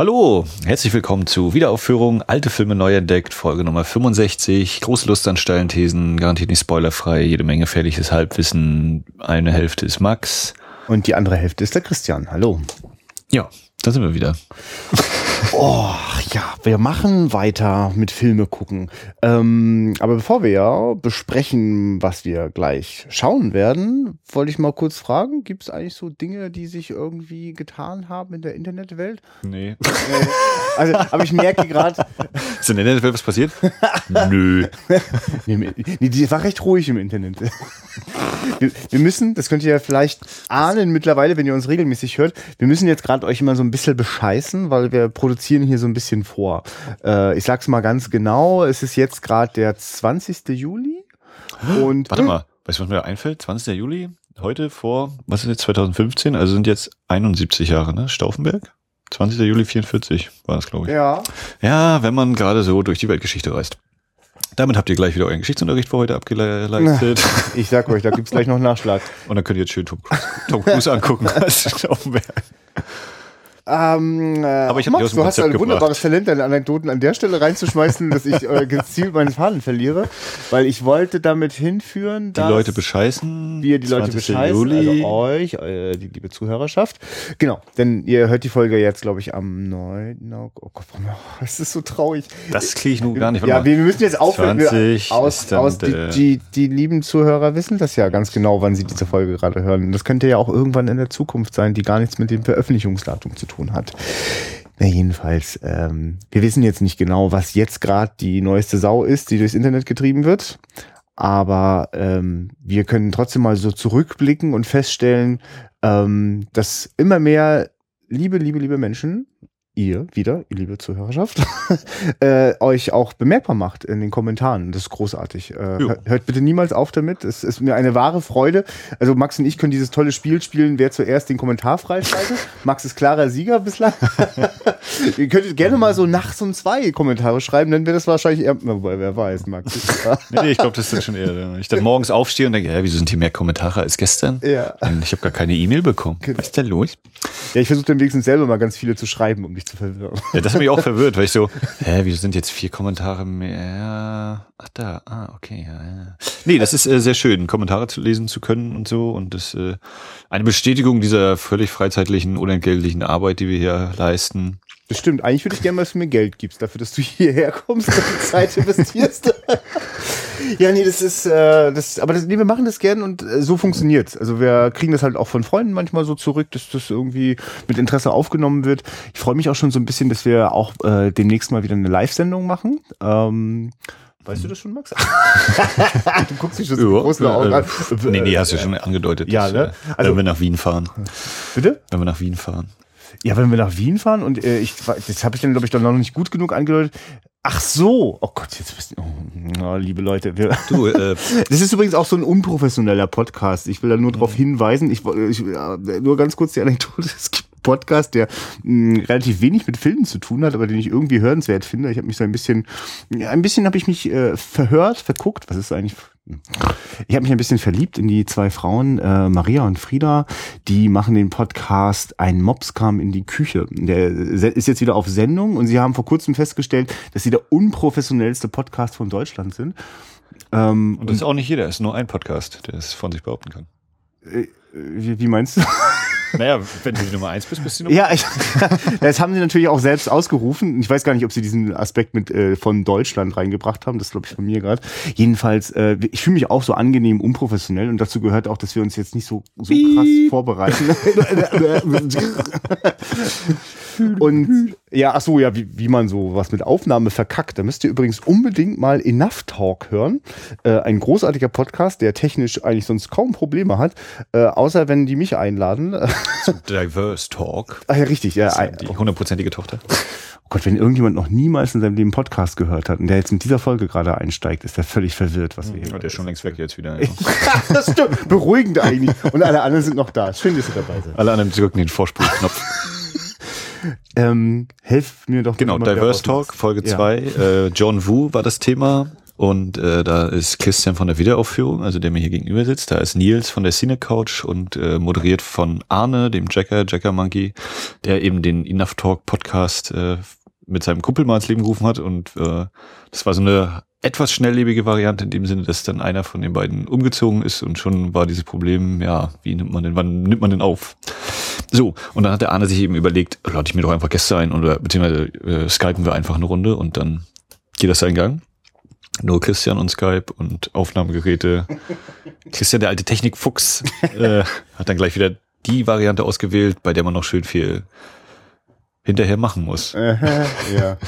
Hallo, herzlich willkommen zu Wiederaufführung Alte Filme neu entdeckt, Folge Nummer 65. Große Lust an steilen Thesen, garantiert nicht spoilerfrei, jede Menge fährliches Halbwissen. Eine Hälfte ist Max. Und die andere Hälfte ist der Christian. Hallo. Ja, da sind wir wieder. Oh, ja, wir machen weiter mit Filme gucken. Ähm, aber bevor wir ja besprechen, was wir gleich schauen werden, wollte ich mal kurz fragen, gibt es eigentlich so Dinge, die sich irgendwie getan haben in der Internetwelt? Nee. Also, aber ich merke gerade, Ist in der Internetwelt was passiert? Nö. nee, die war recht ruhig im Internet. Wir, wir müssen, das könnt ihr ja vielleicht ahnen mittlerweile, wenn ihr uns regelmäßig hört, wir müssen jetzt gerade euch immer so ein bisschen bescheißen, weil wir produzieren hier so ein bisschen vor. Äh, ich sag's mal ganz genau, es ist jetzt gerade der 20. Juli und Warte mal, weißt du, was mir da einfällt? 20. Juli, heute vor, was ist jetzt, 2015? Also sind jetzt 71 Jahre, ne? Stauffenberg? 20. Juli 44 war das, glaube ich. ja, Ja, wenn man gerade so durch die Weltgeschichte reist. Damit habt ihr gleich wieder euren Geschichtsunterricht für heute abgeleistet. ich sag euch, da gibt's gleich noch Nachschlag. Und dann könnt ihr jetzt schön Tom Cruise, Tom Cruise angucken. als Stauffenberg. Ähm, äh, Aber ich hab die Max, du hast ein wunderbares Talent, deine Anekdoten an der Stelle reinzuschmeißen, dass ich äh, gezielt meinen Faden verliere, weil ich wollte damit hinführen, Die dass Leute bescheißen. wir die Leute 20. bescheißen, Juli. also euch, äh, die liebe Zuhörerschaft. Genau, denn ihr hört die Folge jetzt, glaube ich, am 9. August. Oh Gott, warum- es ist so traurig. das kriege ich nun gar nicht. Ja, wir müssen jetzt aufhören. Wir- 20 aus, aus die, die, die lieben Zuhörer wissen das ja ganz genau, wann sie diese Folge gerade hören. Das könnte ja auch irgendwann in der Zukunft sein, die gar nichts mit dem Veröffentlichungsdatum zu tun hat. Na jedenfalls, ähm, wir wissen jetzt nicht genau, was jetzt gerade die neueste Sau ist, die durchs Internet getrieben wird. Aber ähm, wir können trotzdem mal so zurückblicken und feststellen, ähm, dass immer mehr liebe, liebe, liebe Menschen, ihr wieder, ihr liebe Zuhörerschaft, äh, euch auch bemerkbar macht in den Kommentaren. Das ist großartig. Äh, hört- bitte niemals auf damit. Es ist mir eine wahre Freude. Also Max und ich können dieses tolle Spiel spielen, wer zuerst den Kommentar freischaltet. Max ist klarer Sieger bislang. Ihr könntet gerne mal so nachts um zwei Kommentare schreiben, dann wäre das wahrscheinlich eher, wobei, wer weiß, Max. Nee, nee, ich glaube, das ist schon eher. ja. Ich dann morgens aufstehe und denke, hä, wieso sind hier mehr Kommentare als gestern? Ja. Ich habe gar keine E-Mail bekommen. Genau. Was ist denn los? ja, ich versuche dann wenigstens selber mal ganz viele zu schreiben, um dich zu verwirren. Ja, das hat mich auch verwirrt, weil ich so, hä, wieso sind jetzt vier Kommentare mehr? Ach da, ah, okay, ja, ja. Nee, das ist äh, sehr schön, Kommentare zu lesen zu können und so. Und das äh, eine Bestätigung dieser völlig freizeitlichen, unentgeltlichen Arbeit, die wir hier leisten. Das stimmt. Eigentlich würde ich gerne mal, dass du mir Geld gibst, dafür, dass du hierher kommst und die Zeit investierst. ja, nee, das ist, äh, das, aber das, nee, wir machen das gern und äh, so funktioniert's. Also wir kriegen das halt auch von Freunden manchmal so zurück, dass das irgendwie mit Interesse aufgenommen wird. Ich freue mich auch schon so ein bisschen, dass wir auch äh, demnächst mal wieder eine Live-Sendung machen. Ähm, weißt du das schon, Max? du guckst mich schon so mit großen Augen an. nee, nee, hast du schon angedeutet. Ja, ne? äh, Also- wenn wir nach Wien fahren. Bitte? Wenn wir nach Wien fahren. Ja, wenn wir nach Wien fahren und äh, ich, das habe ich dann, glaube ich, dann noch nicht gut genug angedeutet. Ach so, oh Gott, jetzt bist du, oh, liebe Leute, wir, Du, äh, das ist übrigens auch so ein unprofessioneller Podcast. Ich will da nur darauf hinweisen, ich, ich ja, nur ganz kurz die Anekdote, es gibt Podcast, der mh, relativ wenig mit Filmen zu tun hat, aber den ich irgendwie hörenswert finde. Ich habe mich so ein bisschen, ein bisschen habe ich mich äh, verhört, verguckt, was ist eigentlich ich habe mich ein bisschen verliebt in die zwei Frauen, äh, Maria und Frieda. Die machen den Podcast Ein Mops kam in die Küche. Der ist jetzt wieder auf Sendung und sie haben vor kurzem festgestellt, dass sie der unprofessionellste Podcast von Deutschland sind. Ähm, und das ist auch nicht jeder, es ist nur ein Podcast, der es von sich behaupten kann. äh, wie, wie meinst du? Naja, wenn du die Nummer eins bist, bist du die Nummer Ja, ich, das haben sie natürlich auch selbst ausgerufen. Ich weiß gar nicht, ob sie diesen Aspekt mit äh, von Deutschland reingebracht haben. Das glaube ich von mir gerade. Jedenfalls, äh, ich fühle mich auch so angenehm unprofessionell und dazu gehört auch, dass wir uns jetzt nicht so, so krass vorbereiten. und ja, ach so, ja, wie, wie man so was mit Aufnahme verkackt. Da müsst ihr übrigens unbedingt mal Enough Talk hören. Äh, ein großartiger Podcast, der technisch eigentlich sonst kaum Probleme hat, äh, außer wenn die mich einladen. Diverse Talk. Ach ja, richtig, ja. Die hundertprozentige Tochter. Oh Gott, wenn irgendjemand noch niemals in seinem Leben Podcast gehört hat und der jetzt mit dieser Folge gerade einsteigt, ist er völlig verwirrt, was wir hier Ja, der ist schon längst weg jetzt wieder. Ja. Das stimmt. Beruhigend eigentlich. Und alle anderen sind noch da. Schön, dass ihr dabei seid. Alle anderen drücken den Vorspulknopf. Ähm, helft mir doch. Genau, Diverse Talk, Folge Ja. 2. Äh, John Woo war das Thema. Und äh, da ist Christian von der Wiederaufführung, also der mir hier gegenüber sitzt. Da ist Nils von der Cine Couch und äh, moderiert von Arne, dem Jacker, Jacker Monkey, der eben den Enough Talk Podcast äh, mit seinem Kumpel mal ins Leben gerufen hat. Und äh, das war so eine etwas schnelllebige Variante in dem Sinne, dass dann einer von den beiden umgezogen ist und schon war dieses Problem, ja, wie nimmt man den, wann nimmt man den auf? So, und dann hat der Arne sich eben überlegt, lade ich mir doch einfach Gäste ein oder beziehungsweise äh, skypen wir einfach eine Runde und dann geht das seinen Gang. Nur Christian und Skype und Aufnahmegeräte. Christian, der alte Technikfuchs, äh, hat dann gleich wieder die Variante ausgewählt, bei der man noch schön viel hinterher machen muss. ja.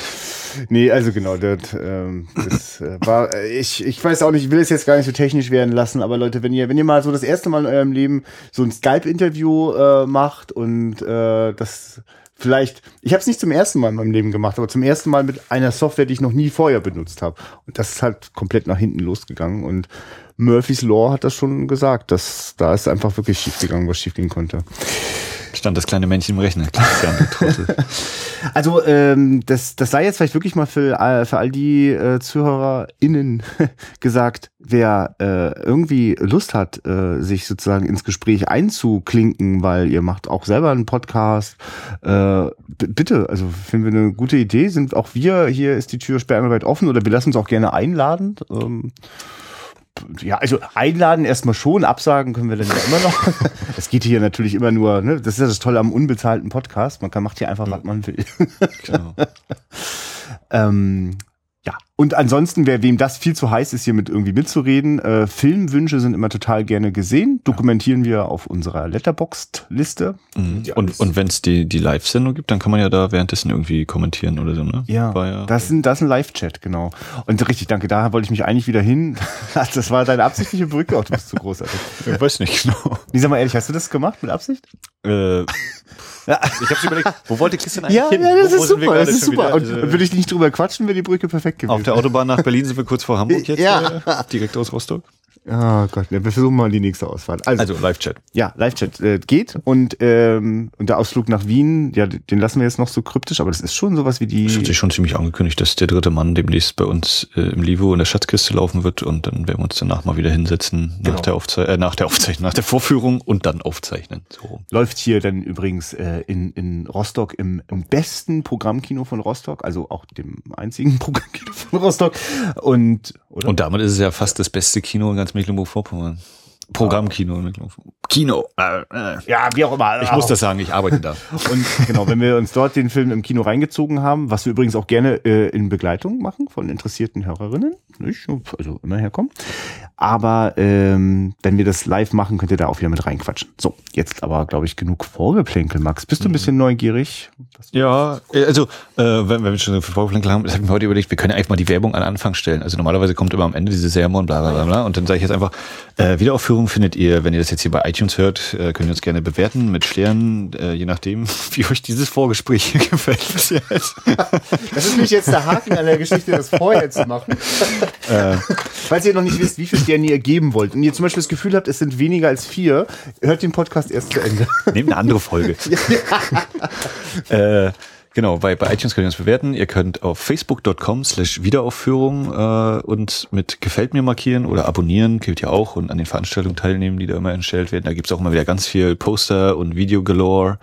Nee, also genau, das, ähm, das äh, war, äh, ich, ich weiß auch nicht, ich will es jetzt gar nicht so technisch werden lassen, aber Leute, wenn ihr, wenn ihr mal so das erste Mal in eurem Leben so ein Skype-Interview äh, macht und äh, das vielleicht, ich habe es nicht zum ersten Mal in meinem Leben gemacht, aber zum ersten Mal mit einer Software, die ich noch nie vorher benutzt habe. Und das ist halt komplett nach hinten losgegangen. Und Murphy's Law hat das schon gesagt, dass da ist einfach wirklich schiefgegangen, was schiefgehen konnte. Stand das kleine Männchen im Rechner. Also ähm, das, das sei jetzt vielleicht wirklich mal für, äh, für all die äh, ZuhörerInnen gesagt, wer äh, irgendwie Lust hat, äh, sich sozusagen ins Gespräch einzuklinken, weil ihr macht auch selber einen Podcast, äh, bitte, also finden wir eine gute Idee, sind auch wir, hier ist die Tür sperrangelweit offen oder wir lassen uns auch gerne einladen. Ähm, ja, also einladen erstmal schon, absagen können wir dann ja immer noch. Es geht hier natürlich immer nur, ne, das ist ja das Tolle am unbezahlten Podcast. Man kann, macht hier einfach, was man will. Genau. ähm, ja, und ansonsten, wer wem das viel zu heiß ist, hier mit irgendwie mitzureden, äh, Filmwünsche sind immer total gerne gesehen. Dokumentieren wir auf unserer Letterboxd-Liste. Mhm. Und, und wenn es die, die Live-Sendung gibt, dann kann man ja da währenddessen irgendwie kommentieren oder so, ne? Ja, ja das, sind, das ist ein Live-Chat, genau. Und richtig, danke, da wollte ich mich eigentlich wieder hin. Das war deine absichtliche Brücke, auch du bist zu großartig. Ich weiß nicht genau. Nee, sag mal ehrlich, hast du das gemacht mit Absicht? Äh, ja. Ich hab's überlegt, wo wollte Christian eigentlich ja, hin? Ja, das wo, ist super, das ist super. Wieder, und, und würde ich nicht drüber quatschen, wäre die Brücke perfekt gewesen. Auf der Autobahn nach Berlin sind wir kurz vor Hamburg jetzt, ja. äh, direkt aus Rostock. Oh Gott, wir versuchen mal die nächste Ausfahrt. Also, also Live-Chat. Ja, Live-Chat äh, geht und, ähm, und der Ausflug nach Wien, ja, den lassen wir jetzt noch so kryptisch, aber das ist schon sowas wie die. Es hat sich schon ziemlich angekündigt, dass der dritte Mann demnächst bei uns äh, im Livo in der Schatzkiste laufen wird und dann werden wir uns danach mal wieder hinsetzen genau. nach der Aufzei äh, nach der Aufzeichnung, nach der Vorführung und dann aufzeichnen. So. Läuft hier dann übrigens äh, in, in Rostock im, im besten Programmkino von Rostock, also auch dem einzigen Programmkino von Rostock und oder? Und damit ist es ja fast das beste Kino in ganz Mecklenburg-Vorpommern. Programmkino. Kino. Äh, äh. Ja, wie auch immer. Ich muss das sagen, ich arbeite da. Und genau, wenn wir uns dort den Film im Kino reingezogen haben, was wir übrigens auch gerne äh, in Begleitung machen von interessierten Hörerinnen, nicht? also immer herkommen. Aber ähm, wenn wir das live machen, könnt ihr da auch wieder mit reinquatschen. So, jetzt aber, glaube ich, genug Vorgeplänkel, Max. Bist du ein bisschen neugierig? Ja, äh, also äh, wenn, wenn wir schon so viel Vorgeplänkel haben, habe ich mir heute überlegt, wir können ja einfach mal die Werbung an Anfang stellen. Also normalerweise kommt immer am Ende diese Sermon, bla bla bla bla. Und dann sage ich jetzt einfach, äh, Wiederaufführung findet ihr, wenn ihr das jetzt hier bei iTunes hört, äh, könnt ihr uns gerne bewerten mit Sternen, äh, je nachdem, wie euch dieses Vorgespräch gefällt. das ist nämlich jetzt der Haken an der Geschichte, das vorher zu machen. Äh, Falls ihr noch nicht wisst, wie viel Sterne ihr geben wollt und ihr zum Beispiel das Gefühl habt, es sind weniger als vier, hört den Podcast erst zu Ende. Nehmt eine andere Folge. äh, Genau, bei, bei iTunes könnt ihr uns bewerten. Ihr könnt auf facebook.com slash Wiederaufführung äh, uns mit Gefällt mir markieren oder abonnieren, gilt ja auch, und an den Veranstaltungen teilnehmen, die da immer entstellt werden. Da gibt's auch immer wieder ganz viel Poster und Video galore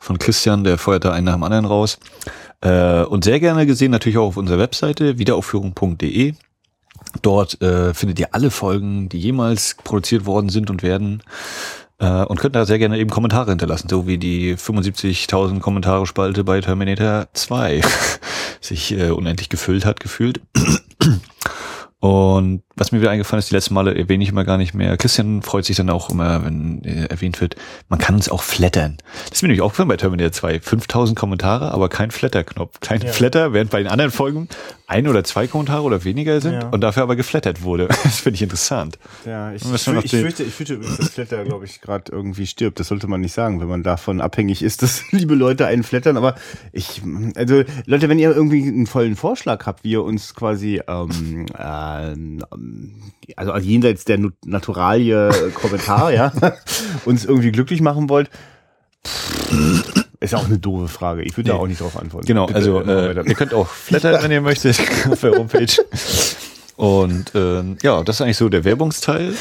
von Christian, der feuert da einen nach dem anderen raus. Äh, und sehr gerne gesehen natürlich auch auf unserer Webseite wiederaufführung.de. Dort äh, findet ihr alle Folgen, die jemals produziert worden sind und werden. Äh, und könnt da sehr gerne eben Kommentare hinterlassen, so wie die 75.000 Kommentare Spalte bei Terminator 2 sich äh, unendlich gefüllt hat, gefühlt. Und was mir wieder eingefallen ist, die letzten Male erwähne ich immer gar nicht mehr. Christian freut sich dann auch immer, wenn äh, erwähnt wird, man kann uns auch flattern. Das ist mir nämlich auch bei Terminator 2. 5000 Kommentare, aber kein Flatter-Knopf. Kein ja. Flatter, während bei den anderen Folgen ein oder zwei Kommentare oder weniger sind ja. und dafür aber geflattert wurde. Das finde ich interessant. Ja, ich, ich, ich, fürchte, ich fürchte übrigens, dass Flatter, glaube ich, gerade irgendwie stirbt. Das sollte man nicht sagen, wenn man davon abhängig ist, dass liebe Leute einen flattern. Aber ich, also Leute, wenn ihr irgendwie einen vollen Vorschlag habt, wie ihr uns quasi ähm, äh, also jenseits der Naturalie Kommentar, ja, uns irgendwie glücklich machen wollt, ist auch eine doofe Frage. Ich würde nee. da auch nicht drauf antworten. Genau, Bitte also äh, ihr könnt auch flattern, wenn ihr möchtet, auf der Homepage. Und ähm, ja, das ist eigentlich so der Werbungsteil.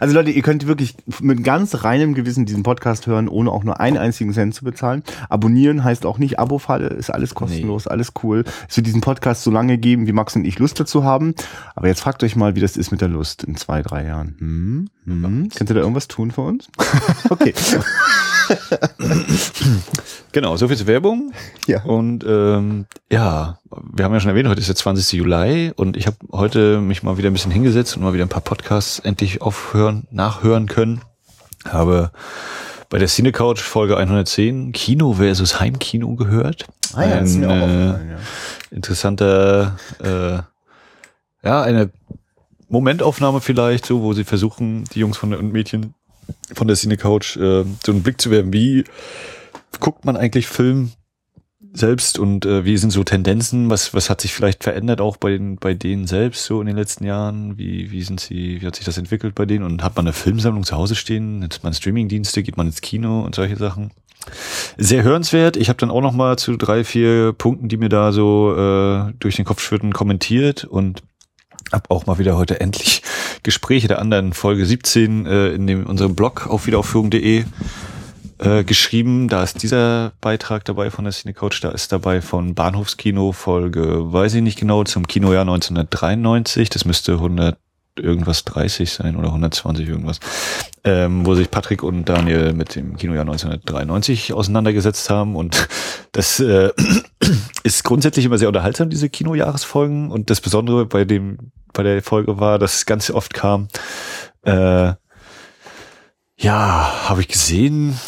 Also Leute, ihr könnt wirklich mit ganz reinem Gewissen diesen Podcast hören, ohne auch nur einen einzigen Cent zu bezahlen. Abonnieren heißt auch nicht Abo-Falle, ist alles kostenlos, nee. alles cool. Es wird diesen Podcast so lange geben, wie Max und ich Lust dazu haben. Aber jetzt fragt euch mal, wie das ist mit der Lust in zwei, drei Jahren. Hm? Hm? Könnt ihr da irgendwas tun für uns? Okay. genau, so viel zur Werbung. Ja. Und ähm, ja, wir haben ja schon erwähnt, heute ist der 20. Juli und ich habe heute mich mal wieder ein bisschen hingesetzt und mal wieder ein paar Podcasts endlich aufhören, nachhören können. Habe bei der Cine Couch Folge 110 Kino versus Heimkino gehört. Ah ja, ein, ist mir auch äh, ja. interessanter, äh, ja, eine Momentaufnahme vielleicht, so, wo sie versuchen, die Jungs von der, und Mädchen von der Cine Couch äh, so einen Blick zu werfen, wie guckt man eigentlich Film selbst und äh, wie sind so Tendenzen, was was hat sich vielleicht verändert auch bei den bei denen selbst so in den letzten Jahren, wie wie sind sie, wie hat sich das entwickelt bei denen? Und hat man eine Filmsammlung zu Hause stehen, nutzt man Streamingdienste, geht man ins Kino und solche Sachen. Sehr hörenswert. Ich habe dann auch noch mal zu drei vier Punkten, die mir da so äh, durch den Kopf schwirrten, kommentiert und hab auch mal wieder heute endlich Gespräche der anderen Folge 17 äh, in dem unserem Blog auf wiederaufführung.de äh, geschrieben. Da ist dieser Beitrag dabei von der Cine Coach, da ist dabei von Bahnhofskino Folge, weiß ich nicht genau, zum Kinojahr 1993. Das müsste 100 irgendwas 30 sein oder 120 irgendwas, ähm, wo sich Patrick und Daniel mit dem Kinojahr 1993 auseinandergesetzt haben und das äh, ist grundsätzlich immer sehr unterhaltsam, diese Kinojahresfolgen und das Besondere bei dem bei der Folge war, dass ganz oft kam, äh, ja, habe ich gesehen,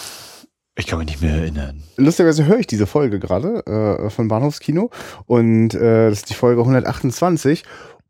ich kann mich nicht mehr erinnern. Lustigerweise höre ich diese Folge gerade äh, von Bahnhofskino und äh, das ist die Folge 128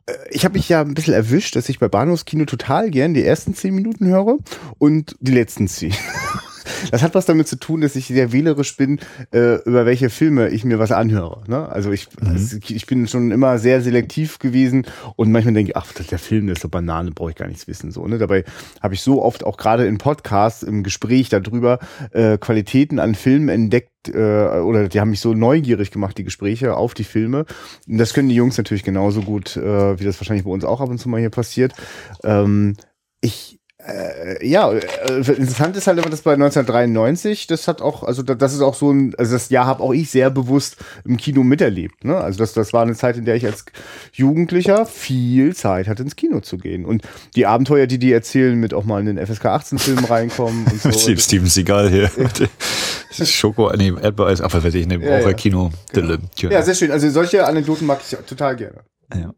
äh, ich habe mich ja ein bisschen erwischt, dass ich bei Bahnhofskino total gern die ersten zehn Minuten höre und die letzten zehn. Das hat was damit zu tun, dass ich sehr wählerisch bin, äh, über welche Filme ich mir was anhöre. Ne? Also ich, mhm. also ich bin schon immer sehr selektiv gewesen und manchmal denke ich, ach, der Film der ist so Banane, brauche ich gar nichts wissen. So, ne? Dabei habe ich so oft auch gerade in Podcasts, im Gespräch darüber, äh, Qualitäten an Filmen entdeckt, äh, oder die haben mich so neugierig gemacht, die Gespräche auf die Filme. Und das können die Jungs natürlich genauso gut, äh, wie das wahrscheinlich bei uns auch ab und zu mal hier passiert. Ähm, ich äh, ja, äh, interessant ist halt immer, dass bei 1993, das hat auch, also das ist auch so ein, also das Jahr habe auch ich sehr bewusst im Kino miterlebt. Ne? Also das, das war eine Zeit, in der ich als Jugendlicher viel Zeit hatte, ins Kino zu gehen. Und die Abenteuer, die die erzählen, mit auch mal in den FSK 18 Film reinkommen und so. Steve, Steven Seagal hier. Schoko, nee, Erdbeereis, was weiß ich, dem ja, ja. Kino. Genau. Ja, sehr schön. Also solche Anekdoten mag ich total gerne. Ja.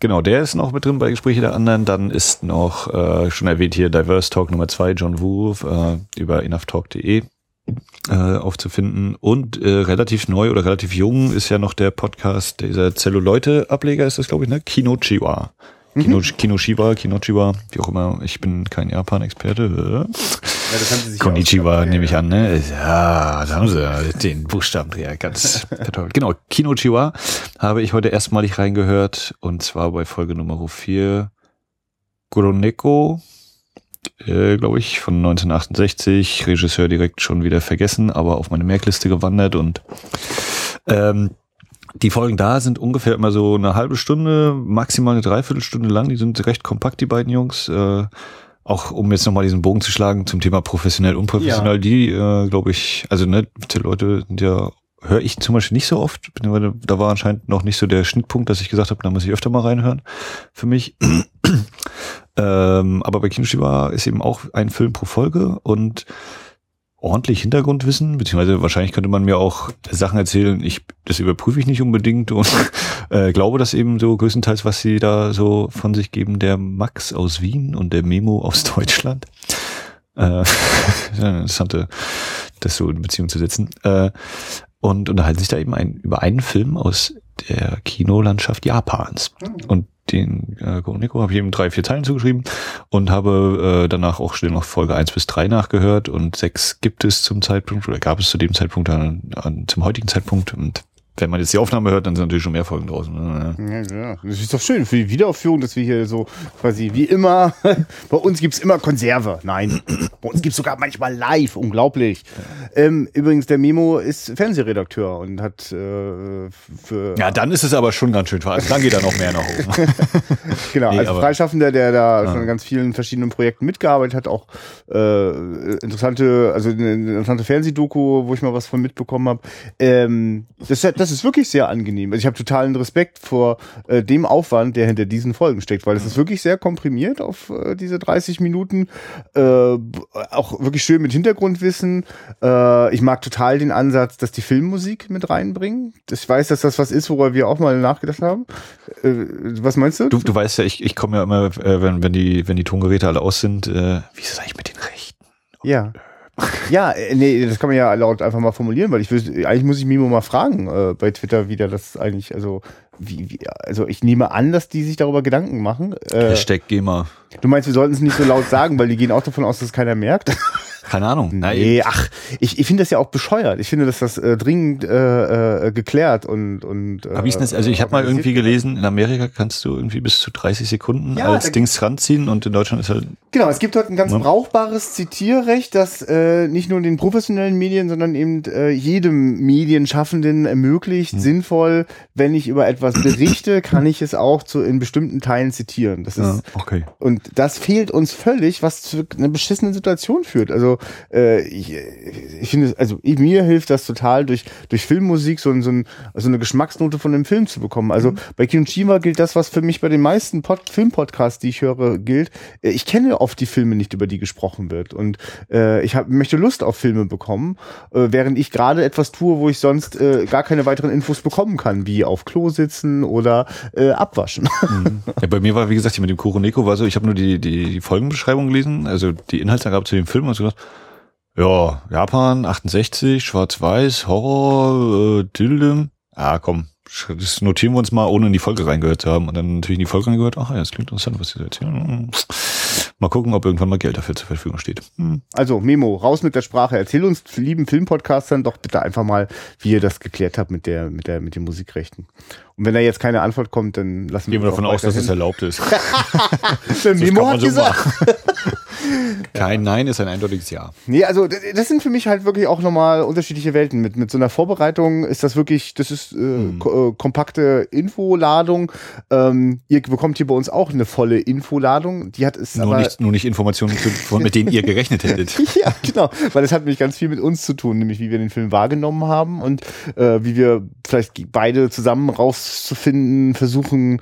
Genau, der ist noch mit drin bei Gespräche der anderen. Dann ist noch äh, schon erwähnt hier Diverse Talk Nummer zwei, John Wu äh, über enoughtalk.de äh, aufzufinden. Und äh, relativ neu oder relativ jung ist ja noch der Podcast, dieser Zelluleute-Ableger ist das, glaube ich, ne? Kino Chiwa. Kino, mhm. Kinoshiba, Kinochiba, wie auch immer. Ich bin kein Japan-Experte. Ja, das haben sie sich Konnichiwa nehme ich an, ne? Ja, da haben sie den Buchstabendreher ganz toll. Genau, Kinochiwa habe ich heute erstmalig reingehört und zwar bei Folge Nummer 4 Groneko, äh, glaube ich, von 1968. Regisseur direkt schon wieder vergessen, aber auf meine Merkliste gewandert und ähm, die Folgen da sind ungefähr immer so eine halbe Stunde, maximal eine Dreiviertelstunde lang. Die sind recht kompakt, die beiden Jungs. Äh, auch um jetzt nochmal diesen Bogen zu schlagen zum Thema professionell, unprofessionell, ja. die, äh, glaube ich, also ne, die Leute sind ja, höre ich zum Beispiel nicht so oft. Da war anscheinend noch nicht so der Schnittpunkt, dass ich gesagt habe, da muss ich öfter mal reinhören für mich. ähm, aber bei Kinoshiba ist eben auch ein Film pro Folge und ordentlich Hintergrundwissen, beziehungsweise wahrscheinlich könnte man mir auch Sachen erzählen, ich, das überprüfe ich nicht unbedingt und äh, glaube das eben so größtenteils, was sie da so von sich geben, der Max aus Wien und der Memo aus Deutschland. Äh, interessante, das so in Beziehung zu setzen. Äh, und unterhalten sich da eben ein, über einen Film aus der Kinolandschaft Japans. Mhm. Und den äh, Nico habe ich eben drei, vier Teilen zugeschrieben und habe äh, danach auch schnell noch Folge eins bis drei nachgehört und sechs gibt es zum Zeitpunkt oder gab es zu dem Zeitpunkt an, an zum heutigen Zeitpunkt und wenn man jetzt die Aufnahme hört, dann sind natürlich schon mehr Folgen draußen. Ne? Ja, ja. Das ist doch schön für die Wiederaufführung, dass wir hier so quasi wie immer, bei uns gibt's immer Konserve. Nein, bei uns gibt's sogar manchmal live. Unglaublich. Ähm, übrigens, der Memo ist Fernsehredakteur und hat äh, für. Ja, dann ist es aber schon ganz schön. Dann geht er noch mehr nach oben. genau, Nee, als Freischaffender, der da schon an ganz vielen verschiedenen Projekten mitgearbeitet hat, auch äh, interessante, also eine interessante Fernsehdoku, wo ich mal was von mitbekommen habe. Ähm, das, das ist wirklich sehr angenehm. Also ich habe totalen Respekt vor äh, dem Aufwand, der hinter diesen Folgen steckt, weil es ist wirklich sehr komprimiert auf äh, diese 30 Minuten. Äh, auch wirklich schön mit Hintergrundwissen. Äh, ich mag total den Ansatz, dass die Filmmusik mit reinbringen. Ich weiß, dass das was ist, worüber wir auch mal nachgedacht haben. Äh, was meinst du? Du, du weißt ja, ich, ich komme ja immer, äh, wenn, wenn, die, wenn die Tongeräte alle aus sind, äh, wie ist es eigentlich mit den Rechten? Ja. Ja, äh, nee, das kann man ja laut einfach mal formulieren, weil ich will, eigentlich muss ich Mimo mal fragen äh, bei Twitter, wie der das eigentlich, also wie, wie, also ich nehme an, dass die sich darüber Gedanken machen. Äh, Hashtag GEMA. du meinst, wir sollten es nicht so laut sagen, weil die gehen auch davon aus, dass keiner merkt. Keine Ahnung. Na, Nee, ach, ich, ich finde das ja auch bescheuert. Ich finde, dass das äh, dringend äh, äh, geklärt und und. Äh, ist denn das? Also ich habe mal irgendwie gelesen, in Amerika kannst du irgendwie bis zu 30 Sekunden Ja, als Dings ranziehen und in Deutschland ist halt Genau, es gibt dort ein ganz Ja. brauchbares Zitierrecht, das äh, nicht nur den professionellen Medien, sondern eben äh, jedem Medienschaffenden ermöglicht, sinnvoll, wenn ich über etwas berichte, kann ich es auch zu, in bestimmten Teilen zitieren. Das ist okay. und das fehlt uns völlig, was zu einer beschissenen Situation führt. Also äh, ich, ich finde, also ich, mir hilft das total durch durch Filmmusik so, so, ein, so eine Geschmacksnote von dem Film zu bekommen. Also bei Kinoshima gilt das, was für mich bei den meisten Pod Filmpodcasts, die ich höre, gilt. Äh, Ich kenne oft die Filme nicht, über die gesprochen wird und äh, ich hab, möchte Lust auf Filme bekommen, äh, während ich gerade etwas tue, wo ich sonst äh, gar keine weiteren Infos bekommen kann, wie auf Klo sitzen oder äh, abwaschen. Ja, bei mir war, wie gesagt, hier mit dem Kuroneko war so, ich habe nur die, die, die Folgenbeschreibung gelesen, also die Inhaltsangabe zu dem Film und so gedacht, ja, Japan, 68, Schwarz-Weiß, Horror, äh, Dillim. Ah, komm, das notieren wir uns mal, ohne in die Folge reingehört zu haben. Und dann natürlich in die Folge reingehört, ach ja, das klingt interessant, was sie da erzählen. Mal gucken, ob irgendwann mal Geld dafür zur Verfügung steht. Hm. Also Memo, raus mit der Sprache. Erzähl uns, lieben Filmpodcastern, doch bitte einfach mal, wie ihr das geklärt habt mit der, mit der, mit den Musikrechten. Und wenn da jetzt keine Antwort kommt, dann lassen Gehen wir davon aus, dass es erlaubt ist. Der Memo hat gesagt. Kein Nein ist ein eindeutiges Ja. Nee, also das sind für mich halt wirklich auch nochmal unterschiedliche Welten. Mit, mit so einer Vorbereitung ist das wirklich, das ist äh, Mhm. ko äh, kompakte Infoladung. Ähm, ihr bekommt hier bei uns auch eine volle Infoladung. Die hat es Nur aber nicht, nur nicht Informationen, zu, mit denen ihr gerechnet hättet. Ja, genau, weil es hat nämlich ganz viel mit uns zu tun, nämlich wie wir den Film wahrgenommen haben und äh, wie wir vielleicht beide zusammen rauszufinden versuchen,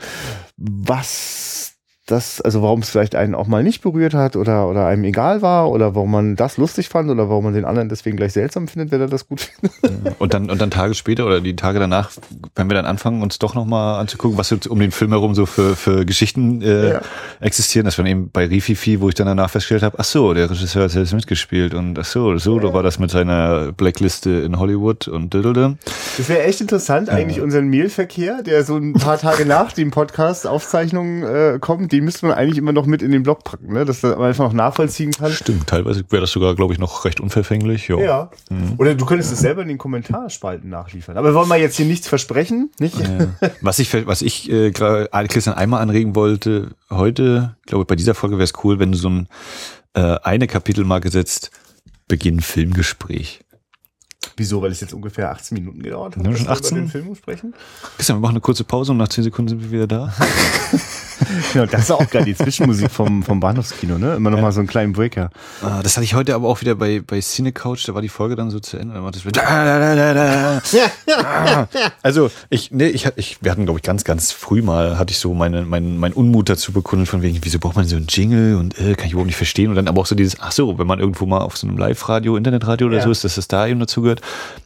was das, also warum es vielleicht einen auch mal nicht berührt hat oder, oder einem egal war oder warum man das lustig fand oder warum man den anderen deswegen gleich seltsam findet, wenn er das gut findet. Und dann, und dann Tage später oder die Tage danach, wenn wir dann anfangen, uns doch nochmal anzugucken, was jetzt um den Film herum so für, für Geschichten äh, Ja. existieren. Das war eben bei Rififi, wo ich dann danach festgestellt habe, ach so, der Regisseur hat selbst mitgespielt und ach so, so, da war das mit seiner Blackliste in Hollywood und diddle. Das wäre echt interessant, eigentlich unseren Mailverkehr, der so ein paar Tage nach dem Podcast Aufzeichnungen äh, kommt, den müsste man eigentlich immer noch mit in den Blog packen, ne? dass man einfach noch nachvollziehen kann. Stimmt, teilweise wäre das sogar, glaube ich, noch recht unverfänglich. Jo. Ja. Oder du könntest es selber in den Kommentarspalten nachliefern. Aber wir wollen mal jetzt hier nichts versprechen, nicht? Ja. Was ich, was ich äh, gerade Christian einmal anregen wollte, heute, glaube ich, bei dieser Folge wäre es cool, wenn du so ein äh, eine Kapitelmarke setzt, Beginn Filmgespräch. Wieso? Weil es jetzt ungefähr 18 Minuten gedauert hat, dass schon wir 18? über den Film sprechen? Christian, wir machen eine kurze Pause und nach 10 Sekunden sind wir wieder da. Genau, das ist auch geil, die Zwischenmusik vom, vom Bahnhofskino, ne? Immer noch mal so einen kleinen Breaker. Ah, das hatte ich heute aber auch wieder bei, bei Cinecouch, da war die Folge dann so zu Ende. Dann war das wieder da, da, da, da, da. Also ich, nee, ich, ich, wir hatten, glaube ich, ganz, ganz früh mal, hatte ich so meine, mein, mein Unmut dazu bekundet, von wegen, wieso braucht man so einen Jingle und äh, kann ich überhaupt nicht verstehen. Und dann aber auch so dieses, ach so, wenn man irgendwo mal auf so einem Live-Radio, Internetradio oder Ja. so ist, dass das da eben dazu gehört.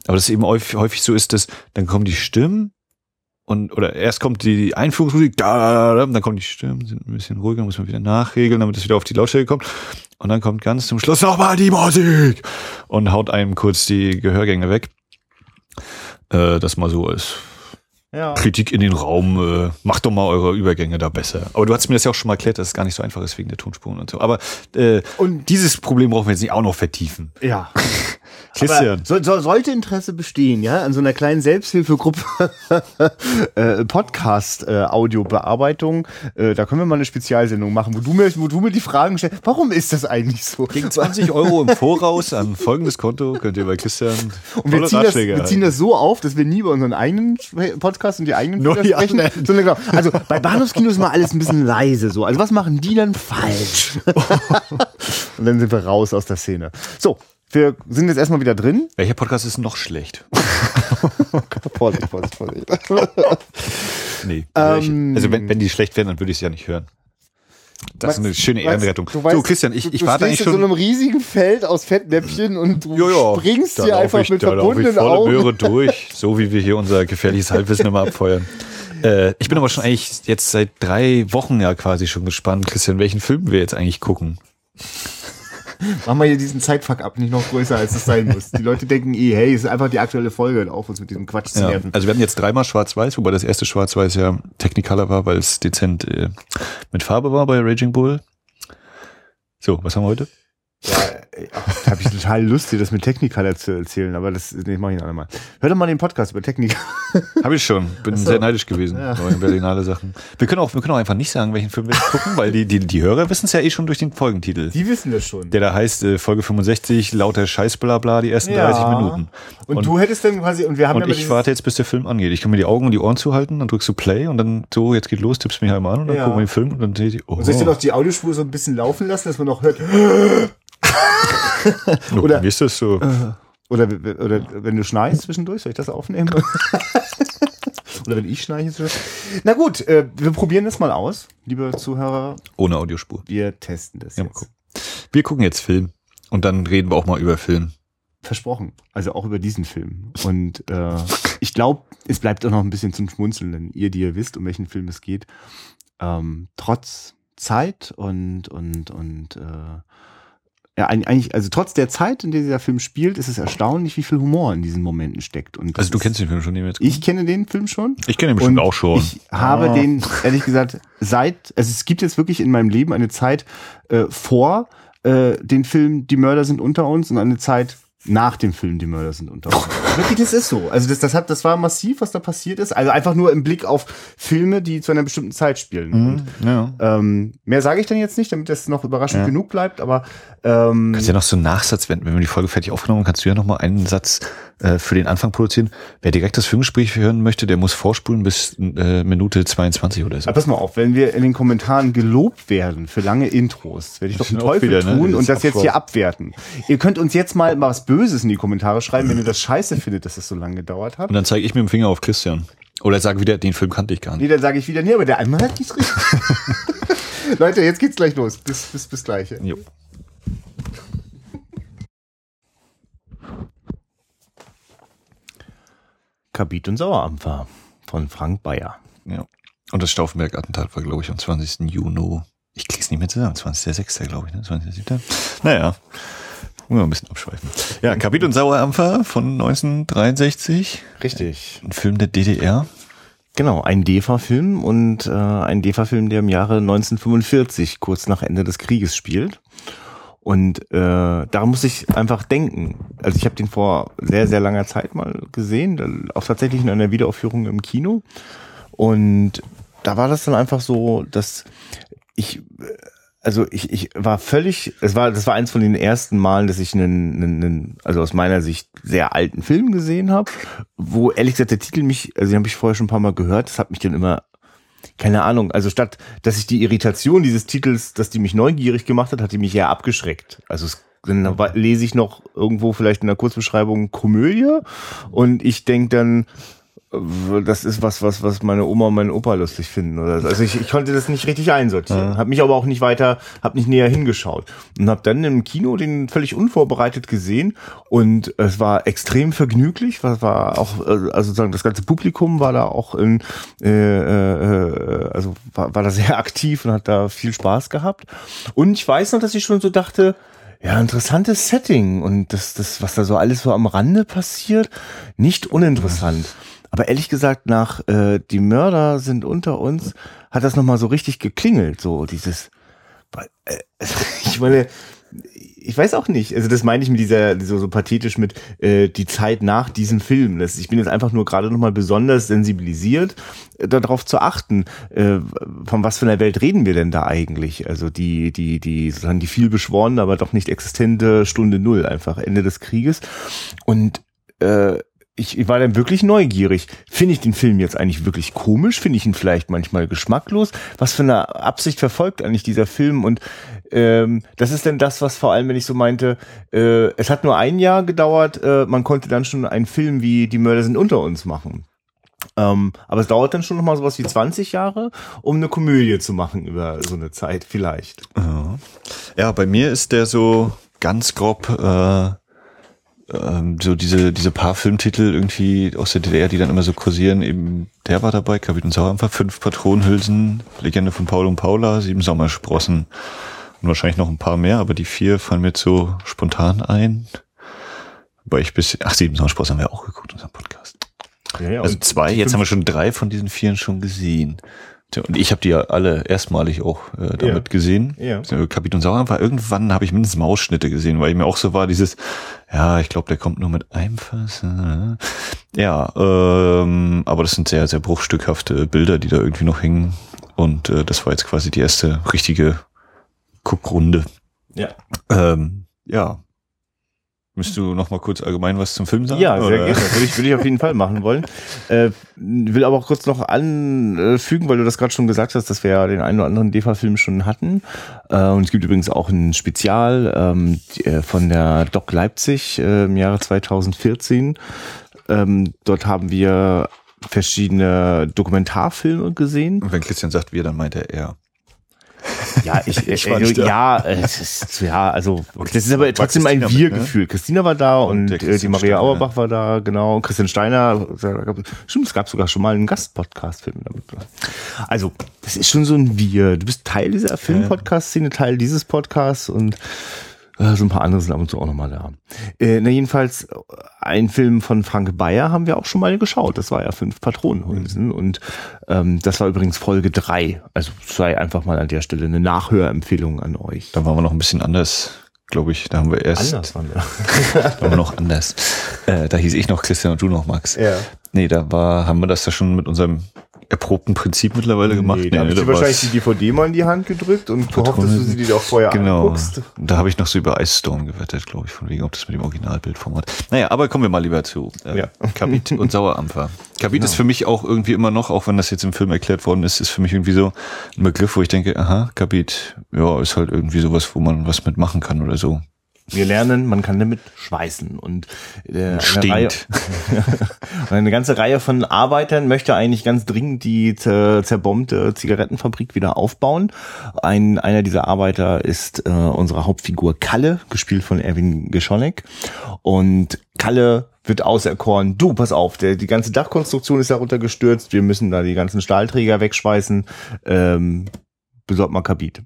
Aber das eben häufig, häufig so ist, dass dann kommen die Stimmen und oder erst kommt die Einführungsmusik, da, da, da, dann kommen die Stimmen, sind ein bisschen ruhiger, muss man wieder nachregeln, damit es wieder auf die Lautstärke kommt. Und dann kommt ganz zum Schluss nochmal die Musik und haut einem kurz die Gehörgänge weg. Äh, das mal so als Ja. Kritik in den Raum, äh, macht doch mal eure Übergänge da besser. Aber du hast mir das ja auch schon mal erklärt, dass es gar nicht so einfach ist wegen der Tonspuren und so. Aber äh, Und- dieses Problem brauchen wir jetzt nicht auch noch vertiefen. Ja. Christian. So, so, sollte Interesse bestehen, ja, an so einer kleinen Selbsthilfegruppe äh, Podcast-Audiobearbeitung, äh, äh, da können wir mal eine Spezialsendung machen, wo du mir, wo du mir die Fragen stellst, warum ist das eigentlich so? Gegen 20 Euro im Voraus an folgendes Konto könnt ihr bei Christian Und wir ziehen, das, wir ziehen das so auf, dass wir nie über unseren eigenen Podcast und die eigenen Nur die sprechen. Sondern genau, also bei Bahnhofskino ist mal alles ein bisschen leise so. Also was machen die dann falsch? und dann sind wir raus aus der Szene. So, wir sind jetzt erstmal wieder drin. Welcher Podcast ist noch schlecht? Vorsicht, Vorsicht, Vorsicht. Nee. Ähm, also wenn, wenn die schlecht wären, dann würde ich es ja nicht hören. Das ist eine schöne Weißt- Ehrenrettung. du weißt, so, Christian, ich, du, ich du warte eigentlich stehst in schon. so einem riesigen Feld aus Fettnäpfchen und du Ja, ja. springst Da hier einfach ich, mit da lauf ich verbundenen volle Augen. Möhre durch, so wie wir hier unser gefährliches Halbwissen immer abfeuern. Äh, ich bin aber schon eigentlich jetzt seit drei Wochen ja quasi schon gespannt, Christian, welchen Film wir jetzt eigentlich gucken. Mach mal hier diesen Zeitfuck ab, nicht noch größer, als es sein muss. Die Leute denken eh, hey, es ist einfach die aktuelle Folge auf uns mit diesem Quatsch zu Ja. nerven. Also wir hatten jetzt dreimal Schwarz-Weiß, wobei das erste Schwarz-Weiß ja Technicolor war, weil es dezent äh, mit Farbe war bei Raging Bull. So, was haben wir heute? Ja, habe ich total Lust, dir das mit Technicolor zu erzählen, aber das nee, mach ich noch einmal. Hör doch mal den Podcast über Technik. Habe ich schon. Bin so. sehr neidisch gewesen. Ja. Neue Berlinale Sachen. Wir können auch, wir können auch einfach nicht sagen, welchen Film wir gucken, weil die, die, die Hörer wissen es ja eh schon durch den Folgentitel. Die wissen das schon. Der da heißt äh, Folge 65, lauter Scheiß bla bla, die ersten Ja. 30 Minuten. Und, Und- du hättest dann quasi, und wir haben Und ich warte jetzt, bis der Film angeht. Ich kann mir die Augen und die Ohren zuhalten, dann drückst du Play und dann so, jetzt geht los, tippst mich einmal an und dann Ja. gucken wir den Film und dann sehe ich, oh, Soll ich dir noch die Audiospur so ein bisschen laufen lassen, dass man noch hört? oder- wie ist das so? Oder, oder wenn du schnarchst zwischendurch, soll ich das aufnehmen? oder wenn ich zwischendurch? Na gut, äh, wir probieren das mal aus, liebe Zuhörer. Ohne Audiospur. Wir testen das Ja, jetzt. gucken. Wir gucken jetzt Film und dann reden wir auch mal über Film. Versprochen. Also auch über diesen Film. Und äh, ich glaube, es bleibt auch noch ein bisschen zum Schmunzeln, denn ihr, die ihr wisst, um welchen Film es geht, ähm, trotz Zeit und und und äh, ja, eig- eigentlich, also trotz der Zeit, in der dieser Film spielt, ist es erstaunlich, wie viel Humor in diesen Momenten steckt. Und Also du kennst den Film schon, den wir jetzt Ich kenne den Film schon. Ich kenne ihn bestimmt auch schon. Ich habe Ah. den, ehrlich gesagt, seit, also es gibt jetzt wirklich in meinem Leben eine Zeit äh, vor äh, den Film Die Mörder sind unter uns und eine Zeit nach dem Film Die Mörder sind unter uns. wirklich, das ist so. Also das, das hat, das war massiv, was da passiert ist. Also einfach nur im Blick auf Filme, die zu einer bestimmten Zeit spielen. Und, Mhm, ja. ähm, mehr sage ich dann jetzt nicht, damit das noch überraschend Ja. genug bleibt, aber ähm, Kannst ja noch so einen Nachsatz, wenn, wenn wir die Folge fertig aufgenommen haben, kannst du ja noch mal einen Satz äh, für den Anfang produzieren. Wer direkt das Filmgespräch hören möchte, der muss vorspulen bis äh, Minute 22 oder so. Aber pass mal auf, wenn wir in den Kommentaren gelobt werden für lange Intros, werde ich doch Das den sind auch Teufel wieder, ne, tun das und das jetzt hier abwerten. Ihr könnt uns jetzt mal was Böses in die Kommentare schreiben, wenn ihr das scheiße findet, dass es so lange gedauert hat. Und dann zeige ich mit dem Finger auf Christian. Oder sage wieder, den Film kannte ich gar Nee, nicht. dann sage ich wieder, nee, aber der einmal hat nicht richtig. Leute, jetzt geht's gleich los. Bis, bis, bis gleich. Jo. Kabit und Sauerampfer von Frank Bayer. Ja. Und das Stauffenberg-Attentat war, glaube ich, am 20. Juni. Ich krieg's nicht mehr zusammen. 20.06. glaube ich, ne? 20.07. Naja. Muss mal ein bisschen abschweifen. Ja, Kabit und Sauerampfer von 1963. Richtig. Ein Film der DDR. Genau, ein DEFA-Film und äh, ein DEFA-Film, der im Jahre 1945, kurz nach Ende des Krieges spielt. Und äh, daran muss ich einfach denken. Also ich habe den vor sehr, sehr langer Zeit mal gesehen, auch tatsächlich in einer Wiederaufführung im Kino. Und da war das dann einfach so, dass ich, äh, also ich, ich war völlig, es war, das war eins von den ersten Malen, dass ich einen, einen, einen also aus meiner Sicht sehr alten Film gesehen habe, wo ehrlich gesagt der Titel mich, also den habe ich vorher schon ein paar Mal gehört, das hat mich dann immer keine Ahnung, also statt, dass ich die Irritation dieses Titels, dass die mich neugierig gemacht hat, hat die mich eher abgeschreckt. Also es, dann lese ich noch irgendwo vielleicht in der Kurzbeschreibung Komödie und ich denk dann, das ist was, was, was meine Oma und mein Opa lustig finden oder so. Also ich, ich konnte das nicht richtig einsortieren, habe mich aber auch nicht weiter, habe nicht näher hingeschaut. Und habe dann im Kino den völlig unvorbereitet gesehen. Und es war extrem vergnüglich, was war auch, äh, also sozusagen das ganze Publikum war da auch in, äh, äh, also war, war da sehr aktiv und hat da viel Spaß gehabt. Und ich weiß noch, dass ich schon so dachte, ja, interessantes Setting. Und das, das, was da so alles so am Rande passiert, nicht uninteressant. Aber ehrlich gesagt, nach äh, Die Mörder sind unter uns, hat das nochmal so richtig geklingelt, so dieses, äh, ich meine, ich weiß auch nicht. Also das meine ich mit dieser so, so pathetisch mit äh, die Zeit nach diesem Film. Das, ich bin jetzt einfach nur gerade noch mal besonders sensibilisiert, äh, darauf zu achten, äh, von was für einer Welt reden wir denn da eigentlich? Also die die die sozusagen die viel beschworene, aber doch nicht existente Stunde Null, einfach Ende des Krieges. Und äh, ich, war dann wirklich neugierig. Finde ich den Film jetzt eigentlich wirklich komisch? Finde ich ihn vielleicht manchmal geschmacklos? Was für eine Absicht verfolgt eigentlich dieser Film? Und ähm, das ist denn das, was vor allem, wenn ich so meinte, äh, es hat nur ein Jahr gedauert, äh, man konnte dann schon einen Film wie Die Mörder sind unter uns machen. Ähm, aber es dauert dann schon noch mal sowas wie 20 Jahre, um eine Komödie zu machen über so eine Zeit, vielleicht. Ja, bei mir ist der so ganz grob äh, ähm, so diese diese paar Filmtitel irgendwie aus der DDR, die dann immer so kursieren. Eben der war dabei, Kapitän Sauerampfer, fünf Patronenhülsen, Legende von Paul und Paula, sieben Sommersprossen und wahrscheinlich noch ein paar mehr, aber die vier fallen mir jetzt so spontan ein. Weil ich bis ach sieben Sommersprossen haben wir auch geguckt unserem Podcast. Ja, ja, Also zwei, jetzt haben wir schon drei von diesen vieren schon gesehen. Und ich habe die ja alle erstmalig auch äh, damit Ja. gesehen. Ja. Kapitän Sauerampfer, irgendwann habe ich mindestens mal Ausschnitte gesehen, weil ich mir auch so war, dieses, ja, ich glaube, der kommt nur mit einem Fass. äh. Ja, ähm, aber das sind sehr, sehr bruchstückhafte Bilder, die da irgendwie noch hängen. Und äh, das war jetzt quasi die erste richtige Guckrunde. ja. Ähm, ja. Müsst du noch mal kurz allgemein was zum Film sagen? Ja, sehr oder? gerne. Würde ich, würde ich auf jeden Fall machen wollen. Äh, will aber auch kurz noch anfügen, weil du das gerade schon gesagt hast, dass wir ja den einen oder anderen DEFA-Film schon hatten. Äh, und es gibt übrigens auch ein Spezial ähm, äh, von der Doc Leipzig äh, im Jahre 2014. Ähm, dort haben wir verschiedene Dokumentarfilme gesehen. Und wenn Christian sagt wir, dann meint er er. Ja, ich, Ich äh, da. ja, äh, es ist, ja, also das ist aber trotzdem ein mit, ne? Wir-Gefühl. Christina war da und, Und äh, die Maria Steiner. Auerbach war da, genau. Christian Steiner, stimmt, es gab sogar schon mal einen Gastpodcast-Film damit. Also, das ist schon so ein Wir. Du bist Teil dieser Film-Podcast-Szene, Teil dieses Podcasts und äh, so ein paar andere sind ab und zu auch nochmal da. Äh, na, jedenfalls, äh, ein Film von Frank Bayer haben wir auch schon mal geschaut. Das war ja fünf Patronenhülsen. Und ähm, das war übrigens Folge drei. Also sei einfach mal an der Stelle eine Nachhörempfehlung an euch. Da waren wir noch ein bisschen anders, glaube ich. Da haben wir erst, Anders waren wir. da waren wir noch anders. Äh, da hieß ich noch Christian und du noch Max. Ja. Nee, da war, haben wir das ja schon mit unserem erprobten Prinzip mittlerweile gemacht. Nee, da habe ich dir wahrscheinlich die DVD mal in die Hand gedrückt und gehofft, dass du sie dir auch vorher Genau. anguckst. Da habe ich noch so über Ice Storm gewettet, glaube ich, von wegen, ob das mit dem Originalbildformat. Naja, aber kommen wir mal lieber zu äh, Ja. Kabit und Sauerampfer. Kabit ist für mich auch irgendwie immer noch, auch wenn das jetzt im Film erklärt worden ist, ist für mich irgendwie so ein Begriff, wo ich denke, aha, Kabit, ja, ist halt irgendwie sowas, wo man was mitmachen kann oder so. Wir lernen, man kann damit schweißen und äh, eine, Stinkt. Reihe, und eine ganze Reihe von Arbeitern möchte eigentlich ganz dringend die zer zerbombte Zigarettenfabrik wieder aufbauen. Ein, einer dieser Arbeiter ist äh, unsere Hauptfigur Kalle, gespielt von Erwin Geschonek. Und Kalle wird auserkoren, du, pass auf, der, die ganze Dachkonstruktion ist darunter gestürzt, wir müssen da die ganzen Stahlträger wegschweißen. Ähm, besorgt mal Kabit.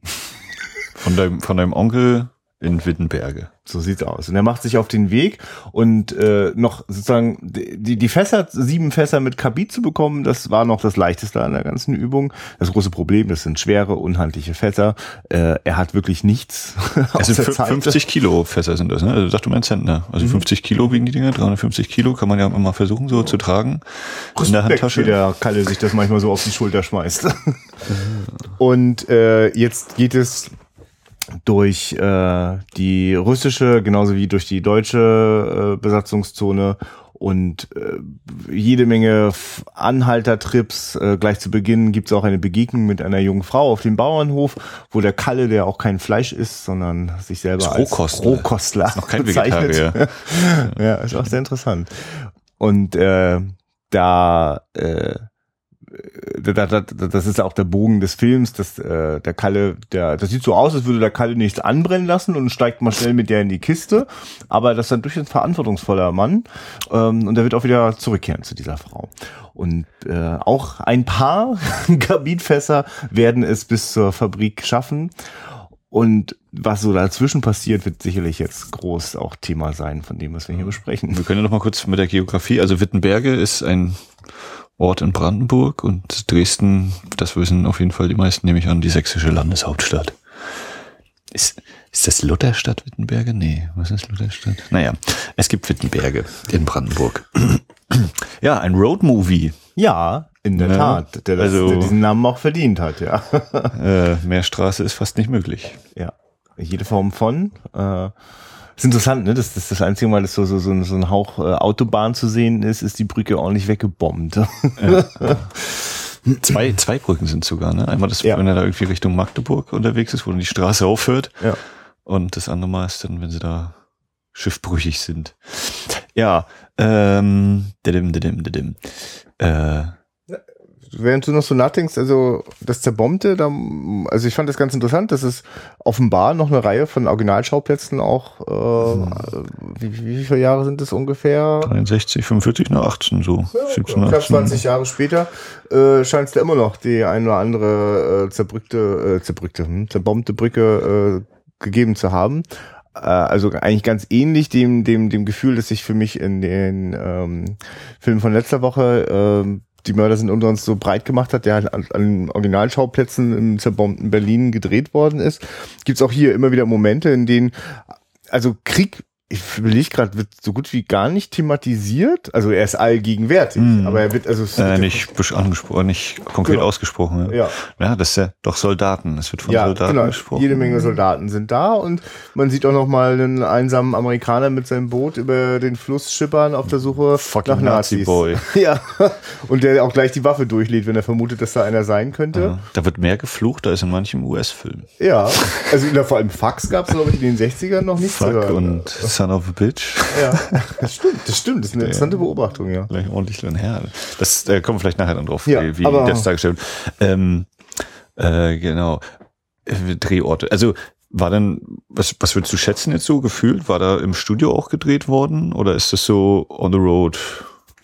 Von deinem, von deinem Onkel in Wittenberge. So sieht's aus. Und er macht sich auf den Weg und äh, noch sozusagen die, die Fässer, sieben Fässer mit Kabit zu bekommen, das war noch das Leichteste an der ganzen Übung. Das große Problem, das sind schwere, unhandliche Fässer. Äh, er hat wirklich nichts. Also außer fü- Zeit. 50 Kilo Fässer sind das, ne? Also sag du mal einen Zentner. Also Mhm. 50 Kilo wiegen die Dinger, 350 Kilo kann man ja immer mal versuchen so zu tragen. In der Respekt, Handtasche. wie der Kalle sich das manchmal so auf die Schulter schmeißt. Und äh, jetzt geht es durch äh, die russische genauso wie durch die deutsche äh, Besatzungszone und äh, jede Menge Anhaltertrips. Äh, gleich zu Beginn gibt es auch eine Begegnung mit einer jungen Frau auf dem Bauernhof, wo der Kalle, der auch kein Fleisch isst, sondern sich selber Ist als Rohkostler. Rohkostler Ist noch kein bezeichnet. Vegetarier. ja, ist auch sehr interessant. Und äh, da, äh, das ist ja auch der Bogen des Films, dass äh, der Kalle, der, das sieht so aus, als würde der Kalle nichts anbrennen lassen und steigt mal schnell mit der in die Kiste. Aber das ist ein durchaus verantwortungsvoller Mann ähm, und er wird auch wieder zurückkehren zu dieser Frau. Und äh, auch ein paar Kabinfässer werden es bis zur Fabrik schaffen. Und was so dazwischen passiert, wird sicherlich jetzt groß auch Thema sein von dem, was wir hier besprechen. Wir können ja noch mal kurz mit der Geografie. Also Wittenberge ist ein Ort in Brandenburg und Dresden, das wissen auf jeden Fall die meisten, nehme ich an, die sächsische Landeshauptstadt. Ist, ist das Lutherstadt Wittenberge? Nee, was ist Lutherstadt? Naja, es gibt Wittenberge in Brandenburg. ja, ein Roadmovie. Ja, in der Ja, Tat, der, das, also- der diesen Namen auch verdient hat, ja. Äh, mehr Straße ist fast nicht möglich. ja. Jede Form von. Äh, ist interessant, ne? Das, das ist das einzige Mal, dass so, so, so, ein- so ein Hauch äh, Autobahn zu sehen ist, ist die Brücke ordentlich weggebombt. Zwei, zwei Brücken sind sogar, ne? Einmal das, Ja. wenn er da irgendwie Richtung Magdeburg unterwegs ist, wo dann die Straße aufhört. Ja. Und das andere Mal ist dann, wenn sie da schiffbrüchig sind. Ja, ähm, didim, didim, didim. Äh, Während du noch so nachdenkst, also das Zerbombte, da, also ich fand das ganz interessant, dass es offenbar noch eine Reihe von Originalschauplätzen auch, äh, wie, wie viele Jahre sind das ungefähr? 63, 45 nach 18, so. 17, Knapp 18. 20 Jahre später äh, scheint es da immer noch die ein oder andere äh, zerbrückte, äh, zerbrückte, hm, zerbombte Brücke äh, gegeben zu haben. Äh, also eigentlich ganz ähnlich dem, dem, dem Gefühl, das sich für mich in den ähm, Filmen von letzter Woche ähm, die Mörder sind unter uns so breit gemacht hat, der halt an, an Originalschauplätzen im zerbombten Berlin gedreht worden ist, gibt's auch hier immer wieder Momente, in denen also Krieg, ich überlege gerade, wird so gut wie gar nicht thematisiert. Also er ist allgegenwärtig, Mhm. aber er wird also Äh, nicht angesprochen, nicht konkret Genau. ausgesprochen. Ja. ja, ja, das ist ja doch Soldaten. Es wird von ja, Soldaten genau. gesprochen. Jede Menge Soldaten sind da und man sieht auch noch mal einen einsamen Amerikaner mit seinem Boot über den Fluss schippern auf der Suche Fucking nach Nazis. Nazi-Boy. Ja, und der auch gleich die Waffe durchlädt, wenn er vermutet, dass da einer sein könnte. Ja. Da wird mehr geflucht als in manchem US-Film. Ja, also vor allem Fax gab es, glaube ich, in den 60ern noch nicht Fuck und Son of a Bitch. Ja, das stimmt, das stimmt, das ist eine interessante Beobachtung, ja. Gleich ordentlich drin her. Das äh, kommen wir vielleicht nachher dann drauf, Ja, wie, wie das dargestellt wird. Ähm, äh, genau. Äh, Drehorte. Also war dann, was, was würdest du schätzen jetzt so gefühlt? War da im Studio auch gedreht worden oder ist das so on the road?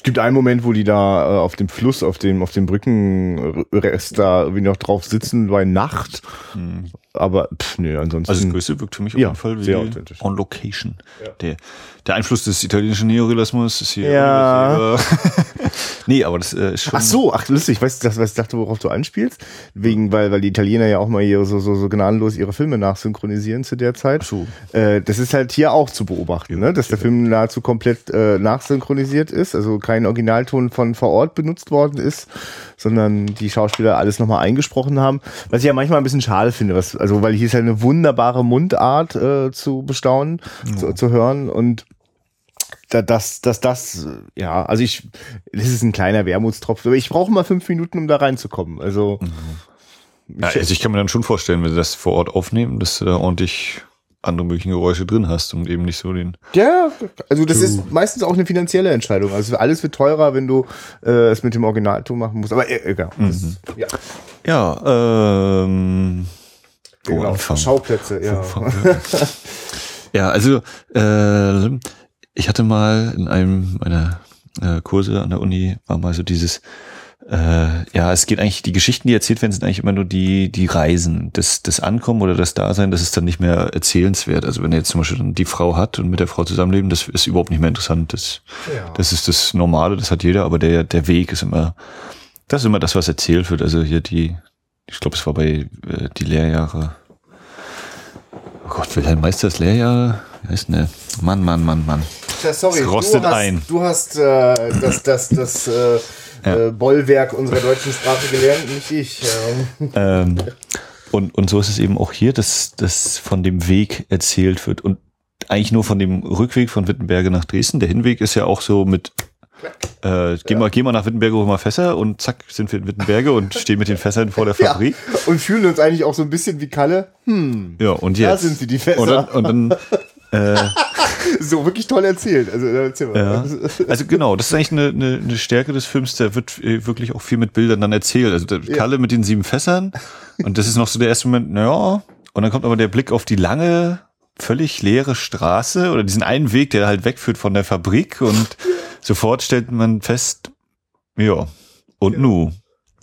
Es gibt einen Moment, wo die da äh, auf dem Fluss, auf dem, auf dem Brückenrest da irgendwie noch drauf sitzen bei Nacht. Aber pff, nö, ansonsten. Also das Größte wirkt für mich auf Ja, jeden Fall wie sehr authentisch. on location. Der, der Einfluss des italienischen Neorealismus ist hier. Ja. nee, aber das äh, ist schon. Ach so, ach lustig, weißt du, das, was ich dachte, worauf du anspielst? Wegen, weil, weil die Italiener ja auch mal hier so, so, so gnadenlos ihre Filme nachsynchronisieren zu der Zeit. Ach so. Äh, das ist halt hier auch zu beobachten, ne? dass der Film nahezu komplett äh, nachsynchronisiert ist, also kein Originalton von vor Ort benutzt worden ist, sondern die Schauspieler alles nochmal eingesprochen haben. Was ich ja manchmal ein bisschen schade finde, was, also weil hier ist halt eine wunderbare Mundart äh, zu bestaunen, zu, zu hören und da, dass, dass das, ja, also ich, das ist ein kleiner Wermutstropfen, aber ich brauche mal fünf Minuten, um da reinzukommen. Also, Ja, also ich kann mir dann schon vorstellen, wenn sie das vor Ort aufnehmen, dass du da ordentlich andere mögliche Geräusche drin hast und eben nicht so den. ja, also das ist meistens auch eine finanzielle Entscheidung. Also alles wird teurer, wenn du äh, es mit dem Originalton machen musst. Aber äh, egal. Das, ja, Ja, ähm. Genau. anfangen? Schauplätze, ja. Ja, also äh, ich hatte mal in einem meiner äh, Kurse an der Uni war mal so dieses äh, ja, es geht eigentlich, die Geschichten, die erzählt werden, sind eigentlich immer nur die, die Reisen, das, das Ankommen oder das Dasein, das ist dann nicht mehr erzählenswert. Also wenn er jetzt zum Beispiel dann die Frau hat und mit der Frau zusammenleben, das ist überhaupt nicht mehr interessant. Das, Ja. das ist das Normale, das hat jeder, aber der, der Weg ist immer, das ist immer das, was erzählt wird. Also hier die, ich glaube, es war bei äh, die Lehrjahre. Oh Gott, Wilhelm Meisters Lehrjahre? Wie heißt denn der? Mann, Mann, Mann, Mann. Ja, sorry, Es rostet du hast, ein. Du hast äh, das, das, das äh, Ja. äh, Bollwerk unserer deutschen Sprache gelernt, nicht ich. Ja. Ähm, und, und so ist es eben auch hier, dass, dass von dem Weg erzählt wird und eigentlich nur von dem Rückweg von Wittenberge nach Dresden. Der Hinweg ist ja auch so mit, äh, geh, mal, geh mal nach Wittenberge, hol mal Fässer und zack, sind wir in Wittenberge und stehen mit den Fässern vor der Ja, Fabrik. und fühlen uns eigentlich auch so ein bisschen wie Kalle. Hm, Ja, und da jetzt. sind sie, die Fässer. Und dann, und dann äh, so wirklich toll erzählt. Also, erzähl. Ja. Also genau, das ist eigentlich eine, eine, eine Stärke des Films, der wird äh, wirklich auch viel mit Bildern dann erzählt. Also der Kalle mit den sieben Fässern und das ist noch so der erste Moment, naja, und dann kommt aber der Blick auf die lange, völlig leere Straße oder diesen einen Weg, der halt wegführt von der Fabrik und sofort stellt man fest, ja, und nu?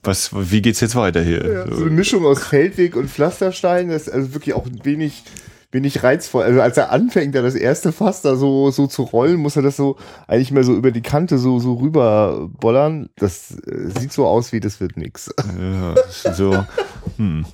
Was, wie geht's jetzt weiter hier? Ja, so So. eine Mischung aus Feldweg und Pflasterstein, das ist also wirklich auch wenig, wenig reizvoll. Also als er anfängt, da das erste Fass da so, so zu rollen, muss er das so eigentlich mehr so über die Kante so, so rüber bollern. Das äh, sieht so aus wie, das wird nix. Ja, so, hm.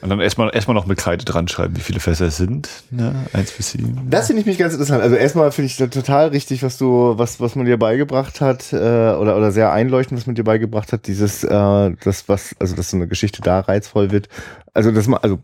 Und dann erstmal erstmal noch mit Kreide dran schreiben, wie viele Fässer es sind. Ne? Eins bis sieben. Das finde ich mich ganz interessant. Also erstmal finde ich total richtig, was du, was, was man dir beigebracht hat, äh, oder, oder sehr einleuchtend, was man dir beigebracht hat, dieses, äh, das, was, also dass so eine Geschichte da reizvoll wird. Also, dass man, also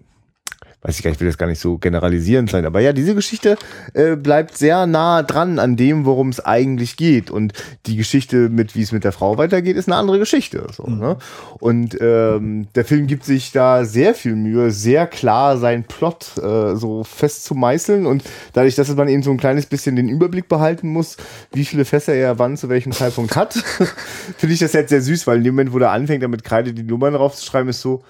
weiß ich gar nicht, ich will das gar nicht so generalisierend sein, aber ja, diese Geschichte äh, bleibt sehr nah dran an dem, worum es eigentlich geht. Und die Geschichte mit, wie es mit der Frau weitergeht, ist eine andere Geschichte. So, mhm. ne? Und ähm, der Film gibt sich da sehr viel Mühe, sehr klar seinen Plot äh, so fest zu meißeln. Und dadurch, dass man eben so ein kleines bisschen den Überblick behalten muss, wie viele Fässer er wann zu welchem Zeitpunkt hat, finde ich das jetzt sehr süß, weil in dem Moment, wo er anfängt, damit Kreide die Nummern draufzuschreiben, ist so,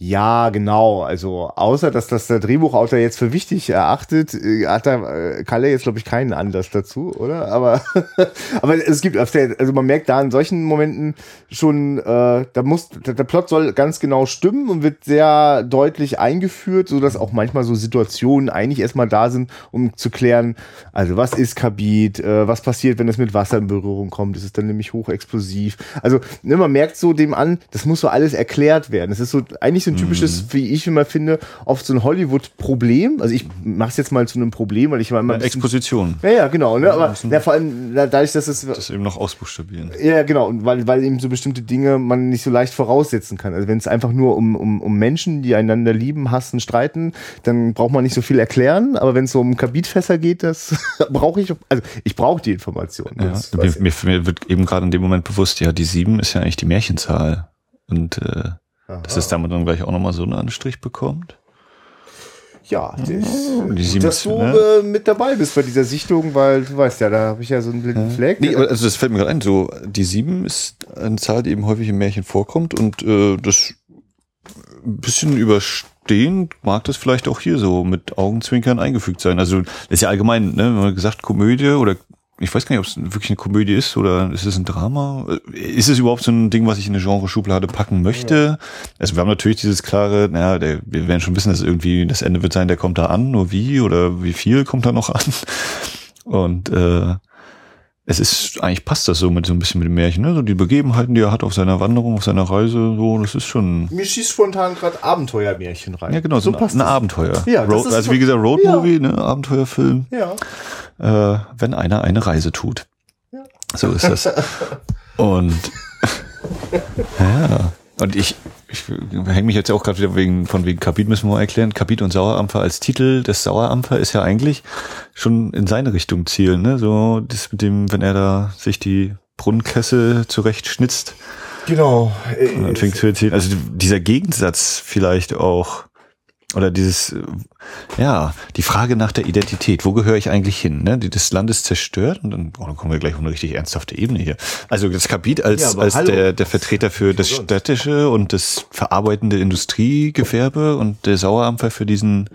ja, genau. Also außer dass das der Drehbuchautor jetzt für wichtig erachtet, äh, hat da äh, Kalle jetzt glaube ich keinen Anlass dazu, oder? Aber aber es gibt also man merkt da in solchen Momenten schon, äh, da muss der, der Plot soll ganz genau stimmen und wird sehr deutlich eingeführt, so dass auch manchmal so Situationen eigentlich erstmal da sind, um zu klären, also was ist Kabit, äh, was passiert, wenn es mit Wasser in Berührung kommt, ist es dann nämlich hochexplosiv. Also ne, man merkt so dem an, das muss so alles erklärt werden. Es ist so eigentlich so ein typisches, mhm. wie ich immer finde, oft so ein Hollywood-Problem. Also ich mache es jetzt mal zu einem Problem, weil ich war immer ja, Exposition. Ja, ja, genau. Ne? Aber ja, vor allem dadurch, dass es das eben noch ausbuchstabieren. Ja, genau. Und weil, weil eben so bestimmte Dinge man nicht so leicht voraussetzen kann. Also wenn es einfach nur um, um, um Menschen, die einander lieben, hassen, streiten, dann braucht man nicht so viel erklären. Aber wenn es so um Kabitfässer geht, das brauche ich. Also ich brauche die Information. Ja, mir, mir, mir wird eben gerade in dem Moment bewusst, ja, die sieben ist ja eigentlich die Märchenzahl. Und äh, Aha. dass es damit dann gleich auch nochmal so einen Anstrich bekommt. Ja, das, dass du ne? äh, mit dabei bist bei dieser Sichtung, weil du weißt ja, da habe ich ja so einen blinden. Fleck. Nee, also das fällt mir gerade ein, so die sieben ist eine Zahl, die eben häufig im Märchen vorkommt und äh, das ein bisschen überstehend mag das vielleicht auch hier so mit Augenzwinkern eingefügt sein. Also das ist ja allgemein, ne, wenn man gesagt Komödie oder ich weiß gar nicht, ob es wirklich eine Komödie ist oder ist es ein Drama? Ist es überhaupt so ein Ding, was ich in eine Genre-Schublade packen möchte? Ja. Also wir haben natürlich dieses klare, naja, der, wir werden schon wissen, dass irgendwie das Ende wird sein, der kommt da an, nur wie oder wie viel kommt da noch an? Und äh, es ist, eigentlich passt das so mit so ein bisschen mit dem Märchen, ne? So die Begebenheiten, die er hat auf seiner Wanderung, auf seiner Reise, so, das ist schon. Mir schießt spontan gerade Abenteuermärchen rein. Ja, genau, so, so ein, passt ein Abenteuer. Ja, Road, also wie gesagt, Roadmovie, ja. ne? Abenteuerfilm. Ja äh, wenn einer eine Reise tut. Ja. So ist das. Und ja, und ich, ich hänge mich jetzt auch gerade wieder wegen von wegen Kabit müssen wir mal erklären. Kabit und Sauerampfer als Titel des Sauerampfer ist ja eigentlich schon in seine Richtung zielen, ne? So das mit dem, wenn er da sich die Brunnkessel zurecht schnitzt. Genau. Und dann fängt zu erzählen. Also dieser Gegensatz vielleicht auch oder dieses, ja, die Frage nach der Identität. Wo gehöre ich eigentlich hin? Ne? Das Land ist zerstört und dann, oh, dann kommen wir gleich auf eine richtig ernsthafte Ebene hier. Also das Kapitel als, ja, als der, der Vertreter für das städtische und das verarbeitende Industriegewerbe und der Sauerampfer für diesen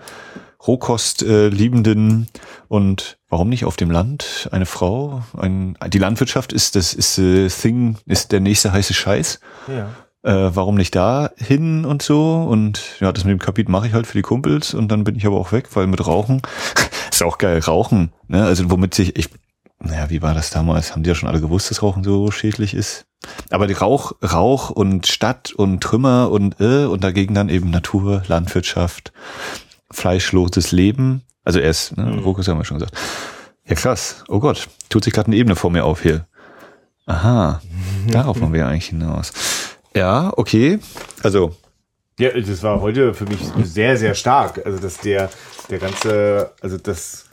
Rohkost äh, liebenden und warum nicht auf dem Land eine Frau? Ein, die Landwirtschaft ist das ist äh, Thing, ist der nächste heiße Scheiß. Ja äh, warum nicht da hin und so. Und ja, das mit dem Kapitel mache ich halt für die Kumpels und dann bin ich aber auch weg, weil mit Rauchen ist auch geil. Rauchen, ne? Also womit sich, ich, naja, wie war das damals? Haben die ja schon alle gewusst, dass Rauchen so schädlich ist? Aber die Rauch, Rauch und Stadt und Trümmer und äh, und dagegen dann eben Natur, Landwirtschaft, fleischloses Leben. Also erst, ne, mhm. Rokus haben wir schon gesagt. Ja, krass. Oh Gott, tut sich gerade eine Ebene vor mir auf hier. Aha, darauf wollen wir eigentlich hinaus. Ja, okay. Also. Ja, das war heute für mich sehr, sehr stark. Also, dass der, der ganze, also das,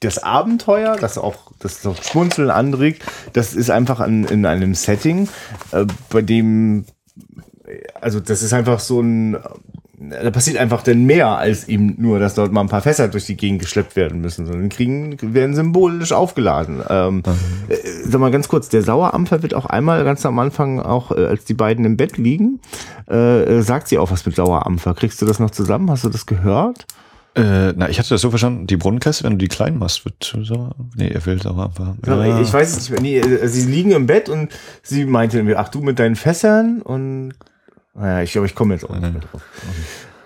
das Abenteuer, das auch, das auch Schmunzeln anregt, das ist einfach an, in einem Setting, äh, bei dem, also das ist einfach so ein, da passiert einfach denn mehr als eben nur, dass dort mal ein paar Fässer durch die Gegend geschleppt werden müssen, sondern kriegen, werden symbolisch aufgeladen. Ähm, mhm. äh, sag mal ganz kurz, der Sauerampfer wird auch einmal ganz am Anfang, auch äh, als die beiden im Bett liegen, äh, äh, sagt sie auch was mit Sauerampfer. Kriegst du das noch zusammen? Hast du das gehört? Äh, na, ich hatte das so verstanden, die Brunnenkasse, wenn du die klein machst, wird so, nee, er will Sauerampfer. Ja. ja. Ich weiß es nicht mehr. Nee, äh, sie liegen im Bett und sie meinte, ach du mit deinen Fässern und naja, ich glaube, ich komme jetzt auch nicht mehr drauf.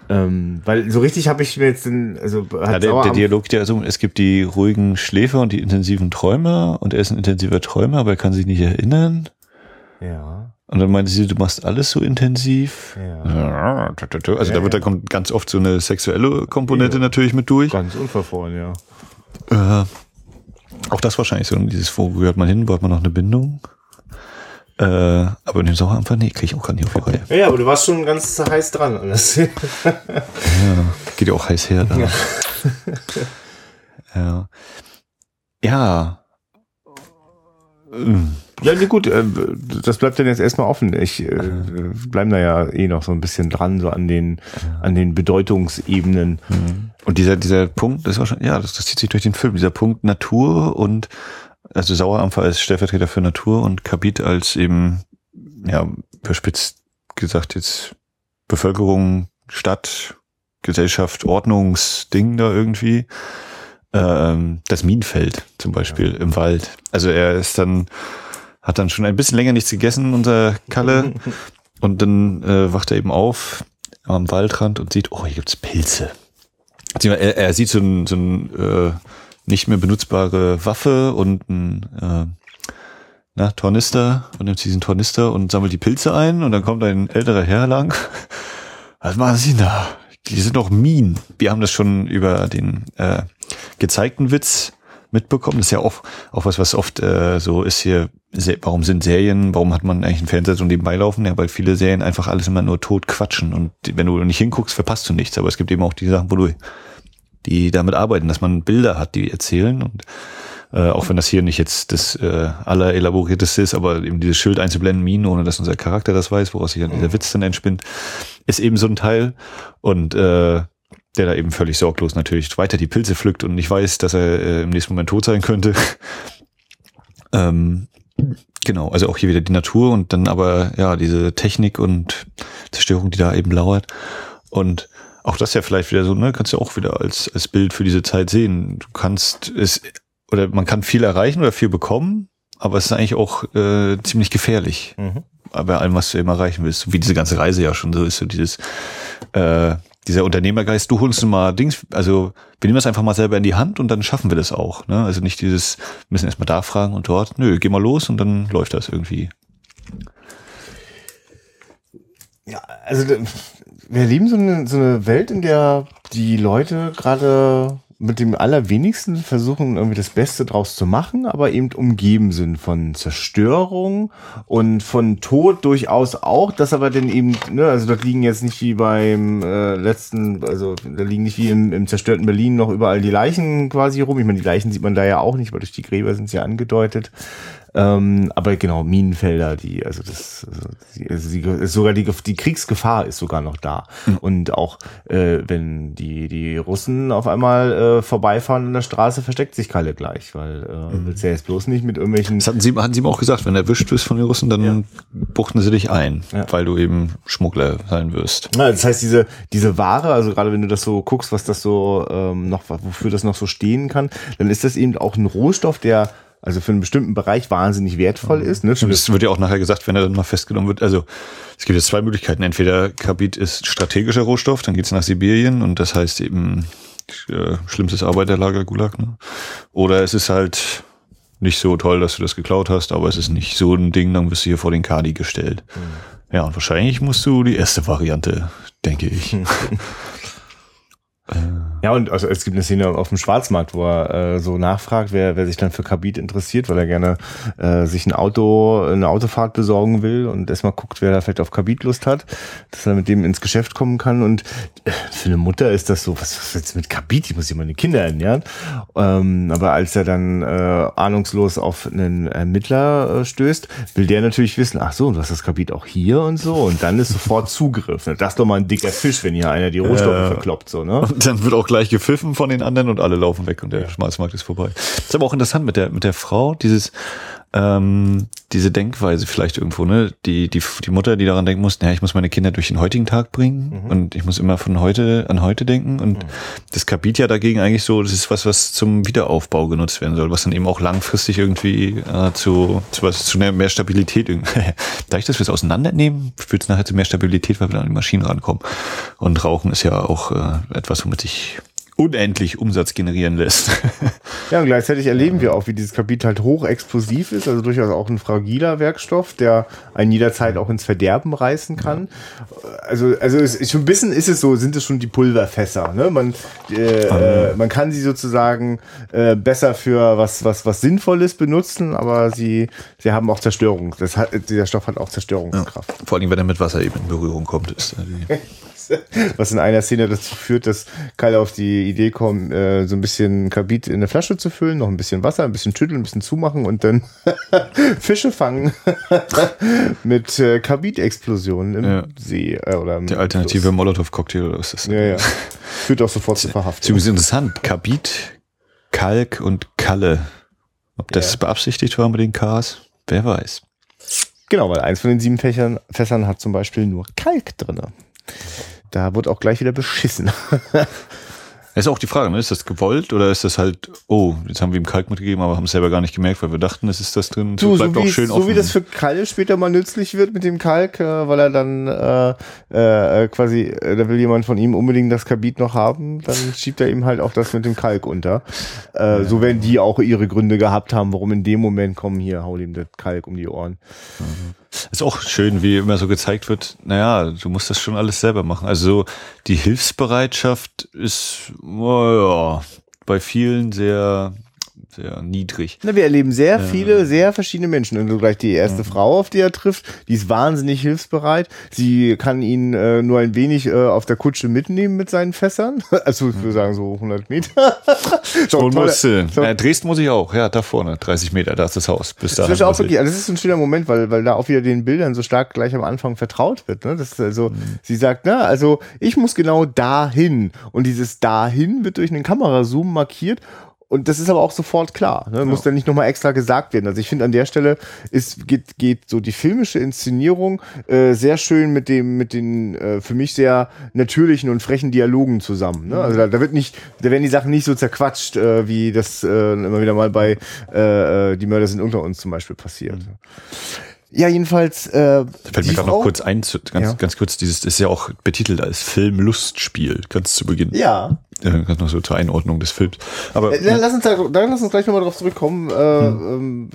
Ähm, weil so richtig habe ich mir jetzt den, also ja, der, der Dialog der so, es gibt die ruhigen Schläfer und die intensiven Träumer und er ist ein intensiver Träumer, aber er kann sich nicht erinnern. Ja. Und dann meinte sie, du machst alles so intensiv. Ja. Also da wird da kommt ganz oft so eine sexuelle Komponente natürlich mit durch. Ganz unverfroren, ja. Äh, auch das wahrscheinlich so dieses, wo gehört man hin, hat man noch eine Bindung? Äh, aber in dem Sauerampfer, nee, kriege ich auch gar nicht Reihe. Ja, aber du warst schon ganz heiß dran. Alles. Ja, geht ja auch heiß her da. Ja. Ja. Ja. Ähm, Ja, nee, gut, äh, das bleibt dann jetzt erstmal offen. Ich äh, bleiben da ja eh noch so ein bisschen dran, so an den, an den Bedeutungsebenen. Und dieser, dieser Punkt, das war schon, ja, das, das zieht sich durch den Film, dieser Punkt Natur und, also Sauerampfer als Stellvertreter für Natur und Kabit als eben, ja, überspitzt gesagt jetzt Bevölkerung, Stadt, Gesellschaft, Ordnungsding da irgendwie. Ähm, das Minenfeld zum Beispiel im Wald. Also er ist dann, hat dann schon ein bisschen länger nichts gegessen, unser Kalle. und dann äh, wacht er eben auf am Waldrand und sieht, oh, hier gibt's Pilze. Er, er sieht so ein, so ein äh, nicht mehr benutzbare Waffe und ein äh, na, Tornister und nimmt diesen Tornister und sammelt die Pilze ein und dann kommt ein älterer Herr lang. Was machen Sie da? Die sind doch Minen. Wir haben das schon über den äh, gezeigten Witz mitbekommen. Das ist ja auch, auch was, was oft äh, so ist hier, warum sind Serien, warum hat man eigentlich einen Fernseher so nebenbei laufen? Ja, weil viele Serien einfach alles immer nur tot quatschen und wenn du nicht hinguckst, verpasst du nichts. Aber es gibt eben auch die Sachen, wo du, die damit arbeiten, dass man Bilder hat, die erzählen und äh, auch wenn das hier nicht jetzt das äh, allerelaborierteste ist, aber eben dieses Schild einzublenden, Minen, ohne dass unser Charakter das weiß, woraus sich dann dieser Witz dann entspinnt, ist eben so ein Teil. Und äh, der da eben völlig sorglos natürlich weiter die Pilze pflückt und nicht weiß, dass er äh, im nächsten Moment tot sein könnte. ähm, genau, also auch hier wieder die Natur und dann aber ja diese Technik und Zerstörung, die da eben lauert. Und auch das ja vielleicht wieder so, ne, kannst du auch wieder als, als Bild für diese Zeit sehen. Du kannst es, oder man kann viel erreichen oder viel bekommen, aber es ist eigentlich auch äh, ziemlich gefährlich Mhm. bei allem, was du eben erreichen willst. Wie diese ganze Reise ja schon so ist, so dieses, äh, dieser Unternehmergeist, du holst mal Dings, also wir nehmen das einfach mal selber in die Hand und dann schaffen wir das auch. Ne? Also nicht dieses, wir müssen erstmal da fragen und dort, nö, geh mal los und dann läuft das irgendwie. Ja, also wir leben so eine, so eine Welt, in der die Leute gerade mit dem allerwenigsten versuchen, irgendwie das Beste draus zu machen, aber eben umgeben sind von Zerstörung und von Tod durchaus auch, das aber dann eben, ne, also dort liegen jetzt nicht wie beim äh, letzten, also da liegen nicht wie im, im zerstörten Berlin noch überall die Leichen quasi rum. Ich meine, die Leichen sieht man da ja auch nicht, weil durch die Gräber sind sie ja angedeutet. Ähm, aber genau, Minenfelder, die, also das, also die, also die, sogar die, die Kriegsgefahr ist sogar noch da. Und auch äh, wenn die, die Russen auf einmal äh, vorbeifahren an der Straße, versteckt sich Kalle gleich, weil äh, willst ja jetzt bloß nicht mit irgendwelchen. Das hatten sie, hatten sie ihm auch gesagt, wenn du erwischt wirst von den Russen, dann buchten sie dich ein, Ja. weil du eben Schmuggler sein wirst. Ja, das heißt, diese, diese Ware, also gerade wenn du das so guckst, was das so ähm, noch, wofür das noch so stehen kann, dann ist das eben auch ein Rohstoff, der also für einen bestimmten Bereich wahnsinnig wertvoll ist. Ne? Es wird ja auch nachher gesagt, wenn er dann mal festgenommen wird. Also es gibt jetzt zwei Möglichkeiten. Entweder Kabit ist strategischer Rohstoff, dann geht's nach Sibirien und das heißt eben äh, schlimmstes Arbeiterlager Gulag. Ne? Oder es ist halt nicht so toll, dass du das geklaut hast, aber es ist nicht so ein Ding, dann wirst du hier vor den Kadi gestellt. Ja, und wahrscheinlich musst du die erste Variante, denke ich. Ja, und also es gibt eine Szene auf dem Schwarzmarkt, wo er äh, so nachfragt, wer, wer sich dann für Kabit interessiert, weil er gerne äh, sich ein Auto, eine Autofahrt besorgen will und erstmal guckt, wer da vielleicht auf Kabit Lust hat, dass er mit dem ins Geschäft kommen kann. Und äh, für eine Mutter ist das so, was, was jetzt mit Kabit? Ich muss ja meine Kinder ernähren. Ähm, aber als er dann äh, ahnungslos auf einen Ermittler äh, stößt, will der natürlich wissen, ach so, du hast das Kabit auch hier und so. Und dann ist sofort Zugriff. Ne? Das ist doch mal ein dicker Fisch, wenn hier einer die Rohstoffe Ja. verkloppt, so, ne? Und dann wird auch gleich gepfiffen von den anderen und alle laufen weg und der Schmalzmarkt ist vorbei. ist aber auch interessant mit der, mit der Frau, dieses, ähm, diese Denkweise vielleicht irgendwo, ne? Die, die, die Mutter, die daran denken muss, naja, ich muss meine Kinder durch den heutigen Tag bringen und ich muss immer von heute an heute denken und das Kabit ja dagegen eigentlich so, das ist was, was zum Wiederaufbau genutzt werden soll, was dann eben auch langfristig irgendwie äh, zu, zu was, zu mehr mehr Stabilität irgendwie. Dadurch, dass wir es auseinandernehmen, führt es nachher zu mehr Stabilität, weil wir dann an die Maschinen rankommen. Und Rauchen ist ja auch äh, etwas, womit sich unendlich Umsatz generieren lässt. Ja, und gleichzeitig erleben wir auch, wie dieses Kapitel halt hochexplosiv ist, also durchaus auch ein fragiler Werkstoff, der einen jederzeit auch ins Verderben reißen kann. Also, also es ist schon ein bisschen ist es so, sind es schon die Pulverfässer. Ne? Man, äh, äh, man kann sie sozusagen äh, besser für was, was, was Sinnvolles benutzen, aber sie, sie haben auch Zerstörung. Das hat, dieser Stoff hat auch Zerstörungskraft. Vor allem, wenn er mit Wasser eben in Berührung kommt. Ist, was in einer Szene dazu führt, dass Kyle auf die Idee kommt, äh, so ein bisschen Kabit in eine Flasche zu füllen, noch ein bisschen Wasser, ein bisschen schütteln, ein bisschen zumachen und dann Fische fangen mit äh, Kabit-Explosionen im Ja. See äh, oder im der alternative Molotow-Cocktail oder was ist das? Ja, ja. Führt auch sofort zur Das ist Verhaftung. übrigens interessant. Kabit, Kalk und Kalle. Ob das Ja. beabsichtigt war mit den Ks? Wer weiß. Genau, weil eins von den sieben Fächern, Fässern hat zum Beispiel nur Kalk drinne. Da wird auch gleich wieder beschissen. Ist auch die Frage, ne? ist das gewollt oder ist das halt, oh, jetzt haben wir ihm Kalk mitgegeben, aber haben es selber gar nicht gemerkt, weil wir dachten, es ist das drin. Du, so, wie, schön so offen. wie das für Kalle später mal nützlich wird mit dem Kalk, äh, weil er dann äh, äh, quasi, äh, da will jemand von ihm unbedingt das Kabit noch haben, dann schiebt er ihm halt auch das mit dem Kalk unter. Äh, So werden die auch ihre Gründe gehabt haben, warum in dem Moment kommen hier, hau ihm das Kalk um die Ohren. Ist auch schön, wie immer so gezeigt wird, naja, du musst das schon alles selber machen. Also so die Hilfsbereitschaft ist, naja, bei vielen sehr, sehr niedrig. Na, wir erleben sehr viele, sehr verschiedene Menschen. Und so gleich die erste Frau, auf die er trifft, die ist wahnsinnig hilfsbereit. Sie kann ihn äh, nur ein wenig äh, auf der Kutsche mitnehmen mit seinen Fässern. Also ich würde sagen so 100 Meter. Schon Und toll. muss, äh, so- äh, Dresden muss ich auch, ja, da vorne, 30 Meter, da ist das Haus. Bis Das dahin ist auch wirklich, also das ist ein schöner Moment, weil, weil da auch wieder den Bildern so stark gleich am Anfang vertraut wird. Ne? Das ist also, sie sagt, na, also ich muss genau dahin. Und dieses dahin wird durch einen Kamerazoom markiert. Und das ist aber auch sofort klar. Ne? Muss dann nicht nochmal extra gesagt werden. Also ich finde an der Stelle ist, geht, geht so die filmische Inszenierung äh, sehr schön mit dem, mit den äh, für mich sehr natürlichen und frechen Dialogen zusammen. Ne? Also da, da wird nicht, da werden die Sachen nicht so zerquatscht, äh, wie das äh, immer wieder mal bei äh, äh, Die Mörder sind unter uns zum Beispiel passiert. Ja, jedenfalls. Äh, Fällt mir gerade noch kurz ein, zu, ganz, Ja. ganz kurz, dieses ist ja auch betitelt als Filmlustspiel, ganz zu Beginn. Ja. Äh, ganz noch so zur Einordnung des Films. Aber Äh, Dann lass uns, da, dann lass uns gleich nochmal drauf zurückkommen. Äh, ähm,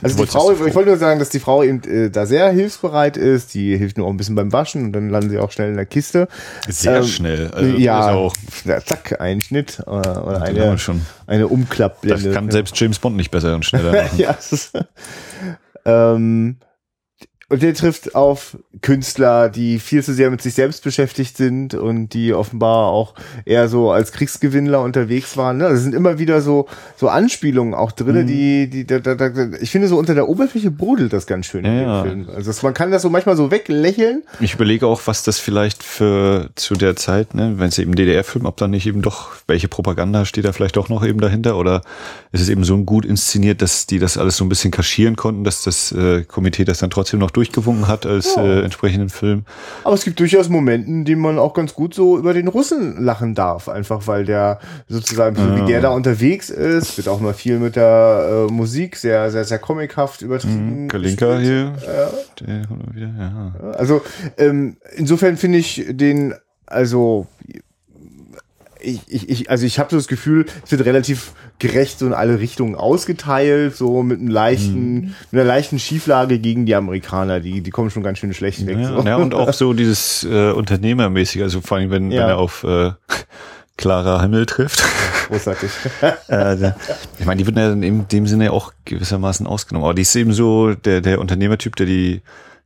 also die Frau, das ich wollte nur sagen, dass die Frau eben äh, da sehr hilfsbereit ist. Die hilft nur auch ein bisschen beim Waschen und dann landen sie auch schnell in der Kiste. sehr ähm, schnell. Also ja, auch, ja, zack, ein Schnitt äh, oder eine, schon. eine das Umklappblende. kann selbst James Bond nicht besser und schneller machen. ja, ist, ähm, und der trifft auf Künstler, die viel zu sehr mit sich selbst beschäftigt sind und die offenbar auch eher so als Kriegsgewinnler unterwegs waren. Ne? Es sind immer wieder so so Anspielungen auch Mhm. drin, die die da, da, da, ich finde so unter der Oberfläche brodelt das ganz schön in Ja, dem ja. Film. Also es- man kann das so manchmal so weglächeln. Ich überlege auch, was das vielleicht für zu der Zeit, ne, wenn es eben DDR-Film, ob da nicht eben doch, welche Propaganda steht da vielleicht doch noch eben dahinter oder ist es eben so gut inszeniert, dass die das alles so ein bisschen kaschieren konnten, dass das äh, Komitee das dann trotzdem noch durchgewunken hat als Ja. äh, entsprechenden Film. Aber es gibt durchaus Momente, in denen man auch ganz gut so über den Russen lachen darf. Einfach weil der sozusagen, so wie der da unterwegs ist, wird auch mal viel mit der äh, Musik sehr, sehr, sehr comichaft übertrieben. Kalinka gespielt. hier, der kommt mal wieder, ja. Also ähm, insofern finde ich den, also ich, ich, ich, also ich habe so das Gefühl, es wird relativ gerecht so in alle Richtungen ausgeteilt, so mit einem leichten, mit einer leichten Schieflage gegen die Amerikaner, die, die kommen schon ganz schön schlecht weg. Ja, so. ja, und auch so dieses äh, Unternehmermäßige, also vor allem, wenn, Ja. wenn er auf äh, Clara Himmel trifft. großartig. äh, ich meine, die wird ja in dem- dem Sinne auch gewissermaßen ausgenommen. Aber die ist eben so der, der Unternehmertyp, der die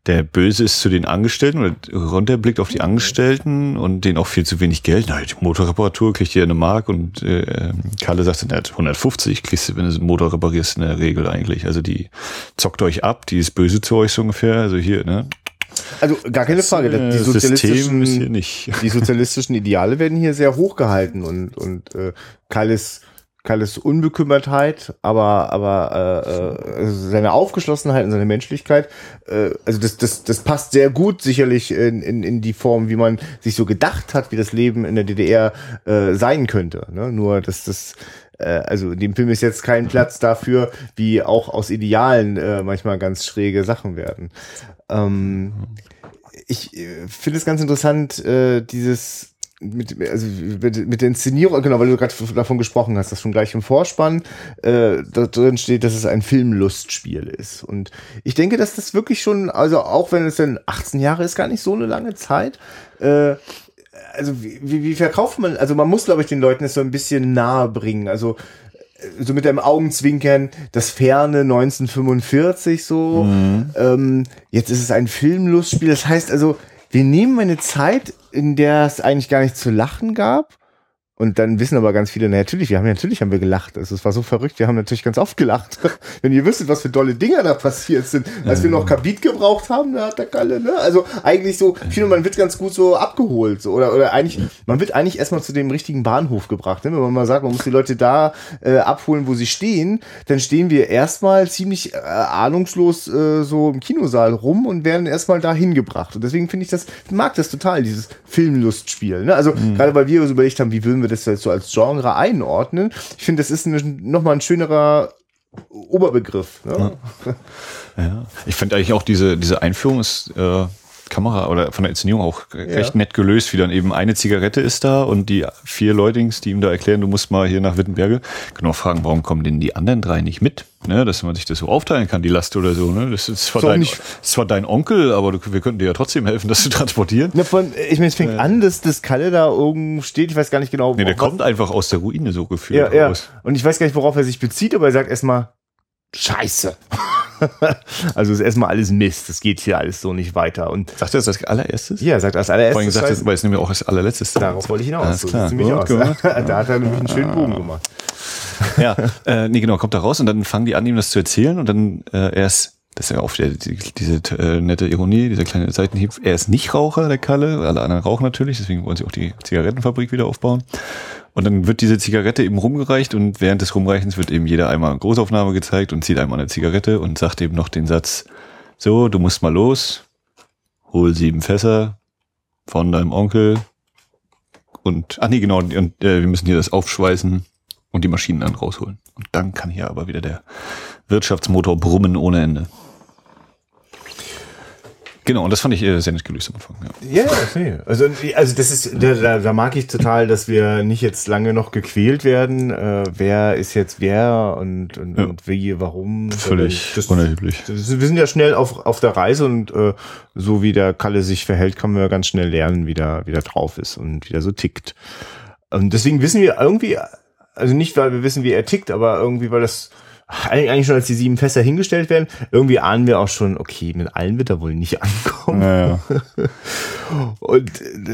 der böse ist zu den Angestellten oder runterblickt auf die Angestellten und denen auch viel zu wenig Geld. Na, die Motorreparatur kriegt hier eine Mark und äh, Kalle sagt dann, ja, 150 kriegst du, wenn du einen Motor reparierst in der Regel eigentlich. Also die zockt euch ab, die ist böse zu euch so ungefähr. Also hier, ne? Also gar keine Frage, Äh, die System ist hier sozialistischen, nicht. die sozialistischen Ideale werden hier sehr hoch gehalten und, und äh, Kalles, Kalles Unbekümmertheit, aber, aber äh, äh, seine Aufgeschlossenheit und seine Menschlichkeit, äh, also das, das, das passt sehr gut sicherlich in, in, in die Form, wie man sich so gedacht hat, wie das Leben in der DDR äh, sein könnte. Ne? Nur, dass das äh, also in dem Film ist jetzt kein Platz dafür, wie auch aus Idealen äh, manchmal ganz schräge Sachen werden. Ähm, ich äh, finde es ganz interessant, äh, dieses, mit, also mit, mit der Inszenierung, genau, weil du gerade davon gesprochen hast, dass schon gleich im Vorspann äh, da drin steht, dass es ein Filmlustspiel ist. Und ich denke, dass das wirklich schon, also auch wenn es dann 18 Jahre ist, gar nicht so eine lange Zeit, äh, also wie, wie, wie verkauft man, also man muss, glaube ich, den Leuten das so ein bisschen nahe bringen. Also äh, so mit einem Augenzwinkern, das ferne 1945 so. Mhm. Ähm, jetzt ist es ein Filmlustspiel. Das heißt also, wir nehmen eine Zeit, in der es eigentlich gar nicht zu lachen gab und dann wissen aber ganz viele, na, natürlich, wir haben natürlich haben wir gelacht. Also es war so verrückt, wir haben natürlich ganz oft gelacht. Wenn ihr wüsstet, was für tolle Dinge da passiert sind, als wir noch Kabit gebraucht haben, da hat der Kalle, ne? Also eigentlich so, ich finde, man wird ganz gut so abgeholt. So, oder, oder eigentlich, man wird eigentlich erstmal zu dem richtigen Bahnhof gebracht. Ne? Wenn man mal sagt, man muss die Leute da äh, abholen, wo sie stehen, dann stehen wir erstmal ziemlich äh, ahnungslos äh, so im Kinosaal rum und werden erstmal da hingebracht. Und deswegen finde ich das, mag das total, dieses Filmlustspiel. Ne? Also mhm. gerade weil wir uns überlegt haben, wie würden wir wir das jetzt so als Genre einordnen. Ich finde, das ist nochmal ein schönerer Oberbegriff. Ne? Ja. ja. Ich finde eigentlich auch diese, diese Einführung ist äh, Kamera oder von der Inszenierung auch recht ja. nett gelöst, wie dann eben eine Zigarette ist da und die vier Leutings, die ihm da erklären, du musst mal hier nach Wittenberge, genau fragen, warum kommen denn die anderen drei nicht mit? Ne, dass man sich das so aufteilen kann, die Last oder so. Ne? Das ist zwar, so dein, ist zwar dein Onkel, aber du, wir könnten dir ja trotzdem helfen, das zu transportieren. Ja, von, ich meine, es fängt äh. an, dass das Kalle da oben steht, ich weiß gar nicht genau. Nee, der kommt einfach aus der Ruine so gefühlt. Ja, raus. ja. Und ich weiß gar nicht, worauf er sich bezieht, aber er sagt erstmal, Scheiße. also ist erstmal alles Mist. Das geht hier alles so nicht weiter. Und sagt er das als allererstes? Ja, sagt er als allererstes. Vorhin gesagt, das, weil es nämlich auch als allerletztes. Darauf wollte ich hinaus. Alles so klar. Gut, aus. da hat er nämlich einen schönen Bogen gemacht. ja, äh, nee, genau, kommt da raus und dann fangen die an, ihm das zu erzählen und dann äh, er ist das ist ja die, diese äh, nette Ironie, dieser kleine Seitenhieb. Er ist nicht Raucher, der Kalle. Alle anderen rauchen natürlich, deswegen wollen sie auch die Zigarettenfabrik wieder aufbauen. Und dann wird diese Zigarette eben rumgereicht und während des Rumreichens wird eben jeder einmal eine Großaufnahme gezeigt und zieht einmal eine Zigarette und sagt eben noch den Satz, so, du musst mal los, hol sieben Fässer von deinem Onkel und, ach nee, genau, und äh, wir müssen hier das aufschweißen und die Maschinen dann rausholen. Und dann kann hier aber wieder der Wirtschaftsmotor brummen ohne Ende. Genau, und das fand ich äh, sehr nett gelöst am Anfang. Ja, ja okay. Also, also das ist, da, da mag ich total, dass wir nicht jetzt lange noch gequält werden. Äh, wer ist jetzt wer und, und, ja. und wie, warum? Völlig das, unerheblich. Das, wir sind ja schnell auf, auf der Reise und äh, so wie der Kalle sich verhält, kann man ja ganz schnell lernen, wie der, wie der drauf ist und wie der so tickt. Und deswegen wissen wir irgendwie, also nicht, weil wir wissen, wie er tickt, aber irgendwie, weil das eigentlich schon als die sieben Fässer hingestellt werden, irgendwie ahnen wir auch schon, okay, mit allen wird er wohl nicht ankommen. Naja. Und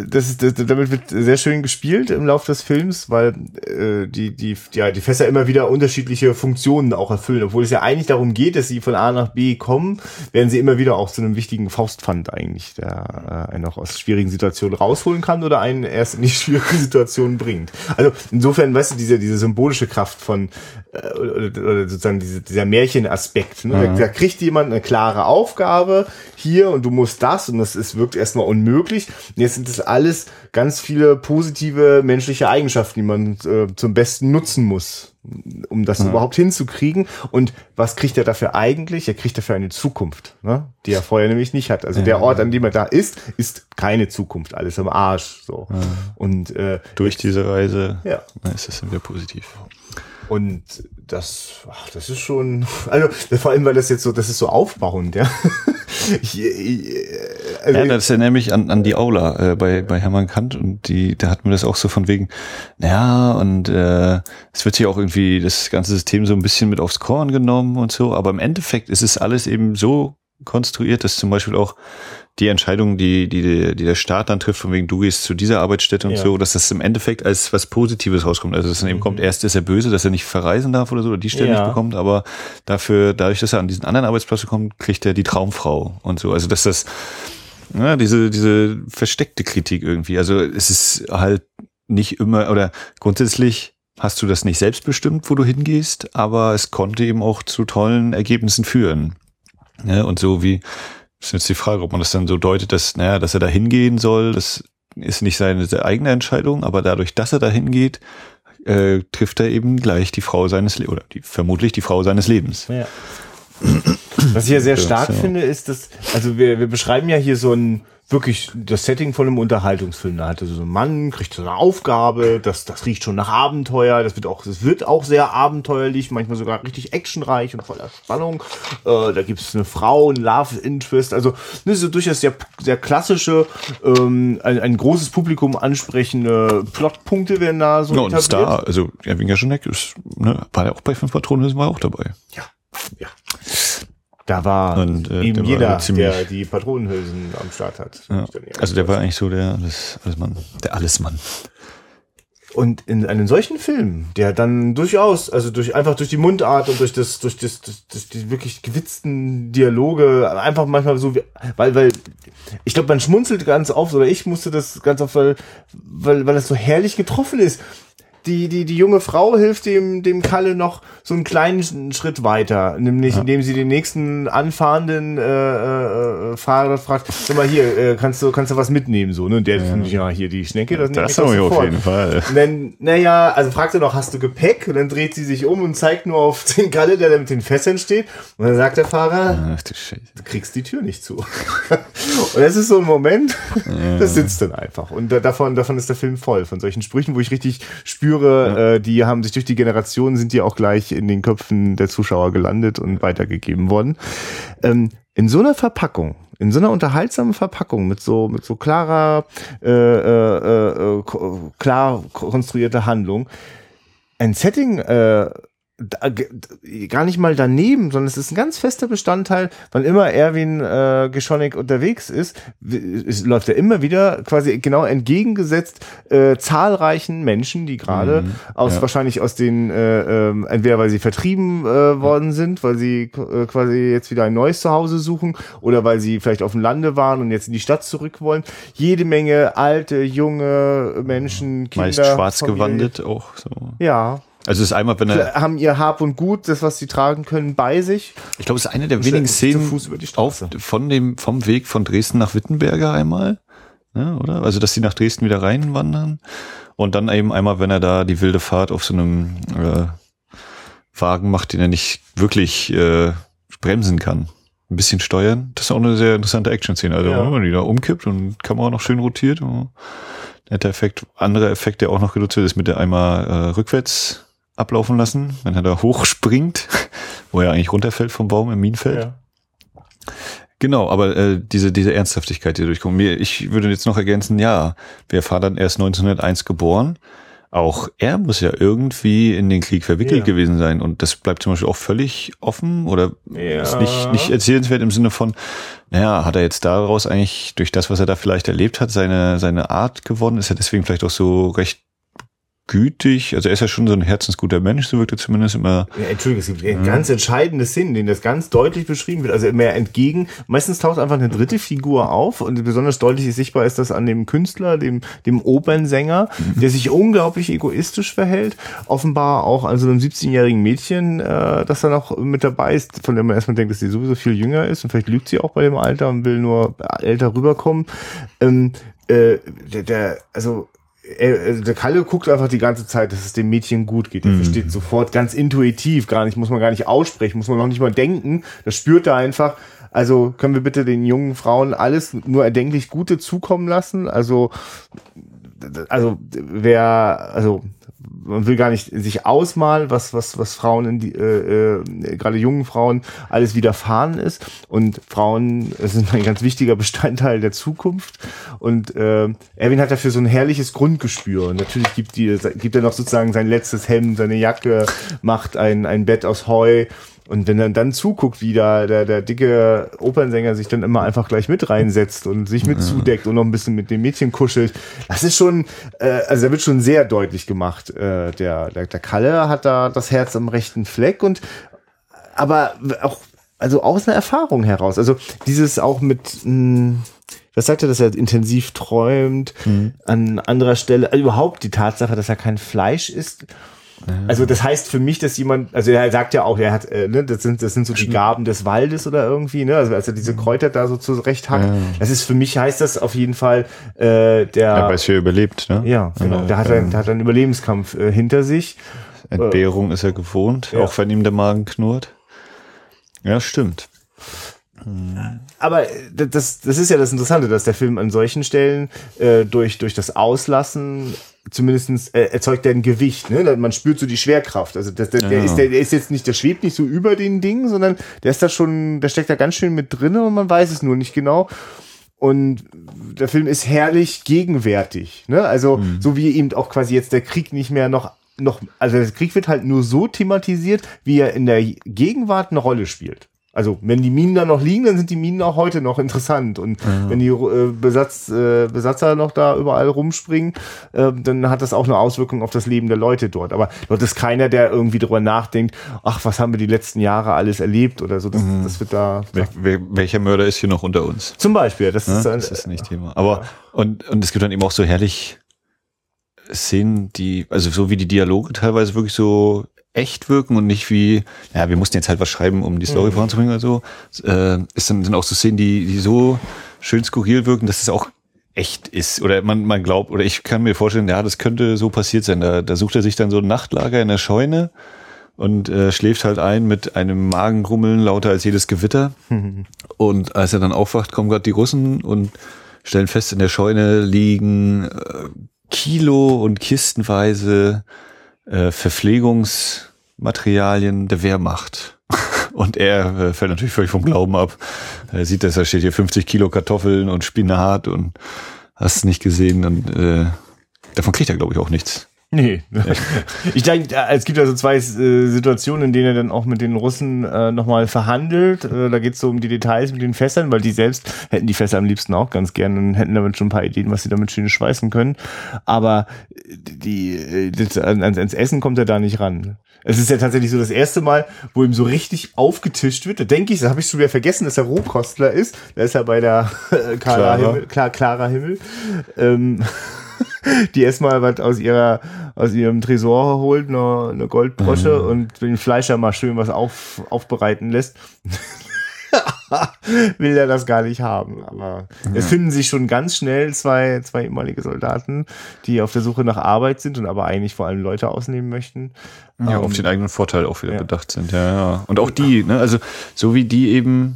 das ist, das, damit wird sehr schön gespielt im Laufe des Films, weil äh, die, die, ja, die Fässer immer wieder unterschiedliche Funktionen auch erfüllen. Obwohl es ja eigentlich darum geht, dass sie von A nach B kommen, werden sie immer wieder auch zu einem wichtigen Faustpfand eigentlich, der äh, einen auch aus schwierigen Situationen rausholen kann oder einen erst in die schwierigen Situationen bringt. Also insofern, weißt du, diese, diese symbolische Kraft von äh, oder, oder sozusagen diese, dieser Märchenaspekt. Ne? Mhm. Da, da, kriegt jemand eine klare Aufgabe hier und du musst das und das ist, wirkt erstmal unmöglich. Und jetzt sind das alles ganz viele positive menschliche Eigenschaften, die man äh, zum Besten nutzen muss, um das mhm. überhaupt hinzukriegen. Und was kriegt er dafür eigentlich? Er kriegt dafür eine Zukunft, ne? die er vorher nämlich nicht hat. Also ja. der Ort, an dem er da ist, ist keine Zukunft, alles am Arsch. So. Mhm. Und äh, durch diese Reise ja. ist es wieder positiv. Und das, ach, das ist schon, also vor allem, weil das jetzt so, das ist so aufbauend, ja. ich, ich, also ja, das erinnert mich an, an die Aula äh, bei, bei Hermann Kant und die, da hat man das auch so von wegen, naja, und äh, es wird hier auch irgendwie das ganze System so ein bisschen mit aufs Korn genommen und so, aber im Endeffekt ist es alles eben so konstruiert, dass zum Beispiel auch die Entscheidung, die, die, die der Staat dann trifft, von wegen du gehst zu dieser Arbeitsstätte und ja. so, dass das im Endeffekt als was Positives rauskommt. Also dass dann eben mhm. kommt, erst ist er böse, dass er nicht verreisen darf oder so, oder die Stelle ja. nicht bekommt, aber dafür, dadurch, dass er an diesen anderen Arbeitsplatz kommt, kriegt er die Traumfrau und so. Also dass das, ja, diese, diese versteckte Kritik irgendwie. Also es ist halt nicht immer, oder grundsätzlich hast du das nicht selbstbestimmt, wo du hingehst, aber es konnte eben auch zu tollen Ergebnissen führen. Ja, und so wie ist jetzt die Frage, ob man das dann so deutet, dass, naja, dass er da hingehen soll, das ist nicht seine eigene Entscheidung, aber dadurch, dass er da hingeht, äh, trifft er eben gleich die Frau seines Lebens, oder die, vermutlich die Frau seines Lebens. Ja. Was ich ja sehr stark ja. finde, ist, dass, also wir, wir beschreiben ja hier so ein, wirklich das Setting von einem Unterhaltungsfilm. Da hatte so ein Mann, kriegt so eine Aufgabe, das, das riecht schon nach Abenteuer, das wird auch, das wird auch sehr abenteuerlich, manchmal sogar richtig actionreich und voller Spannung. Äh, da gibt es eine Frau, ein Love Interest, also das ist durchaus sehr, sehr klassische, ähm, ein, ein großes Publikum ansprechende Plotpunkte werden da so Ja, und Star, also Erwin Jaschenek ist, ne, war ja auch bei fünf Patronen, war auch dabei. Ja, ja. Da war Und, äh, eben jeder, der die Patronenhülsen am Start hat. Ja. Also der war eigentlich so der Alles, Allesmann. Der Allesmann. Und in einem solchen Film, der dann durchaus, also durch einfach durch die Mundart und durch das, durch das, durch, durch die wirklich gewitzten Dialoge, einfach manchmal so, wie- weil, weil, ich glaube, man schmunzelt ganz oft, oder ich musste das ganz oft, weil, weil, weil das so herrlich getroffen ist. Die, die, die junge Frau hilft dem, dem Kalle noch so einen kleinen Schritt weiter, nämlich indem sie den nächsten anfahrenden äh, äh, äh, Fahrer fragt, sag mal hier, äh, kannst du, kannst du was mitnehmen, so, ne? Und der findet, ja, hier die Schnecke, das, nehme ich doch sofort. Fall. Und dann, naja, also fragt er noch, hast du Gepäck? Und dann dreht sie sich um und zeigt nur auf den Galle, der da mit den Fässern steht. Und dann sagt der Fahrer, Ach du Scheiße. du kriegst die Tür nicht zu. und das ist so ein Moment, das sitzt dann einfach. Und da, davon, davon ist der Film voll, von solchen Sprüchen, wo ich richtig spüre, äh, die haben sich durch die Generationen, sind die auch gleich in den Köpfen der Zuschauer gelandet und weitergegeben worden. Ähm, in so einer Verpackung, in so einer unterhaltsamen Verpackung mit so mit so klarer, äh, äh, äh, klar konstruierter Handlung, ein Setting äh, gar nicht mal daneben, sondern es ist ein ganz fester Bestandteil, wann immer Erwin äh, Geschonek unterwegs ist, läuft er immer wieder quasi genau entgegengesetzt äh, zahlreichen Menschen, die gerade aus ja. wahrscheinlich aus den äh, ähm, entweder weil sie vertrieben äh, worden sind, weil sie äh, quasi jetzt wieder ein neues Zuhause suchen oder weil sie vielleicht auf dem Lande waren und jetzt in die Stadt zurück wollen. Jede Menge alte, junge Menschen, Kinder, Meist schwarz Familie. gewandet auch so. Ja, Also es ist einmal, wenn er, haben ihr Hab und Gut, das, was sie tragen können, bei sich. ich glaube, es ist eine der wenigen Szenen auf, von dem, vom Weg von Dresden nach Wittenberger einmal. Ne, oder? Also, dass sie nach Dresden wieder reinwandern. Und dann eben einmal, wenn er da die wilde Fahrt auf so einem äh, Wagen macht, den er nicht wirklich äh, bremsen kann. Ein bisschen steuern. Das ist auch eine sehr interessante Action-Szene. Also, Ja. wenn die da umkippt und Kamera noch schön rotiert. Oh, netter Effekt. Anderer Effekt, der auch noch genutzt wird, ist mit der einmal äh, rückwärts ablaufen lassen, wenn er da hochspringt, wo er eigentlich runterfällt vom Baum im Minenfeld. Genau, aber äh, diese, diese Ernsthaftigkeit, die durchkommt. Mir, ich würde jetzt noch ergänzen, ja, wir dann erst 1901 geboren. Auch er muss ja irgendwie in den Krieg verwickelt Ja. gewesen sein. Und das bleibt zum Beispiel auch völlig offen oder Ja. ist nicht, nicht erzählenswert im Sinne von, naja, hat er jetzt daraus eigentlich durch das, was er da vielleicht erlebt hat, seine, seine Art gewonnen? Ist er deswegen vielleicht auch so recht gütig? Also er ist ja schon so ein herzensguter Mensch, so wirkt er zumindest immer. Ja, Entschuldigung, es gibt einen ganz entscheidende Szenen, in denen das ganz deutlich beschrieben wird. Also mehr entgegen. Meistens taucht einfach eine dritte Figur auf und besonders deutlich sichtbar ist das an dem Künstler, dem, dem Opernsänger, der sich unglaublich egoistisch verhält. Offenbar auch an so einem 17-jährigen Mädchen, äh, das da noch mit dabei ist, von dem man erstmal denkt, dass sie sowieso viel jünger ist und vielleicht lügt sie auch bei dem Alter und will nur älter rüberkommen. Ähm, äh, der, der, also er, also der Kalle guckt einfach die ganze Zeit, dass es dem Mädchen gut geht. Er versteht sofort ganz intuitiv, gar nicht, muss man gar nicht aussprechen, muss man noch nicht mal denken. Das spürt er einfach. Also können wir bitte den jungen Frauen alles nur erdenklich Gute zukommen lassen? Also, also wer, also man will gar nicht sich ausmalen, was was was Frauen in die äh, äh, gerade jungen Frauen alles widerfahren ist. Und Frauen sind ein ganz wichtiger Bestandteil der Zukunft. Und äh, Erwin hat dafür so ein herrliches Grundgespür. Und natürlich gibt die gibt er noch sozusagen sein letztes Hemd, seine Jacke, macht ein ein Bett aus Heu und wenn er dann zuguckt, wie da der, der dicke Opernsänger sich dann immer einfach gleich mit reinsetzt und sich mit zudeckt und noch ein bisschen mit dem Mädchen kuschelt, das ist schon, äh, also da wird schon sehr deutlich gemacht. Äh, der, der, der Kalle hat da das Herz am rechten Fleck und aber auch, also aus einer Erfahrung heraus. Also dieses auch mit, mh, was sagt er, dass er intensiv träumt, an anderer Stelle, also überhaupt die Tatsache, dass er kein Fleisch isst. Also das heißt für mich, dass jemand, also er sagt ja auch, er hat, äh, ne, das sind, das sind so die Gaben des Waldes oder irgendwie, ne, also als er diese Kräuter da so zurecht hackt, das ist für mich heißt das auf jeden Fall, äh, der, Er weiß, wie er überlebt, ne? ja, genau, Äh, der hat, einen, der hat einen Überlebenskampf äh, hinter sich. Entbehrung ist er gewohnt, Ja. auch wenn ihm der Magen knurrt. Ja, stimmt. Aber das, das ist ja das Interessante, dass der Film an solchen Stellen äh, durch, durch das Auslassen zumindestens äh, erzeugt er ein Gewicht, ne? Man spürt so die Schwerkraft. Also das, der, der, Ja. ist, der, der ist jetzt nicht, der schwebt nicht so über den Dingen, sondern der ist da schon, der steckt da ganz schön mit drinne und man weiß es nur nicht genau. Und der Film ist herrlich gegenwärtig. Ne? Also so wie eben auch quasi jetzt der Krieg nicht mehr noch noch, also der Krieg wird halt nur so thematisiert, wie er in der Gegenwart eine Rolle spielt. Also wenn die Minen da noch liegen, dann sind die Minen auch heute noch interessant. Und wenn die äh, Besatz, äh, Besatzer noch da überall rumspringen, äh, dann hat das auch eine Auswirkung auf das Leben der Leute dort. Aber dort ist keiner, der irgendwie drüber nachdenkt, ach, was haben wir die letzten Jahre alles erlebt oder so. Das, das wird da. Wer, wer, welcher Mörder ist hier noch unter uns? Zum Beispiel, das Ne? ist, Das ist nicht Thema. Aber, und, und es gibt dann eben auch so herrlich Szenen, die, also so wie die Dialoge teilweise wirklich so echt wirken und nicht wie, ja, wir mussten jetzt halt was schreiben, um die Story Mhm. voranzubringen oder so. Äh, ist dann sind auch so Szenen, die, die so schön skurril wirken, dass es auch echt ist. Oder man, man glaubt, oder ich kann mir vorstellen, ja, das könnte so passiert sein. Da, da sucht er sich dann so ein Nachtlager in der Scheune und äh, schläft halt ein mit einem Magengrummeln lauter als jedes Gewitter. Und als er dann aufwacht, kommen gerade die Russen und stellen fest, in der Scheune liegen äh, Kilo und kistenweise äh, Verpflegungsmaterialien der Wehrmacht. Und er äh, fällt natürlich völlig vom Glauben ab. Er sieht, dass da steht hier 50 Kilo Kartoffeln und Spinat und hast es nicht gesehen und äh, davon kriegt er, glaube ich, auch nichts. Nee. Ich denke, es gibt also zwei äh, Situationen, in denen er dann auch mit den Russen äh, nochmal verhandelt. Äh, da geht es so um die Details mit den Fässern, weil die selbst hätten die Fässer am liebsten auch ganz gern und hätten damit schon ein paar Ideen, was sie damit schön schweißen können. Aber die, äh, das, ans, ans Essen kommt er da nicht ran. Es ist ja tatsächlich so das erste Mal, wo ihm so richtig aufgetischt wird. Da denke ich, das habe ich schon wieder vergessen, dass er Rohkostler ist. Da ist er bei der äh, Clara. Himmel, klar, Clara Himmel. Ähm, die erstmal was aus ihrer aus ihrem Tresor holt, eine, eine Goldbrosche und den Fleischer mal schön was auf, aufbereiten lässt. Will er das gar nicht haben. Aber es finden sich schon ganz schnell zwei, zwei ehemalige Soldaten, die auf der Suche nach Arbeit sind und aber eigentlich vor allem Leute ausnehmen möchten. Ja, Ähm, auf den eigenen Vorteil auch wieder ja. bedacht sind. Ja, ja. Und auch die, ne, also so wie die eben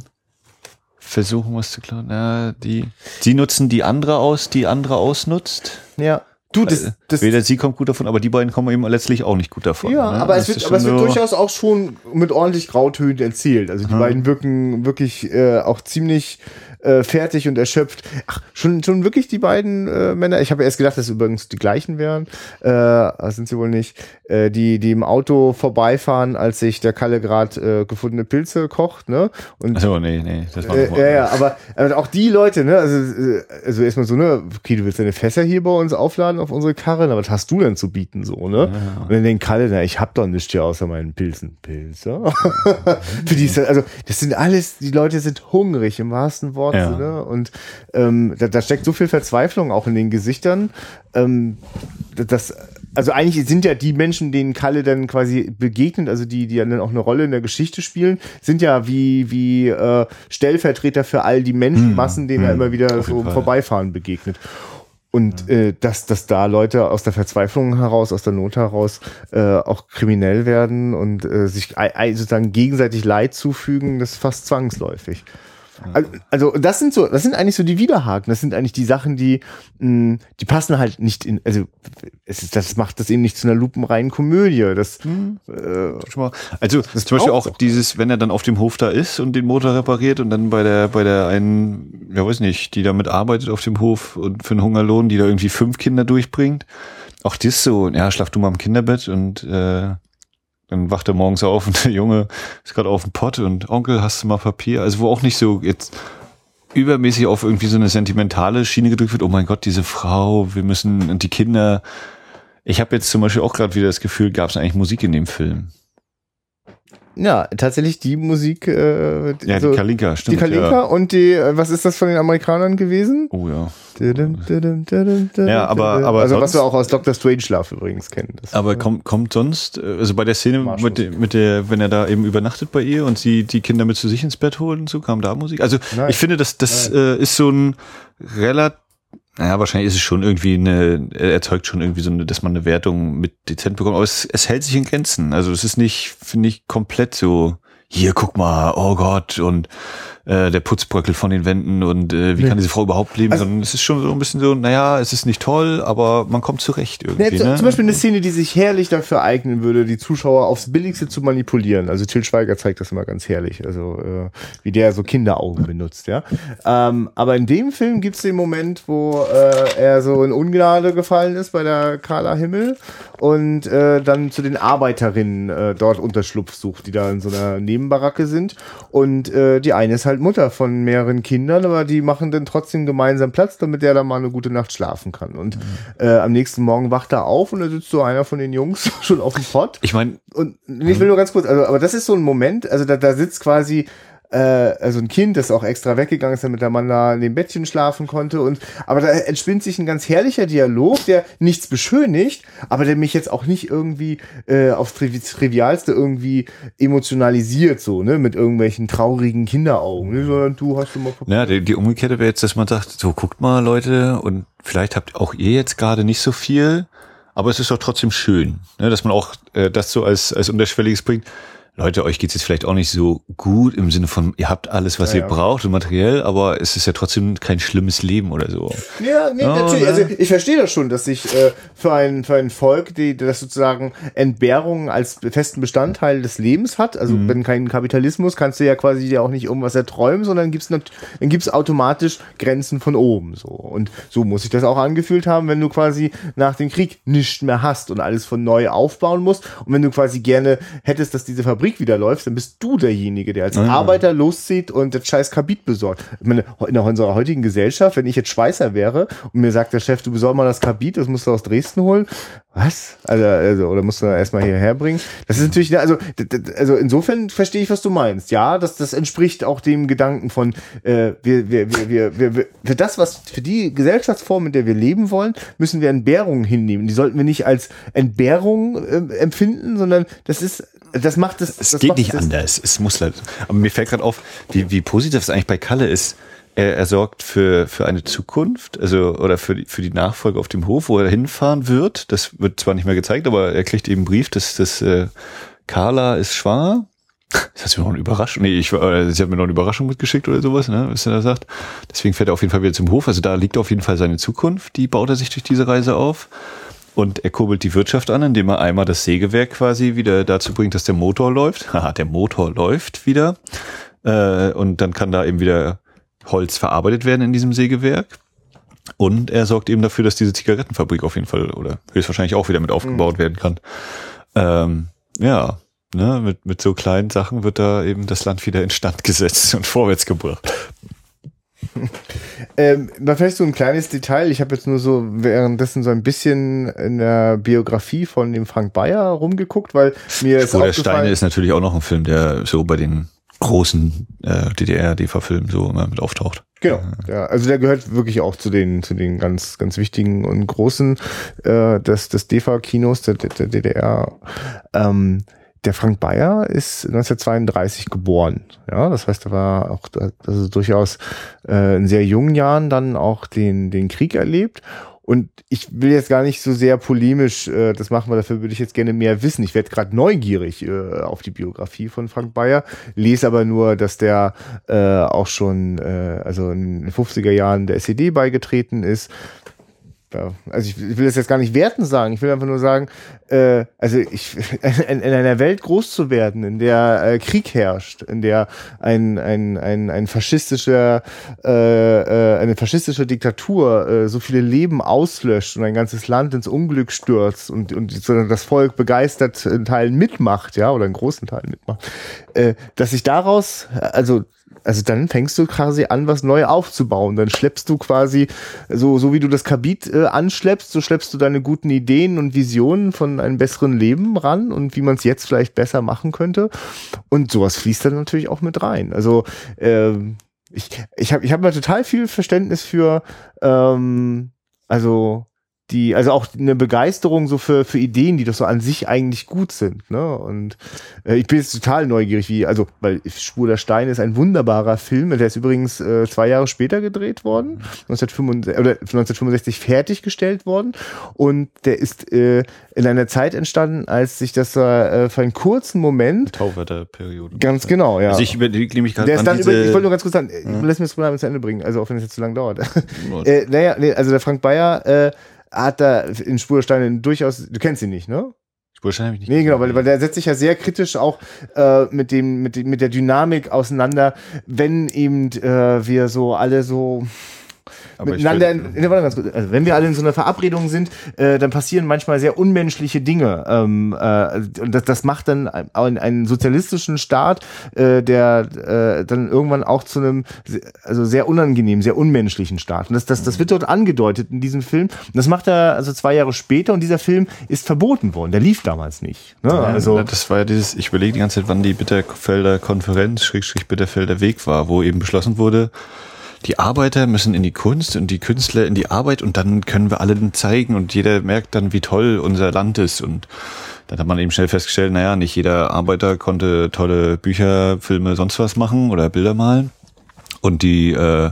versuchen, was zu klauen, ja, die, die nutzen die andere aus, die andere ausnutzt. ja. Du, das, das, Weder sie kommt gut davon, aber die beiden kommen eben letztlich auch nicht gut davon. Ja, ne? aber es wird, aber es wird so- durchaus auch schon mit ordentlich Grautönen erzählt. Also die beiden wirken wirklich äh, auch ziemlich äh, fertig und erschöpft. Ach, schon, schon wirklich die beiden äh, Männer. Ich habe erst gedacht, dass es übrigens die gleichen wären. Äh, das sind sie wohl nicht. Äh, die, die im Auto vorbeifahren, als sich der Kalle gerade äh, gefundene Pilze kocht, ne? Und Achso, nee, nee, das war äh, ja, ja, aber, aber auch die Leute, ne, also, äh, also erstmal so, ne, okay, du willst deine Fässer hier bei uns aufladen auf unsere Karre, na, was hast du denn zu bieten, so, ne? Und dann denkt Kalle, na, ich hab doch nichts hier außer meinen Pilzen. Pilze? Für die ist das, also, das sind alles, die Leute sind hungrig im wahrsten Wort, Ja. ne? Und ähm, da, da steckt so viel Verzweiflung auch in den Gesichtern, ähm, das, also eigentlich sind ja die Menschen, denen Kalle dann quasi begegnet, also die, die dann auch eine Rolle in der Geschichte spielen, sind ja wie, wie äh, Stellvertreter für all die Menschenmassen, denen er immer wieder Hm. so im. Vorbeifahren begegnet. Und äh, dass, dass da Leute aus der Verzweiflung heraus, aus der Not heraus äh, auch kriminell werden und äh, sich sozusagen gegenseitig Leid zufügen, das ist fast zwangsläufig. Also, also das sind so, das sind eigentlich so die Widerhaken. Das sind eigentlich die Sachen, die, mh, die passen halt nicht in, also es ist, das macht das eben nicht zu einer lupenreinen Komödie. Das, Hm. äh. Also zum Beispiel braucht's auch dieses, wenn er dann auf dem Hof da ist und den Motor repariert und dann bei der, bei der einen, ja weiß nicht, die damit arbeitet auf dem Hof und für einen Hungerlohn, die da irgendwie fünf Kinder durchbringt. Auch das so, ja, schlaf du mal im Kinderbett und äh, dann wacht er morgens auf und der Junge ist gerade auf dem Pott und Onkel, hast du mal Papier? Also wo auch nicht so jetzt übermäßig auf irgendwie so eine sentimentale Schiene gedrückt wird, oh mein Gott, diese Frau, wir müssen, und die Kinder. Ich habe jetzt zum Beispiel auch gerade wieder das Gefühl, gab es eigentlich Musik in dem Film? Ja, tatsächlich die Musik, äh, Ja, also die Kalinka, die stimmt. Kalinka Ja. und die, äh, was ist das von den Amerikanern gewesen? Oh ja. Ja, aber- aber also was wir auch aus Dr. Strangelove übrigens kennen. Das, Aber kommt, kommt sonst, äh, also bei der Szene mit, der- mit der, wenn er da eben übernachtet bei ihr und sie die Kinder mit zu sich ins Bett holt und so, kam da Musik? Also Nein. ich finde, das, das äh, ist so ein relativ, naja, wahrscheinlich ist es schon irgendwie eine, er erzeugt schon irgendwie so eine, dass man eine Wertung mit dezent bekommt, aber es, es hält sich in Grenzen. Also es ist nicht, finde ich, komplett so hier guck mal, oh Gott und äh, der Putzbröckel von den Wänden und äh, wie Nee. kann diese Frau überhaupt leben, Also- sondern es ist schon so ein bisschen so, naja, es ist nicht toll, aber man kommt zurecht irgendwie. Nee, ne? Zum Beispiel eine Szene, die sich herrlich dafür eignen würde, die Zuschauer aufs Billigste zu manipulieren. Also Til Schweiger zeigt das immer ganz herrlich, also äh, wie der so Kinderaugen benutzt, ja. Ähm, aber in dem Film gibt's den Moment, wo äh, er so in Ungnade gefallen ist bei der Carla Himmel und äh, dann zu den Arbeiterinnen äh, dort Unterschlupf sucht, die da in so einer Nebenbaracke sind. Und äh, die eine ist halt Mutter von mehreren Kindern, aber die machen dann trotzdem gemeinsam Platz, damit der dann mal eine gute Nacht schlafen kann. Und äh, am nächsten Morgen wacht er auf und da sitzt so einer von den Jungs schon auf dem Pott. Ich meine, Und ich will nur ganz kurz, also, aber das ist so ein Moment, also da, da sitzt quasi äh, also ein Kind, das auch extra weggegangen ist, damit der Mann da in dem Bettchen schlafen konnte. Und aber da entspinnt sich ein ganz herrlicher Dialog, der nichts beschönigt, aber der mich jetzt auch nicht irgendwie äh, aufs Trivi Trivialste irgendwie emotionalisiert, so, ne, mit irgendwelchen traurigen Kinderaugen. Ne, sondern du hast mal Ja, die, die umgekehrte wäre jetzt, dass man sagt, so guckt mal Leute und vielleicht habt auch ihr jetzt gerade nicht so viel, aber es ist doch trotzdem schön, ne, dass man auch äh, das so als, als unterschwelliges bringt. Leute, euch geht's jetzt vielleicht auch nicht so gut im Sinne von, ihr habt alles, was Ja, ihr ja. braucht und materiell, aber es ist ja trotzdem kein schlimmes Leben oder so. Ja, nee, Ja, natürlich. ne? Also ich verstehe das schon, dass sich äh, für ein für ein Volk, die das sozusagen Entbehrung als festen Bestandteil des Lebens hat. Also wenn kein Kapitalismus, kannst du ja quasi dir auch nicht irgendwas erträumen, sondern gibt's dann gibt's automatisch Grenzen von oben so. Und so muss sich das auch angefühlt haben, wenn du quasi nach dem Krieg nichts mehr hast und alles von neu aufbauen musst. Und wenn du quasi gerne hättest, dass diese Fabrik wieder läuft, dann bist du derjenige, der als Arbeiter loszieht und das scheiß Kabit besorgt. Ich meine, in unserer heutigen Gesellschaft, wenn ich jetzt Schweißer wäre und mir sagt der Chef, du besorg mal das Kabit, das musst du aus Dresden holen. Was? Also, also oder musst du erstmal hierher bringen? Das ist natürlich, also, also insofern verstehe ich, was du meinst. Ja, das, das entspricht auch dem Gedanken von, äh, wir, wir, wir, wir, wir, wir, für das, was, für die Gesellschaftsform, in der wir leben wollen, müssen wir Entbehrungen hinnehmen. Die sollten wir nicht als Entbehrung ähm, empfinden, sondern das ist, das macht es. Es das geht nicht das, anders. Es muss leider. Aber mir fällt gerade auf, wie, wie positiv es eigentlich bei Kalle ist. Er, er sorgt für, für eine Zukunft, also oder für die, für die Nachfolge auf dem Hof, wo er hinfahren wird. Das wird zwar nicht mehr gezeigt, aber er kriegt eben einen Brief, dass, dass äh, Carla ist schwanger. Das hat mir noch eine Überraschung. Nee, ich, äh, sie hat mir noch eine Überraschung mitgeschickt oder sowas, ne, was er da sagt. Deswegen fährt er auf jeden Fall wieder zum Hof. Also da liegt auf jeden Fall seine Zukunft. Die baut er sich durch diese Reise auf. Und er kurbelt die Wirtschaft an, indem er einmal das Sägewerk quasi wieder dazu bringt, dass der Motor läuft. Haha, der Motor läuft wieder. Äh, und dann kann da eben wieder Holz verarbeitet werden in diesem Sägewerk. Und er sorgt eben dafür, dass diese Zigarettenfabrik auf jeden Fall oder höchstwahrscheinlich auch wieder mit aufgebaut werden kann. Ähm, ja, ne, mit, mit so kleinen Sachen wird da eben das Land wieder instand gesetzt und vorwärts gebracht. Ähm, da vielleicht so ein kleines Detail. Ich habe jetzt nur so währenddessen so ein bisschen in der Biografie von dem Frank Bayer rumgeguckt, weil mir ist Spur der Steine ist natürlich auch noch ein Film, der so bei den großen äh, DDR-DEFA-Filmen so immer mit auftaucht. Genau, ja, also der gehört wirklich auch zu den zu den ganz ganz wichtigen und großen äh, des des DEFA-Kinos der, der, der DDR. Ähm, der Frank Bayer ist 1932 geboren. Ja, das heißt, er war auch also durchaus äh, in sehr jungen Jahren dann auch den den Krieg erlebt. Und ich will jetzt gar nicht so sehr polemisch äh, das machen, weil dafür würde ich jetzt gerne mehr wissen. Ich werde gerade neugierig äh, auf die Biografie von Frank Bayer, lese aber nur, dass der äh, auch schon äh, also in den 50er Jahren der SED beigetreten ist. Ja, also ich will das jetzt gar nicht werten sagen, ich will einfach nur sagen, äh, also ich in, in einer Welt groß zu werden, in der äh, Krieg herrscht, in der ein ein ein, ein faschistischer äh, äh, eine faschistische Diktatur äh, so viele Leben auslöscht und ein ganzes Land ins Unglück stürzt und und das Volk begeistert in Teilen mitmacht, ja oder in großen Teilen mitmacht, äh, dass sich daraus also also dann fängst du quasi an, was neu aufzubauen. Dann schleppst du quasi, so, so wie du das Kabit äh, anschleppst, so schleppst du deine guten Ideen und Visionen von einem besseren Leben ran und wie man es jetzt vielleicht besser machen könnte. Und sowas fließt dann natürlich auch mit rein. Also ähm, ich, ich habe ich hab mal total viel Verständnis für, ähm, also die, also auch eine Begeisterung so für, für Ideen, die doch so an sich eigentlich gut sind. Ne? Und äh, ich bin jetzt total neugierig, wie, also, weil Spur der Steine ist ein wunderbarer Film, der ist übrigens äh, zwei Jahre später gedreht worden, 1965, oder 1965 fertiggestellt worden. Und der ist äh, in einer Zeit entstanden, als sich das äh, für einen kurzen Moment. Tauwetterperiode. Ganz genau, ja. Also ich überlege nämlich gerade Der ist an dann diese, über, ich wollte nur ganz kurz sagen, ja. lass mir das Problem zu Ende bringen, also auch wenn es jetzt zu lang dauert. äh, naja, nee, also der Frank Bayer äh, hat da in Spursteinen durchaus, du kennst ihn nicht, ne? Spurstein habe ich nicht. Nee, genau, weil, weil der setzt sich ja sehr kritisch auch äh, mit dem, mit, dem, mit der Dynamik auseinander, wenn eben äh, wir so alle so Aber miteinander, will- in, warte ganz kurz. also wenn wir alle in so einer Verabredung sind, äh, dann passieren manchmal sehr unmenschliche Dinge. Ähm, äh, und das, das macht dann einen, einen sozialistischen Staat, äh, der äh, dann irgendwann auch zu einem also sehr unangenehmen, sehr unmenschlichen Staat. Und das, das, das wird dort angedeutet in diesem Film. Und das macht er also zwei Jahre später und dieser Film ist verboten worden. Der lief damals nicht. Ne? also Ja, das war ja dieses, ich überlege die ganze Zeit, wann die Bitterfelder Konferenz, Schrägstrich Bitterfelder Weg war, wo eben beschlossen wurde, die Arbeiter müssen in die Kunst und die Künstler in die Arbeit und dann können wir alle zeigen und jeder merkt dann, wie toll unser Land ist. Und dann hat man eben schnell festgestellt, naja, nicht jeder Arbeiter konnte tolle Bücher, Filme, sonst was machen oder Bilder malen. Und die äh,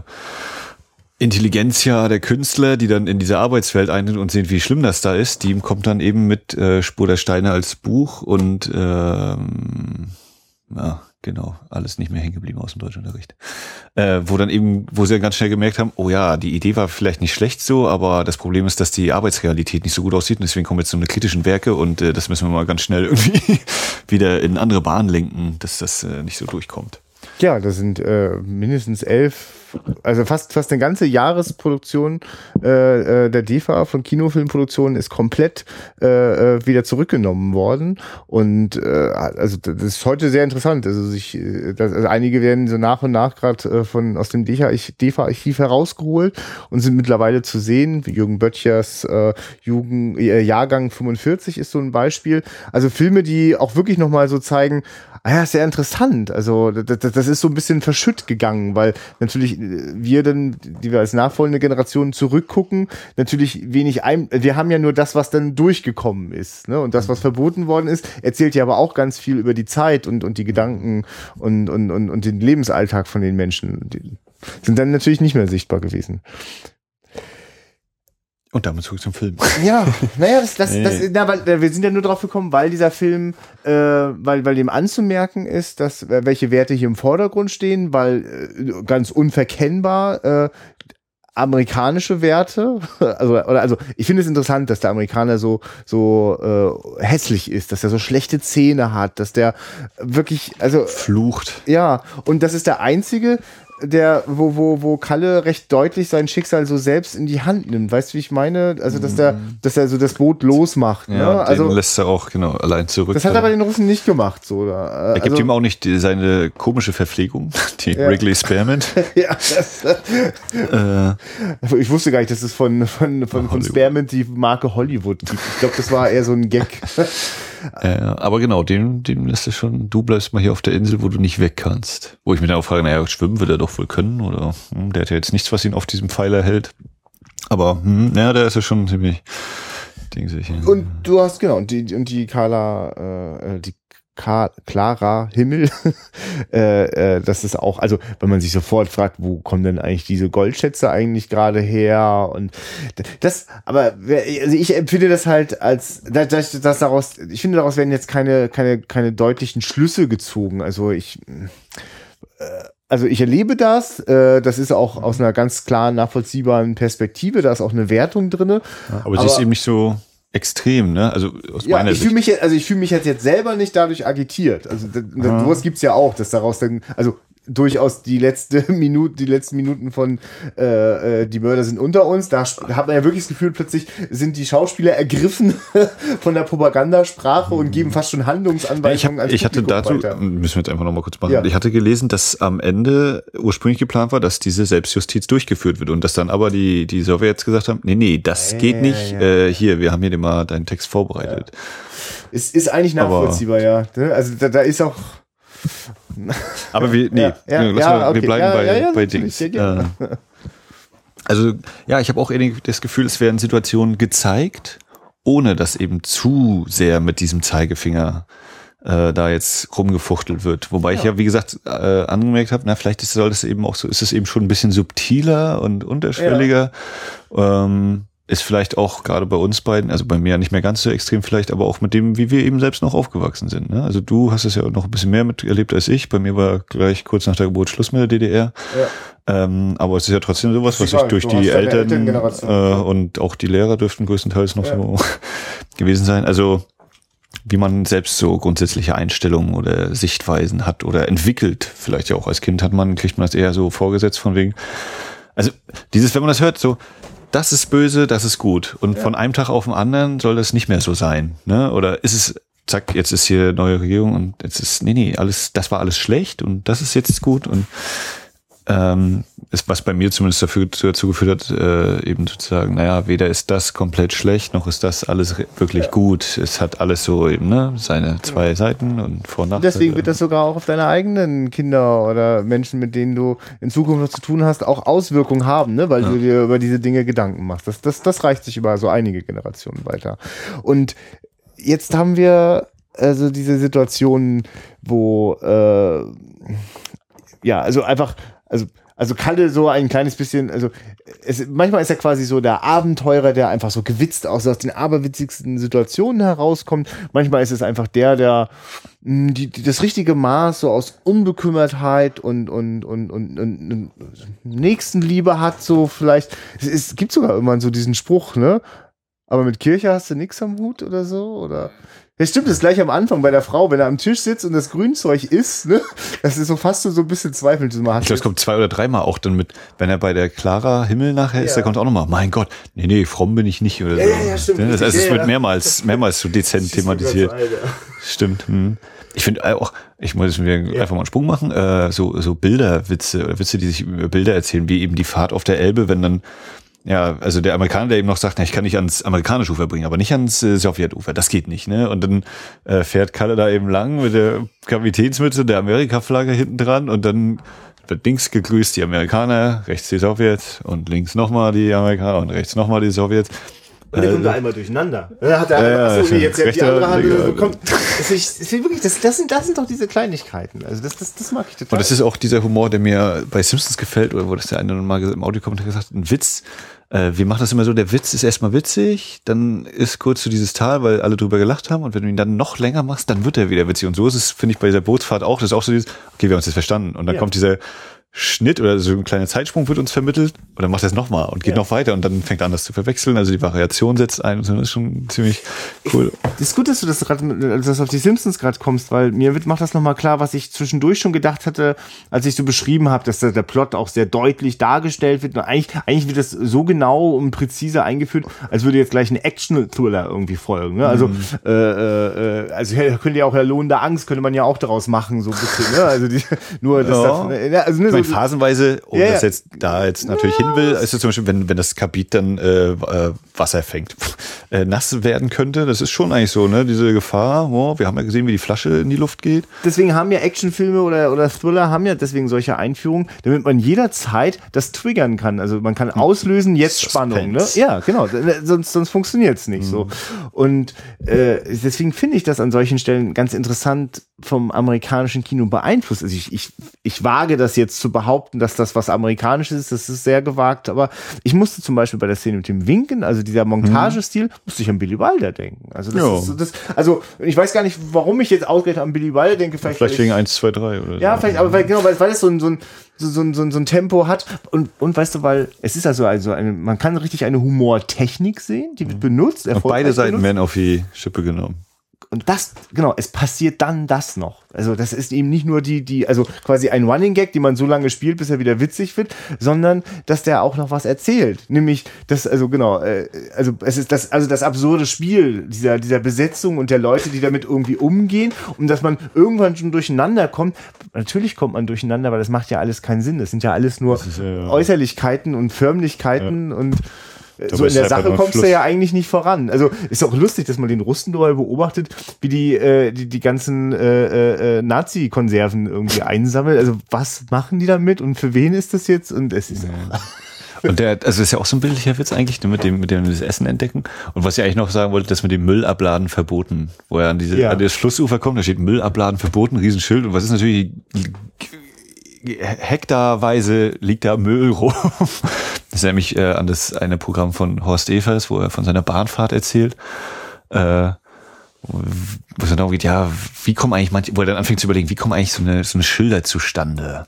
Intelligenzia der Künstler, die dann in diese Arbeitswelt eintritt und sehen, wie schlimm das da ist, die kommt dann eben mit äh, Spur der Steine als Buch und ähm, ja, genau, alles nicht mehr hängen geblieben aus dem Deutschunterricht. Äh, wo dann eben, wo sie dann ganz schnell gemerkt haben, oh ja, die Idee war vielleicht nicht schlecht so, aber das Problem ist, dass die Arbeitsrealität nicht so gut aussieht und deswegen kommen jetzt so eine kritischen Werke und äh, das müssen wir mal ganz schnell irgendwie wieder in andere Bahnen lenken, dass das äh, nicht so durchkommt. Ja, das sind äh, mindestens elf, also fast fast eine ganze Jahresproduktion äh, äh, der DEFA von Kinofilmproduktionen ist komplett äh, äh, wieder zurückgenommen worden und äh, also das ist heute sehr interessant. Also sich, äh, das, also einige werden so nach und nach gerade äh, von aus dem DEFA-Archiv herausgeholt und sind mittlerweile zu sehen. Jürgen Böttchers äh, Jugend, äh, Jahrgang 45 ist so ein Beispiel. Also Filme, die auch wirklich noch mal so zeigen, Ah ja, sehr interessant. Also das, das ist so ein bisschen verschütt gegangen, weil natürlich äh, wir dann, die wir als nachfolgende Generation zurückgucken, natürlich wenig ein. Wir haben ja nur das, was dann durchgekommen ist, ne? Und das, was verboten worden ist, erzählt ja aber auch ganz viel über die Zeit und und die Gedanken und und und, und den Lebensalltag von den Menschen. Die sind dann natürlich nicht mehr sichtbar gewesen. Und damit zurück zum Film. Ja, naja, das, das, das, na, weil, äh, wir sind ja nur drauf gekommen, weil dieser Film, äh, weil, weil dem anzumerken ist, dass äh, welche Werte hier im Vordergrund stehen, weil äh, ganz unverkennbar äh, amerikanische Werte, also oder also ich finde es interessant, dass der Amerikaner so so äh, hässlich ist, dass er so schlechte Zähne hat, dass der wirklich also Flucht. ja, und das ist der einzige, der, wo, wo, wo Kalle recht deutlich sein Schicksal so selbst in die Hand nimmt. Weißt du, wie ich meine? Also, dass der, dass er so das Boot losmacht. Ne? Mhm. Ja, Also, den lässt er auch genau allein zurück. das hat er bei den Russen nicht gemacht, so. Oder? er gibt also, ihm auch nicht die, seine komische Verpflegung, die Ja. Wrigley Spearmint. ja, das, äh, ich wusste gar nicht, dass es von, von, von, von. Spearmint die Marke Hollywood gibt. Ich glaube, das war eher so ein Gag. äh, aber genau, dem, dem lässt er schon, du bleibst mal hier auf der Insel, wo du nicht weg kannst. Wo ich mir dann auch frage, naja, schwimmen wird er doch wohl können, oder hm, der hat ja jetzt nichts, was ihn auf diesem Pfeiler hält. Aber hm, ja, der ist ja schon ziemlich dingsig. ja. Und du hast, genau, und die, und die Carla, äh, die Clara Himmel, äh, äh, das ist auch, also wenn man sich sofort fragt, wo kommen denn eigentlich diese Goldschätze eigentlich gerade her? Und das, aber also ich empfinde das halt als, dass, dass dass daraus, ich finde daraus werden jetzt keine, keine, keine deutlichen Schlüsse gezogen, also ich, äh, also ich erlebe das, äh, das ist auch aus einer ganz klaren, nachvollziehbaren Perspektive, da ist auch eine Wertung drinne. aber sie ist eben nicht so extrem, ne? Also aus Ja, meiner ich fühle Sicht. mich, jetzt- also ich fühle mich jetzt, jetzt selber nicht dadurch agitiert. Also sowas gibt's ja auch, dass daraus dann, also durchaus die letzte Minute, die letzten Minuten von äh, äh, die Mörder sind unter uns. Da, hat man ja wirklich das Gefühl, plötzlich sind die Schauspieler ergriffen von der Propagandasprache und geben fast schon Ja, ich, Handlungsanweisungen hab, ich hatte dazu, weiter. müssen wir jetzt einfach nochmal kurz machen. Ja. Ich hatte gelesen, dass am Ende ursprünglich geplant war, dass diese Selbstjustiz durchgeführt wird und dass dann aber die, die Sowjets gesagt haben, nee, nee, das Ja, geht nicht. Äh, hier, wir haben hier dir mal deinen Text vorbereitet. Es ist eigentlich Aber- nachvollziehbar, ja. Ne? Also da, da ist auch. Aber wir, nee, Ja, ja, ja, mal, okay. wir bleiben bei, bei Dings. Äh, Also ja, ich habe auch das Gefühl, es werden Situationen gezeigt, ohne dass eben zu sehr mit diesem Zeigefinger äh, da jetzt rumgefuchtelt wird. Wobei ich ja, wie gesagt, äh, angemerkt habe, na, vielleicht ist, soll das eben auch so, ist es eben schon ein bisschen subtiler und unterschwelliger. Ja. Ähm, ist vielleicht auch gerade bei uns beiden, also bei mir nicht mehr ganz so extrem vielleicht, aber auch mit dem, wie wir eben selbst noch aufgewachsen sind. Ne? Also du hast es ja noch ein bisschen mehr miterlebt als ich. Bei mir war gleich kurz nach der Geburt Schluss mit der DDR. Ja. Ähm, aber es ist ja trotzdem sowas, was sich durch die Eltern äh, und auch die Lehrer dürften größtenteils noch ja. so gewesen sein. Also wie man selbst so grundsätzliche Einstellungen oder Sichtweisen hat oder entwickelt. Vielleicht ja auch als Kind hat man, kriegt man das eher so vorgesetzt von wegen. Also dieses, wenn man das hört, so, das ist böse, das ist gut. Und ja. von einem Tag auf den anderen soll das nicht mehr so sein. Ne? Oder ist es, zack, jetzt ist hier neue Regierung und jetzt ist, nee, nee, alles, das war alles schlecht und das ist jetzt gut und ähm, ist, was bei mir zumindest dafür dazu geführt hat, äh, eben sozusagen, naja, weder ist das komplett schlecht, noch ist das alles wirklich ja. gut. Es hat alles so eben, ne, seine zwei ja. Seiten und Vor- und Nachteile. Deswegen wird das sogar auch auf deine eigenen Kinder oder Menschen, mit denen du in Zukunft noch zu tun hast, auch Auswirkungen haben, ne, weil ja. du dir über diese Dinge Gedanken machst. Das, das, das reicht sich über so einige Generationen weiter. Und jetzt haben wir also diese Situationen, wo äh, ja, also einfach also also Kalle so ein kleines bisschen, also es, manchmal ist er quasi so der Abenteurer, der einfach so gewitzt aus, aus den aberwitzigsten Situationen herauskommt. Manchmal ist es einfach der, der mh, hm, die, die, das richtige Maß so aus Unbekümmertheit und, und, und, und, und, Nächstenliebe hat, so vielleicht. Es, es gibt sogar irgendwann so diesen Spruch, ne? Aber mit Kirche hast du nix am Hut oder so? Oder ja, stimmt, das ist gleich am Anfang bei der Frau, wenn er am Tisch sitzt und das Grünzeug isst, ne? Das ist so fast so, so ein bisschen Zweifel. Ich glaube, es kommt zwei oder dreimal auch dann mit, wenn er bei der Clara Himmel nachher ist, ja. da kommt auch nochmal, mein Gott, nee, nee, fromm bin ich nicht oder ja, so. Ja, ja, stimmt. Das, also, es wird mehrmals, mehrmals so dezent thematisiert. Ja. Stimmt. Hm. Ich finde auch, ich muss mir einfach mal einen Sprung machen, äh, so, so Bilderwitze Witze, die sich über Bilder erzählen, wie eben die Fahrt auf der Elbe, wenn dann ja, also der Amerikaner, der eben noch sagt, na, ich kann nicht ans amerikanische Ufer bringen, aber nicht ans äh, Sowjetufer, das geht nicht, ne? Und dann äh, fährt Kalle da eben lang mit der Kapitänsmütze der Amerika-Flagge hinten dran und dann wird links gegrüßt die Amerikaner, rechts die Sowjets und links nochmal die Amerikaner und rechts nochmal die Sowjets. Und der kommt da einmal durcheinander. Dann hat er ja, achso, nee, jetzt die andere Hand bekommt. Das, ist, das, wirklich, das, das, sind, das sind doch diese Kleinigkeiten. Also das, das, das mag ich total. Und das ist auch dieser Humor, der mir bei Simpsons gefällt, oder wo das der eine mal im Audiokommentar gesagt hat, ein Witz, äh, wir machen das immer so, der Witz ist erstmal witzig, dann ist kurz so dieses Tal, weil alle drüber gelacht haben und wenn du ihn dann noch länger machst, dann wird er wieder witzig. Und so ist es, finde ich, bei dieser Bootsfahrt auch, das ist auch so dieses, okay, wir haben uns jetzt verstanden. Und dann ja. kommt dieser Schnitt oder so ein kleiner Zeitsprung wird uns vermittelt und dann macht er es nochmal und geht ja. noch weiter und dann fängt er an, das zu verwechseln. Also die Variation setzt ein und so, das ist schon ziemlich cool. Es ist gut, dass du das gerade, dass auf die Simpsons gerade kommst, weil mir macht das nochmal klar, was ich zwischendurch schon gedacht hatte, als ich so beschrieben habe, dass der Plot auch sehr deutlich dargestellt wird. Und eigentlich, eigentlich wird das so genau und präzise eingeführt, als würde jetzt gleich ein Action-Thriller irgendwie folgen. Ne? Also, mhm. äh, äh, also könnte ja auch der Lohn der Angst, könnte man ja auch daraus machen, so ein bisschen. Ne? Also die, nur das, ja. das also, ne, so, phasenweise, um ja, das jetzt da jetzt natürlich ja. hin will, ist es zum Beispiel, wenn, wenn das Kabit dann äh, äh, Wasser fängt, äh, nass werden könnte. Das ist schon eigentlich so, ne? Diese Gefahr. Oh, wir haben ja gesehen, wie die Flasche in die Luft geht. Deswegen haben ja Actionfilme oder, oder Thriller haben ja deswegen solche Einführungen, damit man jederzeit das triggern kann. Also man kann auslösen, jetzt Spannung. Ne? Ja, genau. Sonst, sonst funktioniert es nicht mhm. so. Und äh, deswegen finde ich das an solchen Stellen ganz interessant vom amerikanischen Kino beeinflusst. Also ich, ich, ich wage das jetzt zu behaupten, dass das was Amerikanisches ist, das ist sehr gewagt, aber ich musste zum Beispiel bei der Szene mit dem Winken, also dieser Montagestil, musste ich an Billy Wilder denken. Also das, ist, das also ich weiß gar nicht, warum ich jetzt ausgerechnet an Billy Wilder denke. Vielleicht, vielleicht wegen 1, 2, 3 oder so. Ja, vielleicht, aber weil, genau, weil, weil es so ein, so ein so, so, so, so ein Tempo hat. Und, und weißt du, weil es ist also, also eine, man kann richtig eine Humortechnik sehen, die wird benutzt. Und beide Seiten benutzt. werden auf die Schippe genommen und das, genau, es passiert dann das noch. Also das ist eben nicht nur die, die, also quasi ein Running Gag, die man so lange spielt, bis er wieder witzig wird, sondern dass der auch noch was erzählt. Nämlich, das, also genau, äh, also es ist das, also das absurde Spiel dieser, dieser Besetzung und der Leute, die damit irgendwie umgehen und dass man irgendwann schon durcheinander kommt. Natürlich kommt man durcheinander, weil das macht ja alles keinen Sinn. Das sind ja alles nur ja, ja. Äußerlichkeiten und Förmlichkeiten ja. und so in der Sache kommst du ja eigentlich nicht voran. Also ist auch lustig, dass man den Russen dabei beobachtet, wie die äh, die, die ganzen äh, äh, Nazi-Konserven irgendwie einsammeln. Also was machen die damit und für wen ist das jetzt? Und es ist auch Und der, also ist ja auch so ein bildlicher Witz eigentlich, ne, mit dem, mit dem wir das Essen entdecken. Und was ich eigentlich noch sagen wollte, das mit dem Müllabladen verboten, wo er an diese, Ja. an das Flussufer kommt, da steht Müllabladen verboten, Riesenschild. Und was ist natürlich, hektarweise liegt da Müll rum. Das ist nämlich äh, an das eine Programm von Horst Evers, wo er von seiner Bahnfahrt erzählt. Äh, wo es dann darum geht, ja, wie kommen eigentlich manche, wo er dann anfängt zu überlegen, wie kommen eigentlich so eine, so eine Schilder zustande?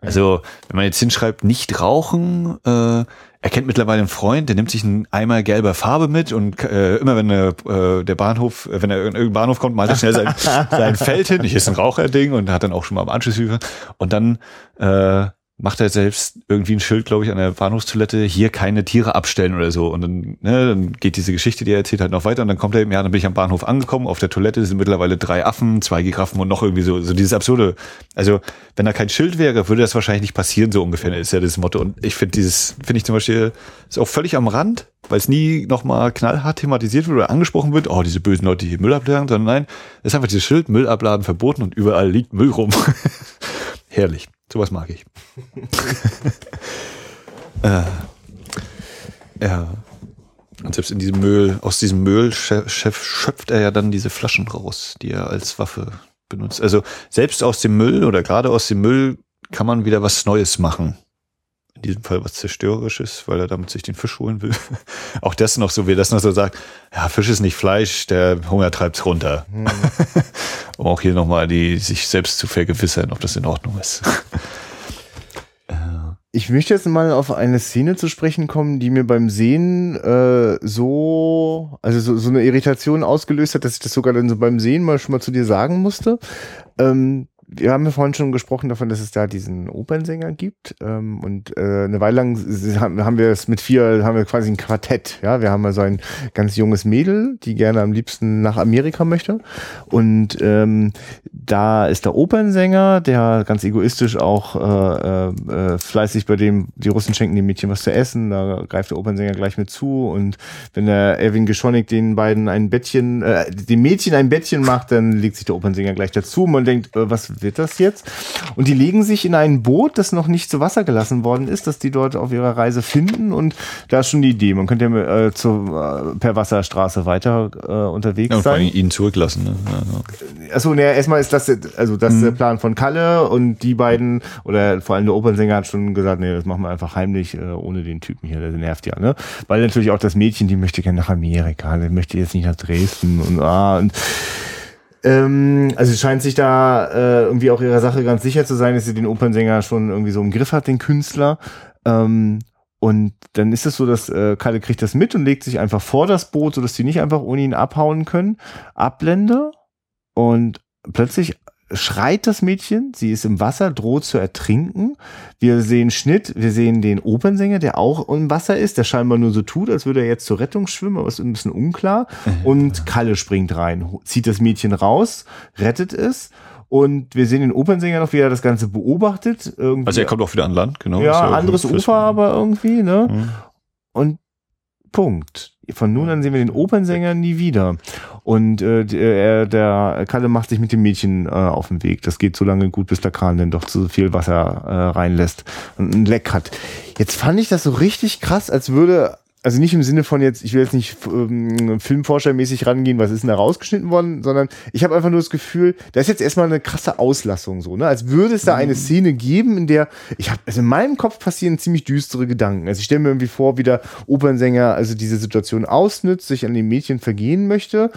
Also, wenn man jetzt hinschreibt, nicht rauchen, äh, er kennt mittlerweile einen Freund, der nimmt sich einen Eimer gelber Farbe mit und äh, immer wenn der, äh, der Bahnhof, wenn er in irgendeinen Bahnhof kommt, malt er schnell sein, sein Feld hin. Ich ist ein Raucherding und hat dann auch schon mal am Anschlusshilfe. Und dann äh, macht er selbst irgendwie ein Schild, glaube ich, an der Bahnhofstoilette, hier keine Tiere abstellen oder so. Und dann, ne, dann geht diese Geschichte, die er erzählt, halt noch weiter. Und dann kommt er eben, ja, dann bin ich am Bahnhof angekommen, auf der Toilette sind mittlerweile drei Affen, zwei Giraffen und noch irgendwie so, so dieses absurde. Also, wenn da kein Schild wäre, würde das wahrscheinlich nicht passieren, so ungefähr, ist ja das Motto. Und ich finde dieses, finde ich zum Beispiel, ist auch völlig am Rand, weil es nie nochmal knallhart thematisiert wird oder angesprochen wird, oh, diese bösen Leute, die hier Müll abladen, sondern nein, es ist einfach dieses Schild, Müll abladen verboten und überall liegt Müll rum. Herrlich. Sowas mag ich. äh, ja. Und selbst in diesem Müll, aus diesem Müll schö- schöpf- schöpft er ja dann diese Flaschen raus, die er als Waffe benutzt. Also selbst aus dem Müll oder gerade aus dem Müll kann man wieder was Neues machen. In diesem Fall was Zerstörerisches, weil er damit sich den Fisch holen will. Auch das noch so, wie er das noch so sagt, ja, Fisch ist nicht Fleisch, der Hunger treibt's runter. um auch hier nochmal die, sich selbst zu vergewissern, ob das in Ordnung ist. Ich möchte jetzt mal auf eine Szene zu sprechen kommen, die mir beim Sehen äh, so, also so, so eine Irritation ausgelöst hat, dass ich das sogar dann so beim Sehen mal schon mal zu dir sagen musste. Ähm, wir haben ja vorhin schon gesprochen davon, dass es da diesen Opernsänger gibt. Ähm, und äh, eine Weile lang haben wir es mit vier, haben wir quasi ein Quartett. Ja, wir haben also ein ganz junges Mädel, die gerne am liebsten nach Amerika möchte. Und ähm, da ist der Opernsänger, der ganz egoistisch auch äh, äh, äh, fleißig bei dem, die Russen schenken dem Mädchen was zu essen, da greift der Opernsänger gleich mit zu und wenn der Erwin Geschonik den beiden ein Bettchen, äh, dem Mädchen ein Bettchen macht, dann legt sich der Opernsänger gleich dazu man denkt, äh, was wird das jetzt? Und die legen sich in ein Boot, das noch nicht zu Wasser gelassen worden ist, das die dort auf ihrer Reise finden und da ist schon die Idee, man könnte ja äh, zu, äh, per Wasserstraße weiter äh, unterwegs Ja, und vor sein. allem ihn zurücklassen. Ne? Ja, Achso, ne, erstmal ist das, also das ist der Plan von Kalle und die beiden, oder vor allem der Opernsänger hat schon gesagt, nee, das machen wir einfach heimlich, äh, ohne den Typen hier, der nervt ja, ne? Weil natürlich auch das Mädchen, die möchte gerne nach Amerika, der möchte jetzt nicht nach Dresden und ah, und ähm, also es scheint sich da äh, irgendwie auch ihrer Sache ganz sicher zu sein, dass sie den Opernsänger schon irgendwie so im Griff hat, den Künstler. Ähm, und dann ist es so, dass äh, Kalle kriegt das mit und legt sich einfach vor das Boot, sodass die nicht einfach ohne ihn abhauen können. Ablende und plötzlich schreit das Mädchen, sie ist im Wasser, droht zu ertrinken. Wir sehen Schnitt, wir sehen den Opernsänger, der auch im Wasser ist, der scheinbar nur so tut, als würde er jetzt zur Rettung schwimmen, aber ist ein bisschen unklar. Und Kalle springt rein, zieht das Mädchen raus, rettet es. Und wir sehen den Opernsänger noch, wie er das Ganze beobachtet. Irgendwie Also er kommt auch wieder an Land, genau. Ja, anderes Ufer aber irgendwie, ne? Mhm. Und Punkt. Von nun an sehen wir den Opernsänger nie wieder. Und äh, der, der Kalle macht sich mit dem Mädchen äh, auf den Weg. Das geht so lange gut, bis der Kran dann doch zu viel Wasser äh, reinlässt und ein Leck hat. Jetzt fand ich das so richtig krass, als würde, also nicht im Sinne von jetzt, ich will jetzt nicht ähm, filmforschermäßig rangehen, was ist denn da rausgeschnitten worden, sondern ich habe einfach nur das Gefühl, da ist jetzt erstmal eine krasse Auslassung so, ne? Als würde es da eine Szene geben, in der ich habe also in meinem Kopf passieren ziemlich düstere Gedanken. Also ich stelle mir irgendwie vor, wie der Opernsänger also diese Situation ausnützt, sich an dem Mädchen vergehen möchte.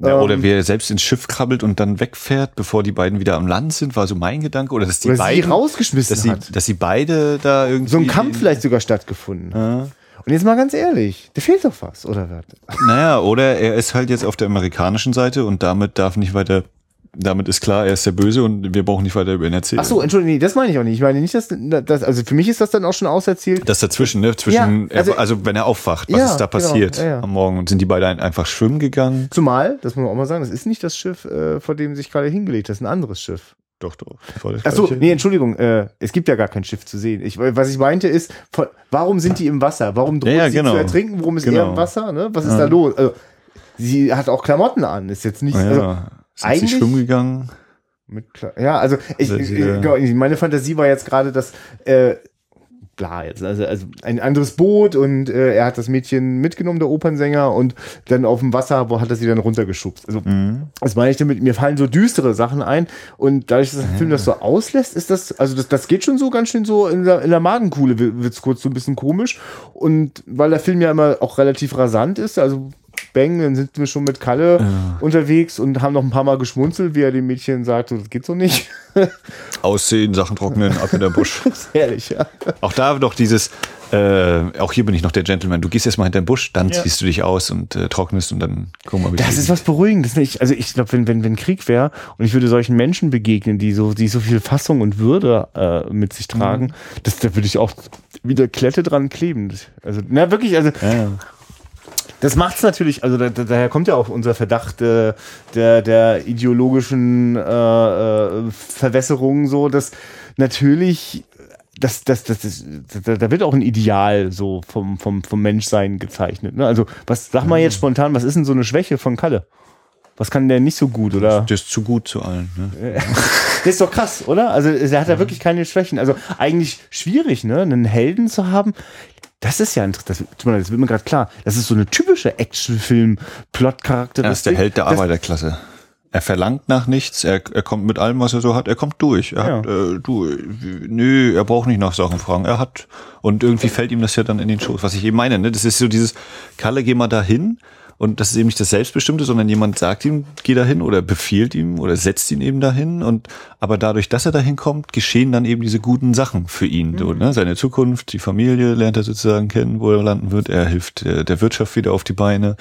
Ja, oder Ähm, wer selbst ins Schiff krabbelt und dann wegfährt, bevor die beiden wieder am Land sind, war so mein Gedanke. Oder dass die oder sie beiden, rausgeschmissen dass sie, hat. dass sie beide da irgendwie. So ein Kampf vielleicht sogar stattgefunden. Ja. Und jetzt mal ganz ehrlich, da fehlt doch was, oder was? Naja, oder er ist halt jetzt auf der amerikanischen Seite und damit darf nicht weiter, damit ist klar, er ist der Böse und wir brauchen nicht weiter über ihn erzählen. Ach so, Entschuldigung, nee, das meine ich auch nicht. Ich meine nicht, dass, dass also für mich ist das dann auch schon auserzählt. Das dazwischen, ne? Zwischen, Ja, also- er, also wenn er aufwacht, was Ja, ist da genau, passiert ja, ja. am Morgen? Und sind die beiden einfach schwimmen gegangen? Zumal, das muss man auch mal sagen, das ist nicht das Schiff, äh, vor dem sich gerade hingelegt, das ist ein anderes Schiff. Doch, doch. das war das Ach so, Gleiche. nee, Entschuldigung, äh, es gibt ja gar kein Schiff zu sehen. Ich, was ich meinte ist, von, warum sind die im Wasser? Warum droht Ja, ja, sie genau. zu ertrinken? Warum ist er Genau. im Wasser? Ne? Was ist da los? Also, sie hat auch Klamotten an, ist jetzt nicht. Ja, Also, sind sie eigentlich- schwimmen gegangen? mit, ja, also ich, ich, meine Fantasie war jetzt gerade, dass äh, bla jetzt. Also, also ein anderes Boot und äh, er hat das Mädchen mitgenommen, der Opernsänger, und dann auf dem Wasser, wo hat er sie dann runtergeschubst. Also, mhm. das meine ich damit, mir fallen so düstere Sachen ein und dadurch, dass der Film das so auslässt, ist das, also das, das geht schon so ganz schön so in der, in der Magenkuhle wird es kurz so ein bisschen komisch und weil der Film ja immer auch relativ rasant ist, also Bang, dann sind wir schon mit Kalle ja. unterwegs und haben noch ein paar Mal geschmunzelt, wie er dem Mädchen sagt, das geht so nicht. Aussehen, Sachen trocknen, ab in der Busch. Herrlich, ja. Auch da doch dieses, äh, auch hier bin ich noch der Gentleman. Du gehst erstmal hinter den Busch, dann ja. ziehst du dich aus und äh, trocknest und dann gucken wir mal. Das ist was Beruhigendes. Nicht? Also ich glaube, wenn, wenn, wenn Krieg wäre und ich würde solchen Menschen begegnen, die so, die so viel Fassung und Würde äh, mit sich tragen, mhm. das, da würde ich auch wieder Klette dran kleben. Also, na wirklich, also ja. Das macht es natürlich, also da, daher kommt ja auch unser Verdacht äh, der, der ideologischen äh, äh, Verwässerung so, dass natürlich das, das, das, das, da wird auch ein Ideal so vom, vom, vom Menschsein gezeichnet. Ne? Also, was sag mal jetzt spontan, was ist denn so eine Schwäche von Kalle? Was kann der nicht so gut, oder? Der ist zu gut zu allen. Ne? das ist doch krass, oder? Also er hat ja wirklich keine Schwächen. Also eigentlich schwierig, ne? Einen Helden zu haben, das ist ja interessant. Das, das wird mir gerade klar. Das ist so eine typische Actionfilm-Plot-Charakteristik. Er ist der Held der Arbeiterklasse. Er verlangt nach nichts, er, er kommt mit allem, was er so hat, er kommt durch. Er ja. hat, äh, du, nö, er braucht nicht nach Sachen fragen. Er hat, und irgendwie fällt ihm das ja dann in den Schoß, was ich eben meine, ne? Das ist so dieses, Kalle, geh mal dahin und das ist eben nicht das Selbstbestimmte, sondern jemand sagt ihm, geh dahin oder befiehlt ihm oder setzt ihn eben dahin. Und aber dadurch, dass er dahin kommt, geschehen dann eben diese guten Sachen für ihn. Mhm. So, ne? Seine Zukunft, die Familie lernt er sozusagen kennen, wo er landen wird. Er hilft der, der Wirtschaft wieder auf die Beine.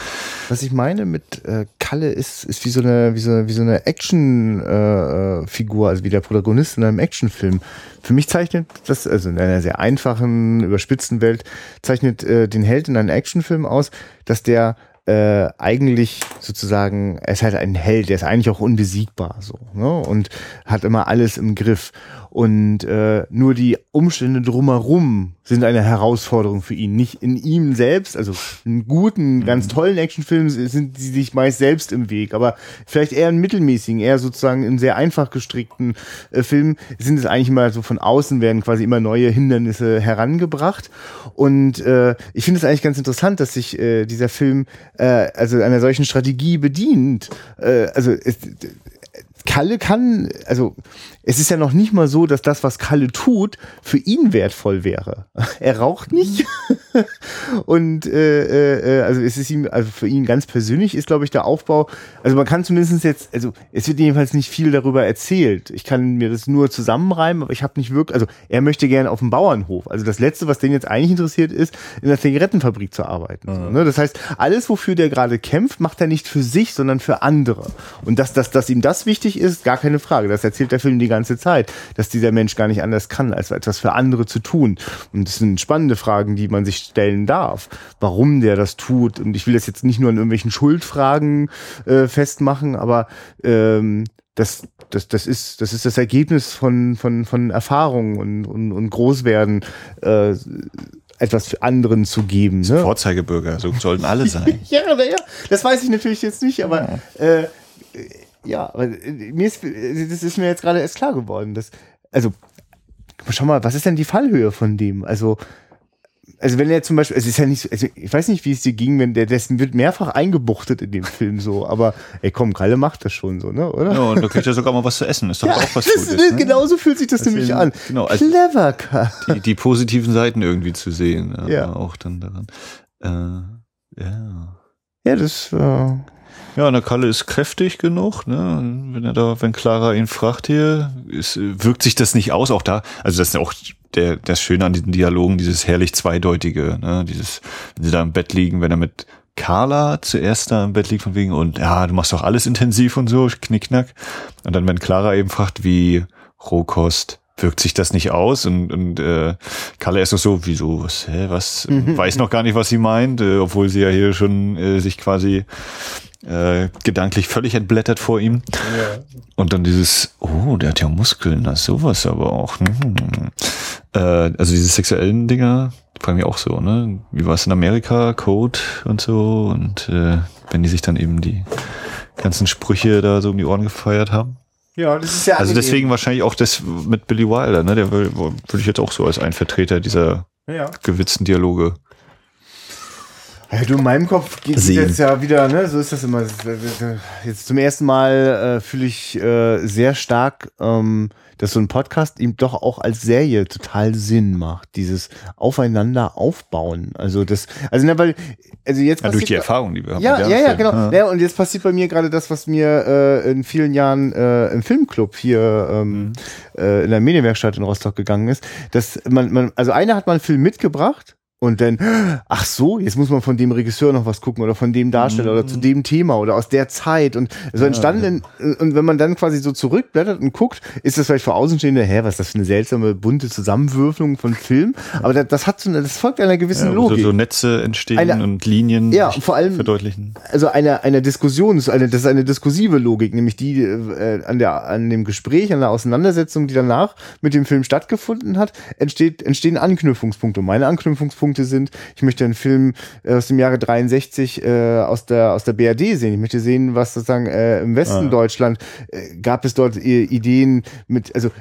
Was ich meine mit äh, Kalle ist, ist wie so eine, wie so, wie so eine Action-Figur, äh, also wie der Protagonist in einem Actionfilm. Für mich zeichnet das, also in einer sehr einfachen, überspitzten Welt, zeichnet äh, den Held in einem Actionfilm aus, dass der äh, eigentlich sozusagen, er ist halt ein Held, der ist eigentlich auch unbesiegbar so ne? und hat immer alles im Griff. Und äh, nur die Umstände drumherum sind eine Herausforderung für ihn. Nicht in ihm selbst, also in guten, mhm. ganz tollen Actionfilmen sind sie sich meist selbst im Weg, aber vielleicht eher in mittelmäßigen, eher sozusagen in sehr einfach gestrickten äh, Filmen sind es eigentlich immer so von außen werden quasi immer neue Hindernisse herangebracht. Und äh, ich finde es eigentlich ganz interessant, dass sich äh, dieser Film äh, also einer solchen Strategie bedient. Äh, also es, Kalle kann, also es ist ja noch nicht mal so, dass das, was Kalle tut, für ihn wertvoll wäre. Er raucht nicht. und äh, äh, also es ist ihm, also für ihn ganz persönlich ist, glaube ich, der Aufbau, also man kann zumindest jetzt, also es wird jedenfalls nicht viel darüber erzählt. Ich kann mir das nur zusammenreimen, aber ich habe nicht wirklich, also er möchte gerne auf dem Bauernhof. Also das Letzte, was den jetzt eigentlich interessiert, ist, in der Zigarettenfabrik zu arbeiten. Mhm. So, ne? Das heißt, alles, wofür der gerade kämpft, macht er nicht für sich, sondern für andere. Und dass, dass, dass ihm das wichtig ist, gar keine Frage. Das erzählt der Film die ganze Zeit, dass dieser Mensch gar nicht anders kann, als etwas für andere zu tun. Und das sind spannende Fragen, die man sich stellen darf, warum der das tut. Und ich will das jetzt nicht nur an irgendwelchen Schuldfragen äh, festmachen, aber ähm, das, das, das, ist, das ist das Ergebnis von, von, von Erfahrungen und, und, und Großwerden. Äh, etwas für anderen zu geben. Ne? Vorzeigebürger, so sollten alle sein. ja, naja, das weiß ich natürlich jetzt nicht, aber ja. äh, ja, aber äh, mir ist, das ist mir jetzt gerade erst klar geworden. Dass, also, schau mal, was ist denn die Fallhöhe von dem? Also, also wenn er zum Beispiel, es ist ja nicht so, also ich weiß nicht, wie es dir ging, wenn der dessen wird mehrfach eingebuchtet in dem Film so, aber ey komm, Kalle macht das schon so, ne, oder? Ja, und da kriegt er sogar mal was zu essen, ist doch ja, auch was das, Gutes. Ne? Genau so fühlt sich das Deswegen, nämlich an. Genau, also Clever, die, die positiven Seiten irgendwie zu sehen, ja, ja. auch dann daran. Äh, ja. Ja, das äh, ja, und der Kalle ist kräftig genug, ne? Wenn er da, wenn Clara ihn fragt hier, ist, wirkt sich das nicht aus, auch da. Also das ist ja auch der, das Schöne an diesen Dialogen, dieses herrlich zweideutige, ne? Dieses, wenn sie da im Bett liegen, wenn er mit Carla zuerst da im Bett liegt von wegen und ja, du machst doch alles intensiv und so, knickknack. Und dann, wenn Clara eben fragt, wie Rohkost, wirkt sich das nicht aus und, und äh, Kalle ist doch so, wieso, was, hä, was, mhm. weiß noch gar nicht, was sie meint, äh, obwohl sie ja hier schon äh, sich quasi äh, gedanklich völlig entblättert vor ihm. Ja. Und dann dieses, oh, der hat ja Muskeln, das sowas aber auch. Hm. Äh, also diese sexuellen Dinger, fragen wir auch so, ne? Wie war es in Amerika, Code und so und äh, wenn die sich dann eben die ganzen Sprüche da so um die Ohren gefeiert haben. Ja, das ist ja Also angenehm. deswegen wahrscheinlich auch das mit Billy Wilder, ne? Der will- würde ich jetzt auch so als ein Vertreter dieser Ja. gewitzten Dialoge. Ja, du, in meinem Kopf geht es jetzt ja wieder, ne? So ist das immer. Jetzt zum ersten Mal äh, fühle ich äh, sehr stark, ähm, dass so ein Podcast ihm doch auch als Serie total Sinn macht. Dieses Aufeinander aufbauen. Also das, also ne, weil, also jetzt Ja, durch die Erfahrung, die wir haben. Ja, ja, ja, Film. genau. Ja. und jetzt passiert bei mir gerade das, was mir äh, in vielen Jahren äh, im Filmclub hier ähm, äh, in der Medienwerkstatt in Rostock gegangen ist. Dass man, man, also einer hat mal einen Film mitgebracht und dann, ach so, jetzt muss man von dem Regisseur noch was gucken oder von dem Darsteller oder zu dem Thema oder aus der Zeit und so entstanden. in- Und wenn man dann quasi so zurückblättert und guckt, ist das vielleicht für Außenstehende, hä, was ist das für eine seltsame bunte Zusammenwürfelung von Film? Aber das, das hat so eine, das folgt einer gewissen Ja, wo so, Logik. so Netze entstehen Eine- und Linien Ja, vor allem- verdeutlichen. also eine, eine Diskussion, das ist eine, das ist eine diskursive Logik, nämlich die äh, an, der, an dem Gespräch, an der Auseinandersetzung, die danach mit dem Film stattgefunden hat, entsteht, entstehen Anknüpfungspunkte. Und meine Anknüpfungspunkte sind, ich möchte einen Film äh, aus dem Jahre 63 äh, aus, der, aus der BRD sehen. Ich möchte sehen, was sozusagen äh, im Westen Ah. Deutschland äh, gab es dort äh, Ideen mit, also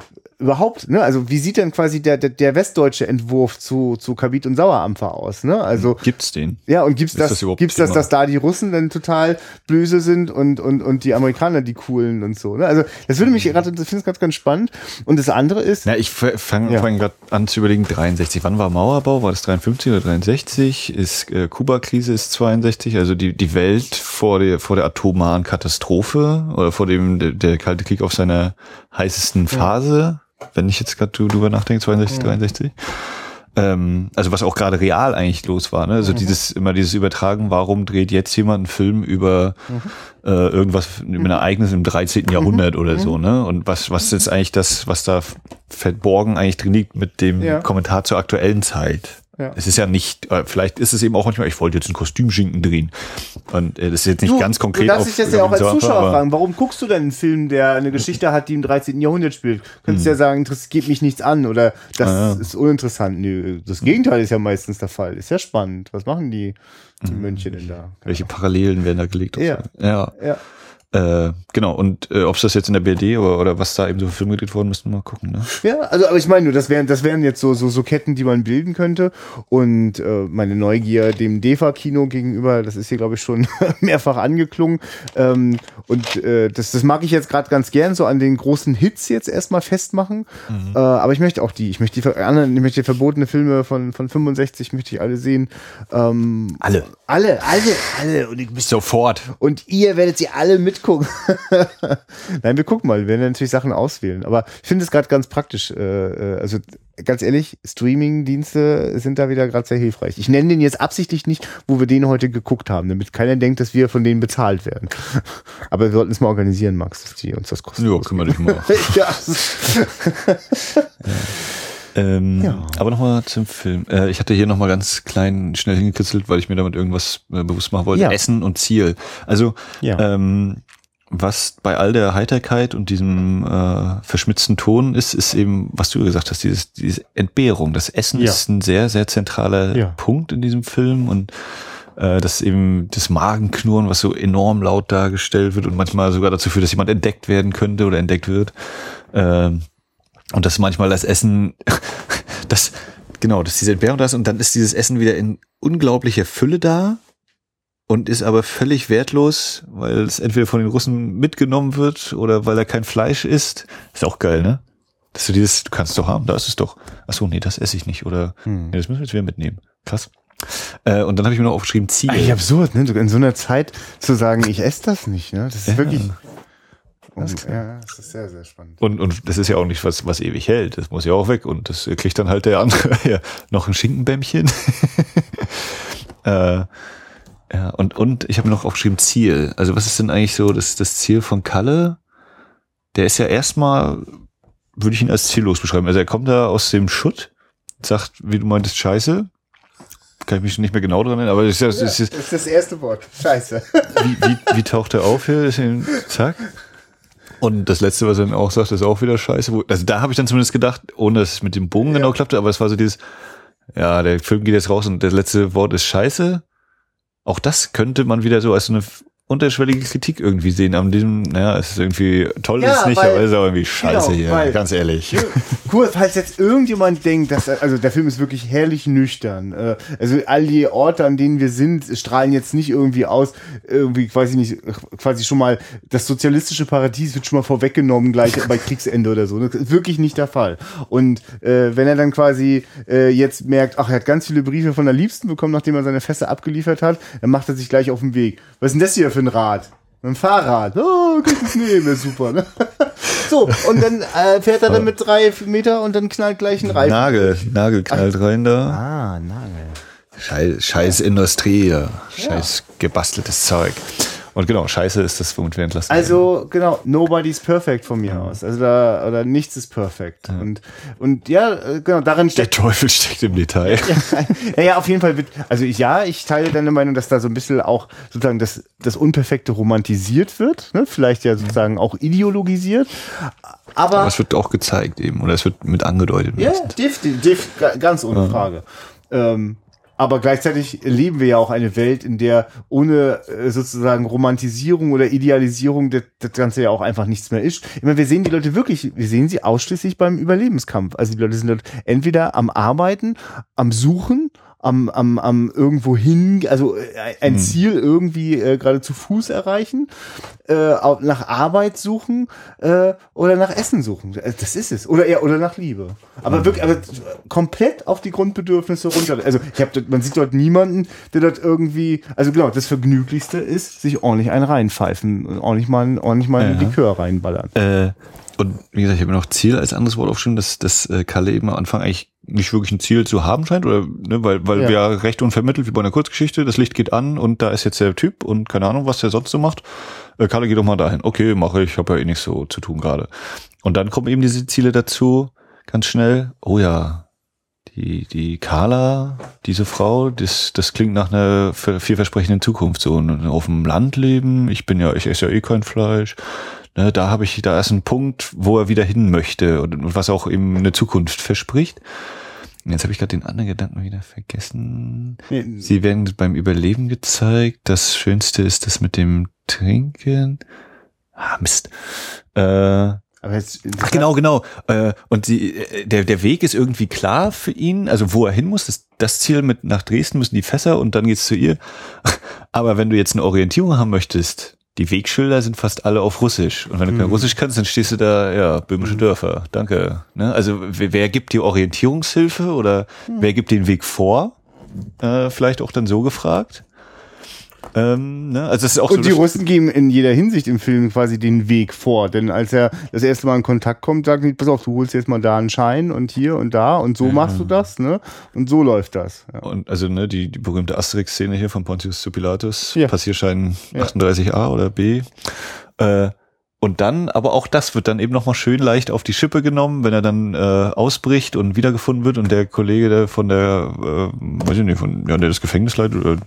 überhaupt, ne? Also wie sieht denn quasi der, der, der westdeutsche Entwurf zu, zu Kabit und Sauerampfer aus, ne? Also Gibt's den? ja, und gibt's Ist das, das gibt's das, dass da die Russen dann total böse sind und, und, und die Amerikaner die coolen und so, ne? Also, das würde mich gerade, ich finde es ganz, ganz spannend. Und das andere ist, Na, ich fange Ja. fang gerade an zu überlegen, 63. Wann war Mauerbau? War das 53 oder 63? Ist äh, Kuba-Krise ist 62, also die, die Welt vor der, vor der atomaren Katastrophe oder vor dem der, der Kalte Krieg auf seiner heißesten Phase, wenn ich jetzt gerade drüber nachdenke, 62, 63. Ähm, also was auch gerade real eigentlich los war, ne? Also dieses immer dieses Übertragen, warum dreht jetzt jemand einen Film über äh, irgendwas, über ein Ereignis im 13. Jahrhundert oder so, ne? Und was, was ist jetzt eigentlich das, was da verborgen eigentlich drin liegt mit dem Ja. Kommentar zur aktuellen Zeit? Ja. Es ist ja nicht, äh, vielleicht ist es eben auch manchmal, ich wollte jetzt einen Kostümschinken drehen. Und äh, das ist jetzt nicht ganz konkret. Du darfst dich das ja auch als Zuschauer aber- fragen, warum guckst du denn einen Film, der eine Geschichte hat, die im 13. Jahrhundert spielt? Könntest Hm. ja sagen, das geht mich nichts an oder das Ah, ja. ist uninteressant. Nö, das Gegenteil ist ja meistens der Fall. Ist ja spannend. Was machen die, die Hm. Mönche denn da? Welche Parallelen werden da gelegt? Ja. Ja. Ja. Äh, genau, und äh, ob es das jetzt in der BRD oder, oder was da eben so für Filme gedreht worden, müssen wir mal gucken. Ne? Ja, also aber ich meine nur, das wären das wären jetzt so so so Ketten, die man bilden könnte und äh, meine Neugier dem DEFA Kino gegenüber, das ist hier glaube ich schon mehrfach angeklungen ähm, und äh, das das mag ich jetzt gerade ganz gern so an den großen Hits jetzt erstmal festmachen, äh, aber ich möchte auch die, ich möchte die anderen, ich möchte die verbotene Filme von von 65 möchte ich alle sehen. Ähm, Alle. alle, alle, alle und ich Sofort. und ihr werdet sie alle mitgucken. Nein, wir gucken mal. Wir werden natürlich Sachen auswählen. Aber ich finde es gerade ganz praktisch. Äh, äh, also ganz ehrlich, Streaming-Dienste sind da wieder gerade sehr hilfreich. Ich nenne den jetzt absichtlich nicht, wo wir den heute geguckt haben, damit keiner denkt, dass wir von denen bezahlt werden. Aber wir sollten es mal organisieren, Max, dass die uns das kosten. Ja, kümmere dich mal. ja. Ähm, Ja. Aber nochmal zum Film. Äh, ich hatte hier nochmal ganz klein schnell hingekritzelt, weil ich mir damit irgendwas äh, bewusst machen wollte. Ja. Essen und Ziel. Also Ja. ähm, was bei all der Heiterkeit und diesem äh, verschmitzten Ton ist, ist eben, was du gesagt hast, dieses, diese Entbehrung. Das Essen Ja. ist ein sehr, sehr zentraler. Punkt in diesem Film und äh, das eben das Magenknurren, was so enorm laut dargestellt wird und manchmal sogar dazu führt, dass jemand entdeckt werden könnte oder entdeckt wird. Ähm, und dass manchmal das Essen, das, genau, dass diese Entbehrung da ist und dann ist dieses Essen wieder in unglaublicher Fülle da und ist aber völlig wertlos, weil es entweder von den Russen mitgenommen wird oder weil er kein Fleisch isst. Ist auch geil, ne? Dass du dieses, du kannst doch haben, da ist es doch. Ach so, nee, das esse ich nicht oder Hm. nee, das müssen wir jetzt wieder mitnehmen. Krass. Äh, und dann habe ich mir noch aufgeschrieben, Ziel. Eigentlich absurd, ne? In so einer Zeit zu sagen, ich esse das nicht, ne? Das ist Ja. wirklich. Um, ja, das ist sehr, sehr spannend. Und, und das ist ja auch nicht was, was ewig hält. Das muss ja auch weg. Und das kriegt dann halt der andere ja, noch ein Schinkenbämmchen. äh, ja, und, und ich habe mir noch aufgeschrieben Ziel. Also was ist denn eigentlich so das, das Ziel von Kalle? Der ist ja erstmal, würde ich ihn als ziellos beschreiben. Also er kommt da aus dem Schutt, sagt, wie du meintest, scheiße. Kann ich mich nicht mehr genau dran erinnern, aber das ist, ja- das ist, Das ist das erste Wort. Scheiße. wie, wie, wie taucht er auf hier? Ist ihn, zack. Und das letzte, was er dann auch sagt, ist auch wieder scheiße. Also da habe ich dann zumindest gedacht, ohne dass es mit dem Bogen genau klappte, aber es war so dieses, ja, der Film geht jetzt raus und das letzte Wort ist scheiße. Auch das könnte man wieder so als so eine unterschwellige Kritik irgendwie sehen an diesem, naja, es ist irgendwie toll, Ja, ist nicht, weil- aber ist auch irgendwie scheiße genau, hier, weil- ganz ehrlich. Cool, falls jetzt irgendjemand denkt, dass also der Film ist wirklich herrlich nüchtern. Äh, Also all die Orte, an denen wir sind, strahlen jetzt nicht irgendwie aus, irgendwie quasi nicht, quasi schon mal das sozialistische Paradies wird schon mal vorweggenommen gleich bei Kriegsende oder so. Das ist wirklich nicht der Fall. Und äh, wenn er dann quasi äh, jetzt merkt, ach, er hat ganz viele Briefe von der Liebsten bekommen, nachdem er seine Fässer abgeliefert hat, dann macht er sich gleich auf den Weg. Was ist denn das hier für ein Rad? Ein Fahrrad. Oh, kann ich das nehmen, ist super. Ne? So, und dann äh, fährt er dann mit drei Meter und dann knallt gleich ein Reifen. Nagel, Nagel knallt rein da. Ah, Nagel. Scheiß, scheiß Industrie, ja. scheiß gebasteltes Zeug. Und genau, scheiße ist das, womit wir entlassen. Also, genau, nobody's perfect von mir aus. Also da, oder nichts ist perfekt. Und, und ja, genau, darin Der steckt. Teufel steckt im Detail. Ja, ja, auf jeden Fall wird, also ja, ich teile deine Meinung, dass da so ein bisschen auch sozusagen das, das Unperfekte romantisiert wird, ne? vielleicht ja sozusagen auch ideologisiert. Aber, Aber es wird auch gezeigt eben, oder es wird mit angedeutet. ja, diff, diff, ga- ganz ohne Frage. Ähm, aber gleichzeitig leben wir ja auch eine Welt, in der ohne äh, sozusagen Romantisierung oder Idealisierung das, das Ganze ja auch einfach nichts mehr ist. Ich meine, wir sehen die Leute wirklich, wir sehen sie ausschließlich beim Überlebenskampf. Also die Leute sind dort entweder am Arbeiten, am Suchen, am, am, am irgendwo hin, also äh, ein Ziel irgendwie äh, gerade zu Fuß erreichen, äh, nach Arbeit suchen äh, oder nach Essen suchen. Äh, Das ist es. Oder eher oder nach Liebe. Aber wirklich, aber komplett auf die Grundbedürfnisse runter. Also ich habe, man sieht dort niemanden, der dort irgendwie, also genau, das Vergnüglichste ist, sich ordentlich einen reinpfeifen, und ordentlich mal, ordentlich mal einen Ja. Likör reinballern. Äh, und wie gesagt, ich habe mir noch Ziel als anderes Wort aufgeschrieben, dass, dass äh, Kalle eben am Anfang eigentlich nicht wirklich ein Ziel zu haben scheint, oder ne, weil, weil Ja. wir ja recht unvermittelt, wie bei einer Kurzgeschichte, das Licht geht an und da ist jetzt der Typ und keine Ahnung, was der sonst so macht. Äh, Kalle, geh doch mal dahin. Okay, mache ich, habe ja eh nichts so zu tun gerade. Und dann kommen eben diese Ziele dazu, ganz schnell. Oh ja, die, die Carla, diese Frau, das, das klingt nach einer ver- vielversprechenden Zukunft. So auf dem Land leben, ich bin ja, ich esse ja eh kein Fleisch. Ne, da habe ich, da ist ein Punkt, wo er wieder hin möchte und, und was auch eben eine Zukunft verspricht. Jetzt habe ich gerade den anderen Gedanken wieder vergessen. Nee, Sie werden beim Überleben gezeigt. Das Schönste ist das mit dem Trinken. Ah, Mist. Äh, aber jetzt, Ach genau, genau. Äh, und die, äh, der, der Weg ist irgendwie klar für ihn, also wo er hin muss. Das, das Ziel mit nach Dresden müssen die Fässer und dann geht's zu ihr. Aber wenn du jetzt eine Orientierung haben möchtest, die Wegschilder sind fast alle auf Russisch. Und wenn du kein Russisch kannst, dann stehst du da, ja, böhmische Dörfer. Danke. Ne? Also wer, wer gibt dir Orientierungshilfe oder wer gibt den Weg vor? Äh, vielleicht auch dann so gefragt. Ähm, ne? Also es ist auch Und so die das- Russen geben in jeder Hinsicht im Film quasi den Weg vor. Denn als er das erste Mal in Kontakt kommt, sagt er, pass auf, du holst jetzt mal da einen Schein und hier und da und so machst du das, ne? Und so läuft das. Ja. Und also ne, die, die berühmte Asterix-Szene hier von Pontius zu Pilatus, Ja. Passierschein Ja. 38a oder B. Äh, und dann, aber auch das wird dann eben nochmal schön leicht auf die Schippe genommen, wenn er dann äh, ausbricht und wiedergefunden wird und der Kollege der von der, äh, weiß ich nicht, von, ja, der das Gefängnis leitet, oder,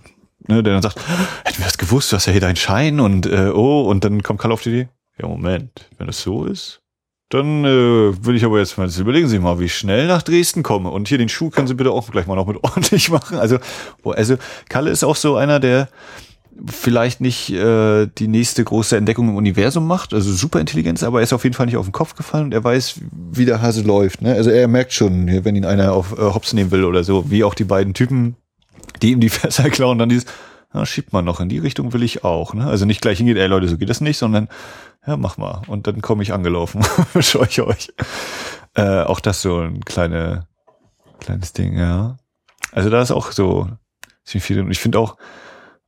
ne, der dann sagt, hätten wir das gewusst, du hast ja hier deinen Schein und äh, oh, und dann kommt Karl auf die Idee, ja Moment, wenn es so ist, dann äh, will ich aber jetzt mal, überlegen Sie mal, wie ich schnell nach Dresden komme. Und hier den Schuh können Sie bitte auch gleich mal noch mit ordentlich machen. Also, oh, also Kalle ist auch so einer, der vielleicht nicht äh, die nächste große Entdeckung im Universum macht, also super Intelligenz, aber er ist auf jeden Fall nicht auf den Kopf gefallen und er weiß, wie der Hase läuft. Ne? Also er merkt schon, wenn ihn einer auf äh, Hops nehmen will oder so, wie auch die beiden Typen, die ihm die Fässer klauen, dann dieses, na, schiebt man noch in die Richtung will ich auch. Ne? Also nicht gleich hingehen, ey Leute, so geht das nicht, sondern ja, mach mal. Und dann komme ich angelaufen, scheuche euch. Äh, auch das so ein kleine, kleines Ding, ja. Also da ist auch so ziemlich viel. Und ich finde auch,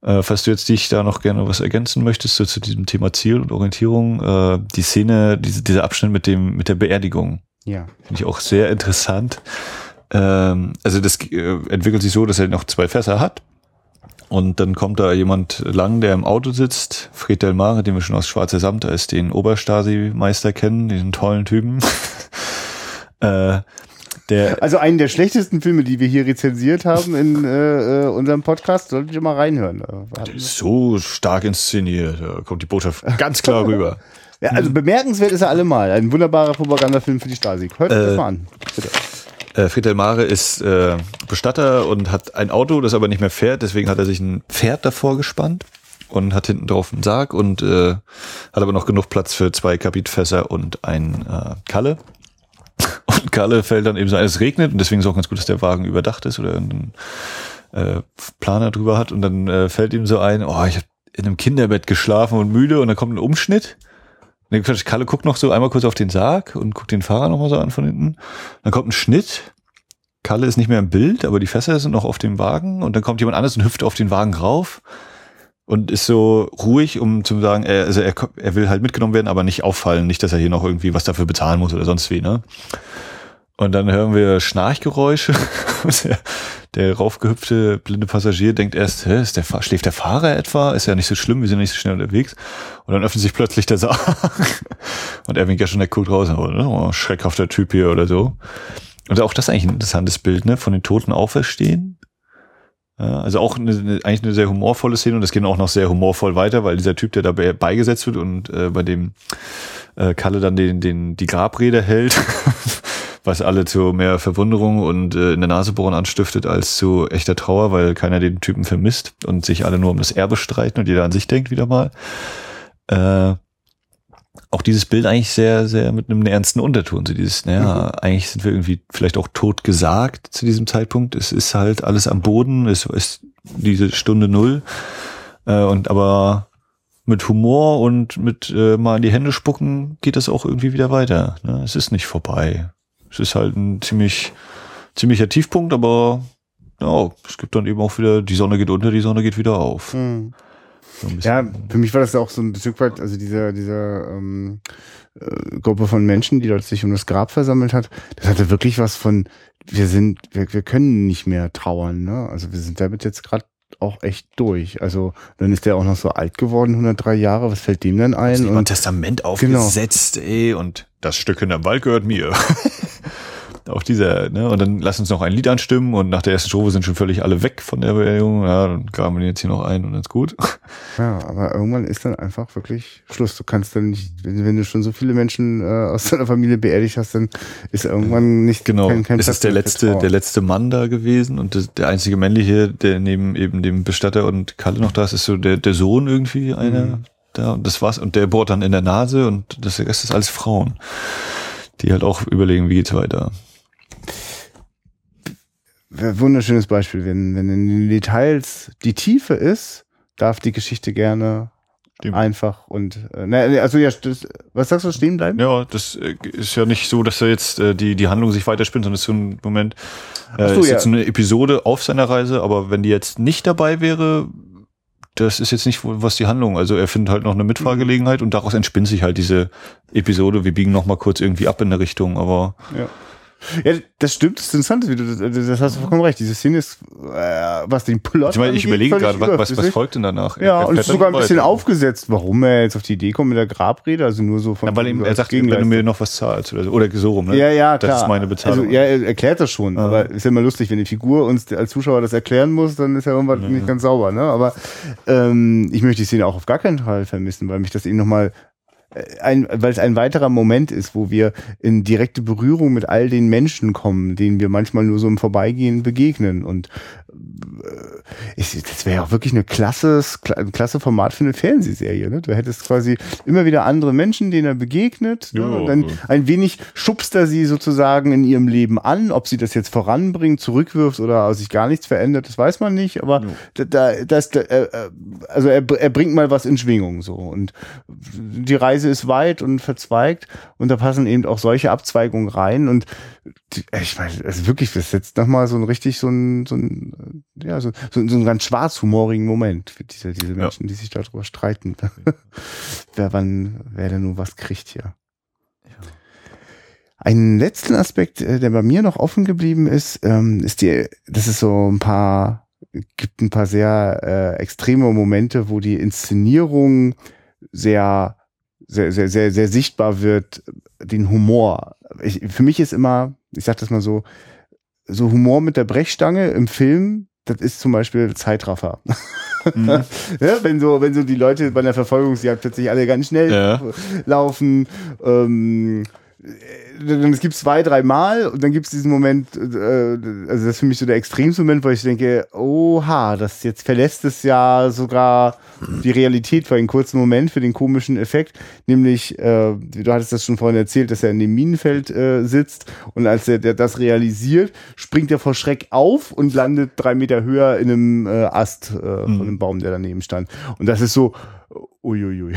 äh, falls du jetzt dich da noch gerne was ergänzen möchtest, so zu diesem Thema Ziel und Orientierung, äh, die Szene, diese, dieser Abschnitt mit dem, mit der Beerdigung, Ja. finde ich auch sehr interessant. Ähm, also das äh, entwickelt sich so, dass er noch zwei Fässer hat. Und dann kommt da jemand lang, der im Auto sitzt, Fred Delmare, den wir schon aus Schwarzer Samt als den Oberstasi-Meister kennen, diesen tollen Typen. äh, der, Also einen der schlechtesten Filme, die wir hier rezensiert haben in äh, äh, unserem Podcast, solltet ihr mal reinhören. Äh, so stark inszeniert, da kommt die Botschaft ganz klar rüber. Ja, also bemerkenswert ist er allemal. Ein wunderbarer Propagandafilm für die Stasi. Hört euch das Äh, mal an. Bitte. Äh, Friedel Mare ist äh, Bestatter und hat ein Auto, das aber nicht mehr fährt, deswegen hat er sich ein Pferd davor gespannt. und hat hinten drauf einen Sarg und äh, hat aber noch genug Platz für zwei Kapitfässer und ein äh, Kalle. Und Kalle fällt dann eben so, es regnet und deswegen ist auch ganz gut, dass der Wagen überdacht ist oder einen äh, Planer drüber hat und dann äh, fällt ihm so ein, oh, ich habe in einem Kinderbett geschlafen und müde und dann kommt ein Umschnitt. Dann Kalle guckt noch so einmal kurz auf den Sarg und guckt den Fahrer nochmal so an von hinten. Dann kommt ein Schnitt. Kalle ist nicht mehr im Bild, aber die Fässer sind noch auf dem Wagen und dann kommt jemand anderes und hüpft auf den Wagen rauf und ist so ruhig, um zu sagen, er, also er, er will halt mitgenommen werden, aber nicht auffallen, nicht, dass er hier noch irgendwie was dafür bezahlen muss oder sonst wie, ne? Und dann hören wir Schnarchgeräusche. der, der raufgehüpfte blinde Passagier denkt erst, hä, ist der, schläft der Fahrer etwa? Ist ja nicht so schlimm, wir sind nicht so schnell unterwegs. Und dann öffnet sich plötzlich der Sarg. Und er winkt ja schon, der guckt raus, oh, schreckhafter Typ hier oder so. Und auch das ist eigentlich ein interessantes Bild, ne? Von den Toten auferstehen. Also auch eine, eigentlich eine sehr humorvolle Szene und es geht auch noch sehr humorvoll weiter, weil dieser Typ, der dabei beigesetzt wird und äh, bei dem äh, Kalle dann den, den, die Grabrede hält, was alle zu mehr Verwunderung und äh, in der Nase bohren anstiftet als zu echter Trauer, weil keiner den Typen vermisst und sich alle nur um das Erbe streiten und jeder an sich denkt wieder mal. Äh, auch dieses Bild eigentlich sehr, sehr mit einem ernsten Unterton. So dieses, naja, mhm. eigentlich sind wir irgendwie vielleicht auch tot gesagt zu diesem Zeitpunkt. Es ist halt alles am Boden, es ist diese Stunde Null. Äh, und aber mit Humor und mit äh, mal in die Hände spucken geht das auch irgendwie wieder weiter. Ne? Es ist nicht vorbei. Es ist halt ein ziemlich, ziemlicher Tiefpunkt, aber ja, es gibt dann eben auch wieder, die Sonne geht unter, die Sonne geht wieder auf. Mhm. So ja, für mich war das auch so ein Stück weit, also dieser, dieser ähm, äh, Gruppe von Menschen, die dort sich um das Grab versammelt hat, das hatte wirklich was von, wir sind, wir, wir können nicht mehr trauern, ne? Also wir sind damit jetzt gerade auch echt durch. Also dann ist der auch noch so alt geworden, 103 Jahre, was fällt dem denn ein? Und Testament aufgesetzt, genau. ey, und das Stück in der Wald gehört mir. auch dieser, ne? Und dann lass uns noch ein Lied anstimmen und nach der ersten Strophe sind schon völlig alle weg von der Beerdigung. Ja, dann graben wir jetzt hier noch ein und dann ist gut. Ja, aber irgendwann ist dann einfach wirklich Schluss. Du kannst dann nicht, wenn, wenn du schon so viele Menschen äh, aus deiner Familie beerdigt hast, dann ist irgendwann nicht genau. kein, kein Ist das der letzte, der letzte Mann da gewesen und das, der einzige männliche, der neben eben dem Bestatter und Kalle noch da ist, ist so der, der Sohn irgendwie einer. Mhm. Da, und das war's. Und der bohrt dann in der Nase und das Rest ist alles Frauen, die halt auch überlegen, wie geht's weiter wunderschönes Beispiel. Wenn, wenn in den Details die Tiefe ist, darf die Geschichte gerne Stimmt. einfach und äh, ne, also ja, das, was sagst du, stehen bleiben? Ja, das äh, ist ja nicht so, dass er jetzt äh, die die Handlung sich weiterspinnt, sondern es ist so ein Moment, äh, so, ist ja. jetzt eine Episode auf seiner Reise, aber wenn die jetzt nicht dabei wäre, das ist jetzt nicht was die Handlung. Also er findet halt noch eine Mitfahrgelegenheit und daraus entspinnt sich halt diese Episode. Wir biegen noch mal kurz irgendwie ab in der Richtung, aber ja. Ja, das stimmt, das ist interessant, das, das hast du vollkommen recht. Diese Szene ist, äh, was den Plot Ich meine, ich überlege gerade, was, was folgt denn danach? Ja, und es ist sogar ein bisschen aufgesetzt, warum er jetzt auf die Idee kommt mit der Grabrede, also nur so von. Ja, weil ihm, er sagt, wenn du mir noch was zahlst oder so, oder so rum, ne? Ja, ja, klar. Das ist meine Bezahlung. Also, ja, er erklärt das schon, ja. aber ist ja immer lustig, wenn die Figur uns als Zuschauer das erklären muss, dann ist ja irgendwas ja. nicht ganz sauber, ne? Aber ähm, ich möchte die Szene auch auf gar keinen Fall vermissen, weil mich das eben nochmal ein, weil es ein weiterer Moment ist, wo wir in direkte Berührung mit all den Menschen kommen, denen wir manchmal nur so im Vorbeigehen begegnen. Und äh, ich, das wäre ja auch wirklich eine klasse, klasse Format für eine Fernsehserie. Ne? Du hättest quasi immer wieder andere Menschen, denen er begegnet. Ne? Und dann ein wenig schubst er sie sozusagen in ihrem Leben an. Ob sie das jetzt voranbringt, zurückwirft oder sich gar nichts verändert, das weiß man nicht. Aber ja. da, das, da, äh, äh, also er, er bringt mal was in Schwingung so. Und die Reise Reise ist weit und verzweigt und da passen eben auch solche Abzweigungen rein und die, ich meine, also wirklich, das ist jetzt nochmal so ein richtig so ein, so ein, ja, so, so, so ein ganz schwarzhumorigen Moment für diese, diese Menschen, ja. die sich darüber streiten. wer wann, wer denn nun was kriegt hier. Ja. Einen letzten Aspekt, äh, der bei mir noch offen geblieben ist, ähm, ist die, das ist so ein paar, gibt ein paar sehr äh, extreme Momente, wo die Inszenierung sehr sehr, sehr, sehr, sehr sichtbar wird, den Humor. Ich, für mich ist immer, ich sag das mal so, so Humor mit der Brechstange im Film, das ist zum Beispiel Zeitraffer. Mhm. ja, wenn so, wenn so die Leute bei der Verfolgungsjagd plötzlich alle ganz schnell ja. laufen, ähm, es gibt zwei, drei Mal und dann gibt es diesen Moment, äh, also das ist für mich so der extremste Moment, wo ich denke, oha, das jetzt verlässt es ja sogar die Realität für einen kurzen Moment, für den komischen Effekt, nämlich, äh, du hattest das schon vorhin erzählt, dass er in dem Minenfeld äh, sitzt und als er das realisiert, springt er vor Schreck auf und landet drei Meter höher in einem äh, Ast äh, von einem Baum, der daneben stand. Und das ist so, Uiuiui.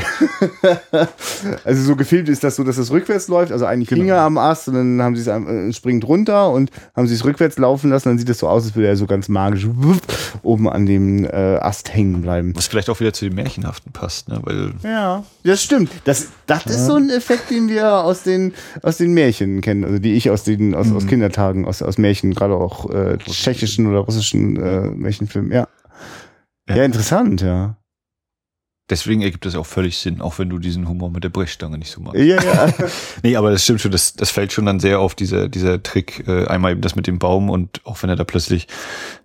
also so gefilmt ist das so, dass es rückwärts läuft, also eigentlich genau. Finger am Ast und dann haben sie es äh, springt runter und haben sie es rückwärts laufen lassen, dann sieht es so aus, als würde er so ganz magisch oben an dem äh, Ast hängen bleiben. Was vielleicht auch wieder zu dem Märchenhaften passt, ne? Weil ja, das stimmt. Das, das ja. ist so ein Effekt, den wir aus den, aus den Märchen kennen, also die ich aus den aus, mhm. aus Kindertagen, aus, aus Märchen, gerade auch äh, tschechischen oder russischen äh, Märchenfilmen, ja. ja. Ja, interessant, ja. Deswegen ergibt das auch völlig Sinn, auch wenn du diesen Humor mit der Brechstange nicht so machst. Ja, ja. nee, aber das stimmt schon, das, das fällt schon dann sehr auf dieser, dieser Trick, äh, einmal eben das mit dem Baum und auch wenn er da plötzlich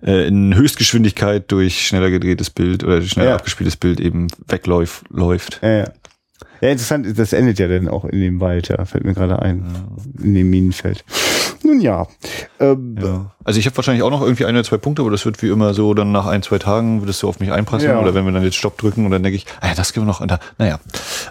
äh, in Höchstgeschwindigkeit durch schneller gedrehtes Bild oder schneller ja. abgespieltes Bild eben wegläuft. Läuft. Ja, ja. Ja, interessant, das endet ja dann auch in dem Wald, ja, fällt mir gerade ein. Ja. In dem Minenfeld. Nun ja. Ähm, ja. Also ich habe wahrscheinlich auch noch irgendwie ein oder zwei Punkte, aber das wird wie immer so, dann nach ein, zwei Tagen wird es so auf mich einprasseln. Ja. Oder wenn wir dann jetzt Stopp drücken und dann denke ich, ah ja, das können wir noch. Da, naja.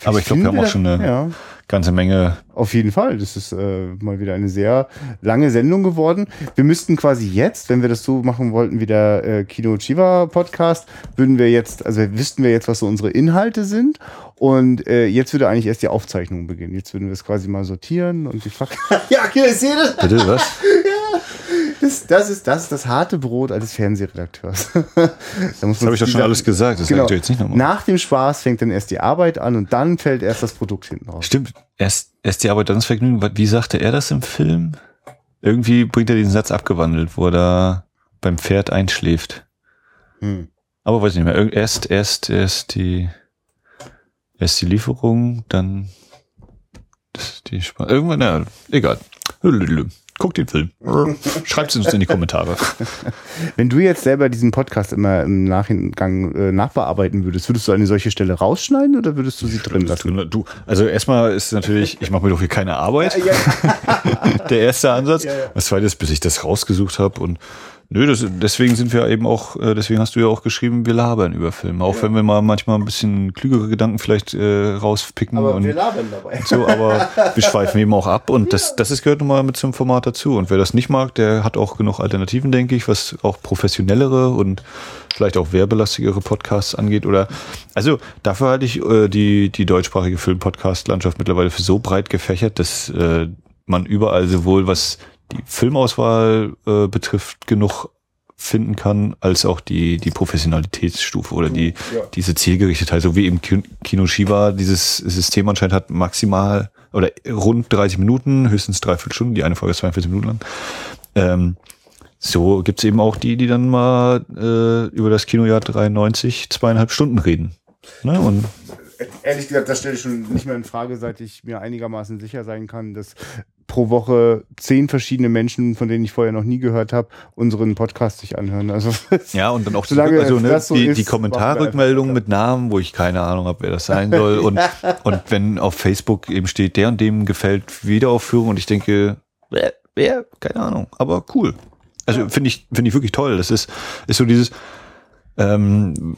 Aber ich, ich glaube, wir haben auch schon eine ja. Ganze Menge. Auf jeden Fall. Das ist äh, mal wieder eine sehr lange Sendung geworden. Wir müssten quasi jetzt, wenn wir das so machen wollten wie der äh, Kino Chiva Podcast, würden wir jetzt, also wüssten wir jetzt, was so unsere Inhalte sind und äh, jetzt würde eigentlich erst die Aufzeichnung beginnen. Jetzt würden wir es quasi mal sortieren und die Fach Ja, okay, ich sehe das. Bitte, was? ja. Das, ist, das ist das harte Brot eines Fernsehredakteurs. da das habe ich doch schon alles gesagt. Das genau. jetzt nicht nochmal. Nach dem Spaß fängt dann erst die Arbeit an und dann fällt erst das Produkt hinten raus. Stimmt. Erst, erst die Arbeit, dann das Vergnügen. Wie sagte er das im Film? Irgendwie bringt er diesen Satz abgewandelt, wo er da beim Pferd einschläft. Hm. Aber weiß ich nicht mehr. Erst, erst, erst die Erst die Lieferung, dann die Sp Irgendwann, na, egal. Guck den Film. Schreibt es uns in die Kommentare. Wenn du jetzt selber diesen Podcast immer im Nachgang äh, nachbearbeiten würdest, würdest du eine solche Stelle rausschneiden oder würdest du sie drin lassen? Du, also erstmal ist natürlich, ich mache mir doch hier keine Arbeit. Ja, ja. Der erste Ansatz. Ja, das zweite ist, bis ich das rausgesucht habe und Nö, das, deswegen sind wir eben auch, äh, deswegen hast du ja auch geschrieben, wir labern über Filme. Auch ja. wenn wir mal manchmal ein bisschen klügere Gedanken vielleicht äh, rauspicken. Aber und wir labern dabei. So, aber wir schweifen eben auch ab und das, das ist, gehört nun mal mit zum Format dazu. Und wer das nicht mag, der hat auch genug Alternativen, denke ich, was auch professionellere und vielleicht auch werbelastigere Podcasts angeht. Oder also dafür halte ich äh, die, die deutschsprachige Film-Podcast-Landschaft mittlerweile für so breit gefächert, dass äh, man überall sowohl was die Filmauswahl äh, betrifft, genug finden kann, als auch die, die Professionalitätsstufe oder die, ja. diese Zielgerichtetheit, so wie im Kino Shiva dieses System anscheinend hat, maximal oder rund 30 Minuten, höchstens dreiviertel Stunden, die eine Folge ist 42 Minuten lang. Ähm, so gibt's eben auch die, die dann mal äh, über das Kinojahr 93 zweieinhalb Stunden reden. Ne? Und ehrlich gesagt, das stelle ich schon nicht mehr in Frage, seit ich mir einigermaßen sicher sein kann, dass pro Woche zehn verschiedene Menschen, von denen ich vorher noch nie gehört habe, unseren Podcast sich anhören. Also ja, und dann auch solange also, ne, so die, ist, die Kommentarrückmeldungen mit Namen, wo ich keine Ahnung habe, wer das sein soll. Und, und wenn auf Facebook eben steht, der und dem gefällt Wiederaufführung und ich denke, wer, wer, keine Ahnung, aber cool. Also finde ich, finde ich wirklich toll. Das ist, ist so dieses, ähm,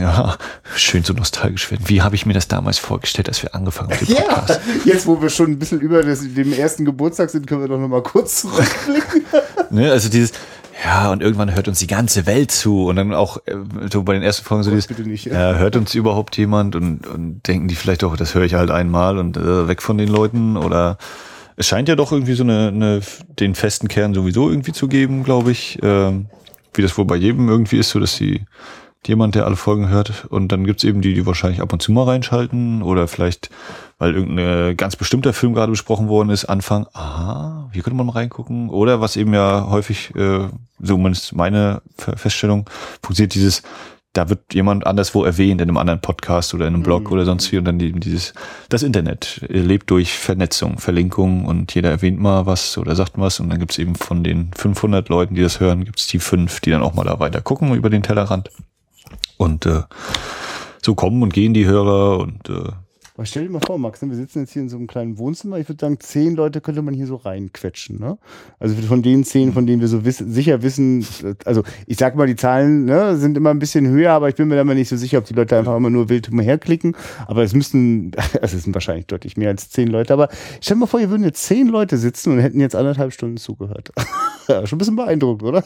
ja, schön so nostalgisch werden. Wie habe ich mir das damals vorgestellt, als wir angefangen haben? Ja, jetzt wo wir schon ein bisschen über das, dem ersten Geburtstag sind, können wir doch noch mal kurz zurückblicken. ne, also dieses, ja, und irgendwann hört uns die ganze Welt zu und dann auch äh, so bei den ersten Folgen so dieses, nicht, ja. ja. hört uns überhaupt jemand und, und denken die vielleicht auch, das höre ich halt einmal und äh, weg von den Leuten oder es scheint ja doch irgendwie so eine, eine den festen Kern sowieso irgendwie zu geben, glaube ich. Ähm, wie das wohl bei jedem irgendwie ist, so dass die jemand, der alle Folgen hört. Und dann gibt's eben die, die wahrscheinlich ab und zu mal reinschalten oder vielleicht, weil irgendein ganz bestimmter Film gerade besprochen worden ist, anfangen, aha, hier könnte man mal reingucken. Oder was eben ja häufig, äh, so zumindest meine Feststellung, funktioniert dieses, da wird jemand anderswo erwähnt in einem anderen Podcast oder in einem Blog mhm. oder sonst wie und dann eben dieses, das Internet lebt durch Vernetzung, Verlinkung und jeder erwähnt mal was oder sagt was und dann gibt's eben von den 500 Leuten, die das hören, gibt's die fünf, die dann auch mal da weiter gucken über den Tellerrand und äh, so kommen und gehen die Hörer und äh, Aber stell dir mal vor, Max, ne, wir sitzen jetzt hier in so einem kleinen Wohnzimmer. Ich würde sagen, zehn Leute könnte man hier so reinquetschen. Ne? Also von den zehn, von denen wir so wiss sicher wissen, also ich sag mal, die Zahlen ne, sind immer ein bisschen höher, aber ich bin mir da mal nicht so sicher, ob die Leute einfach immer nur wild umherklicken. Aber es müssten, also es sind wahrscheinlich deutlich mehr als zehn Leute. Aber stell dir mal vor, hier würden jetzt zehn Leute sitzen und hätten jetzt anderthalb Stunden zugehört. ja, schon ein bisschen beeindruckend, oder?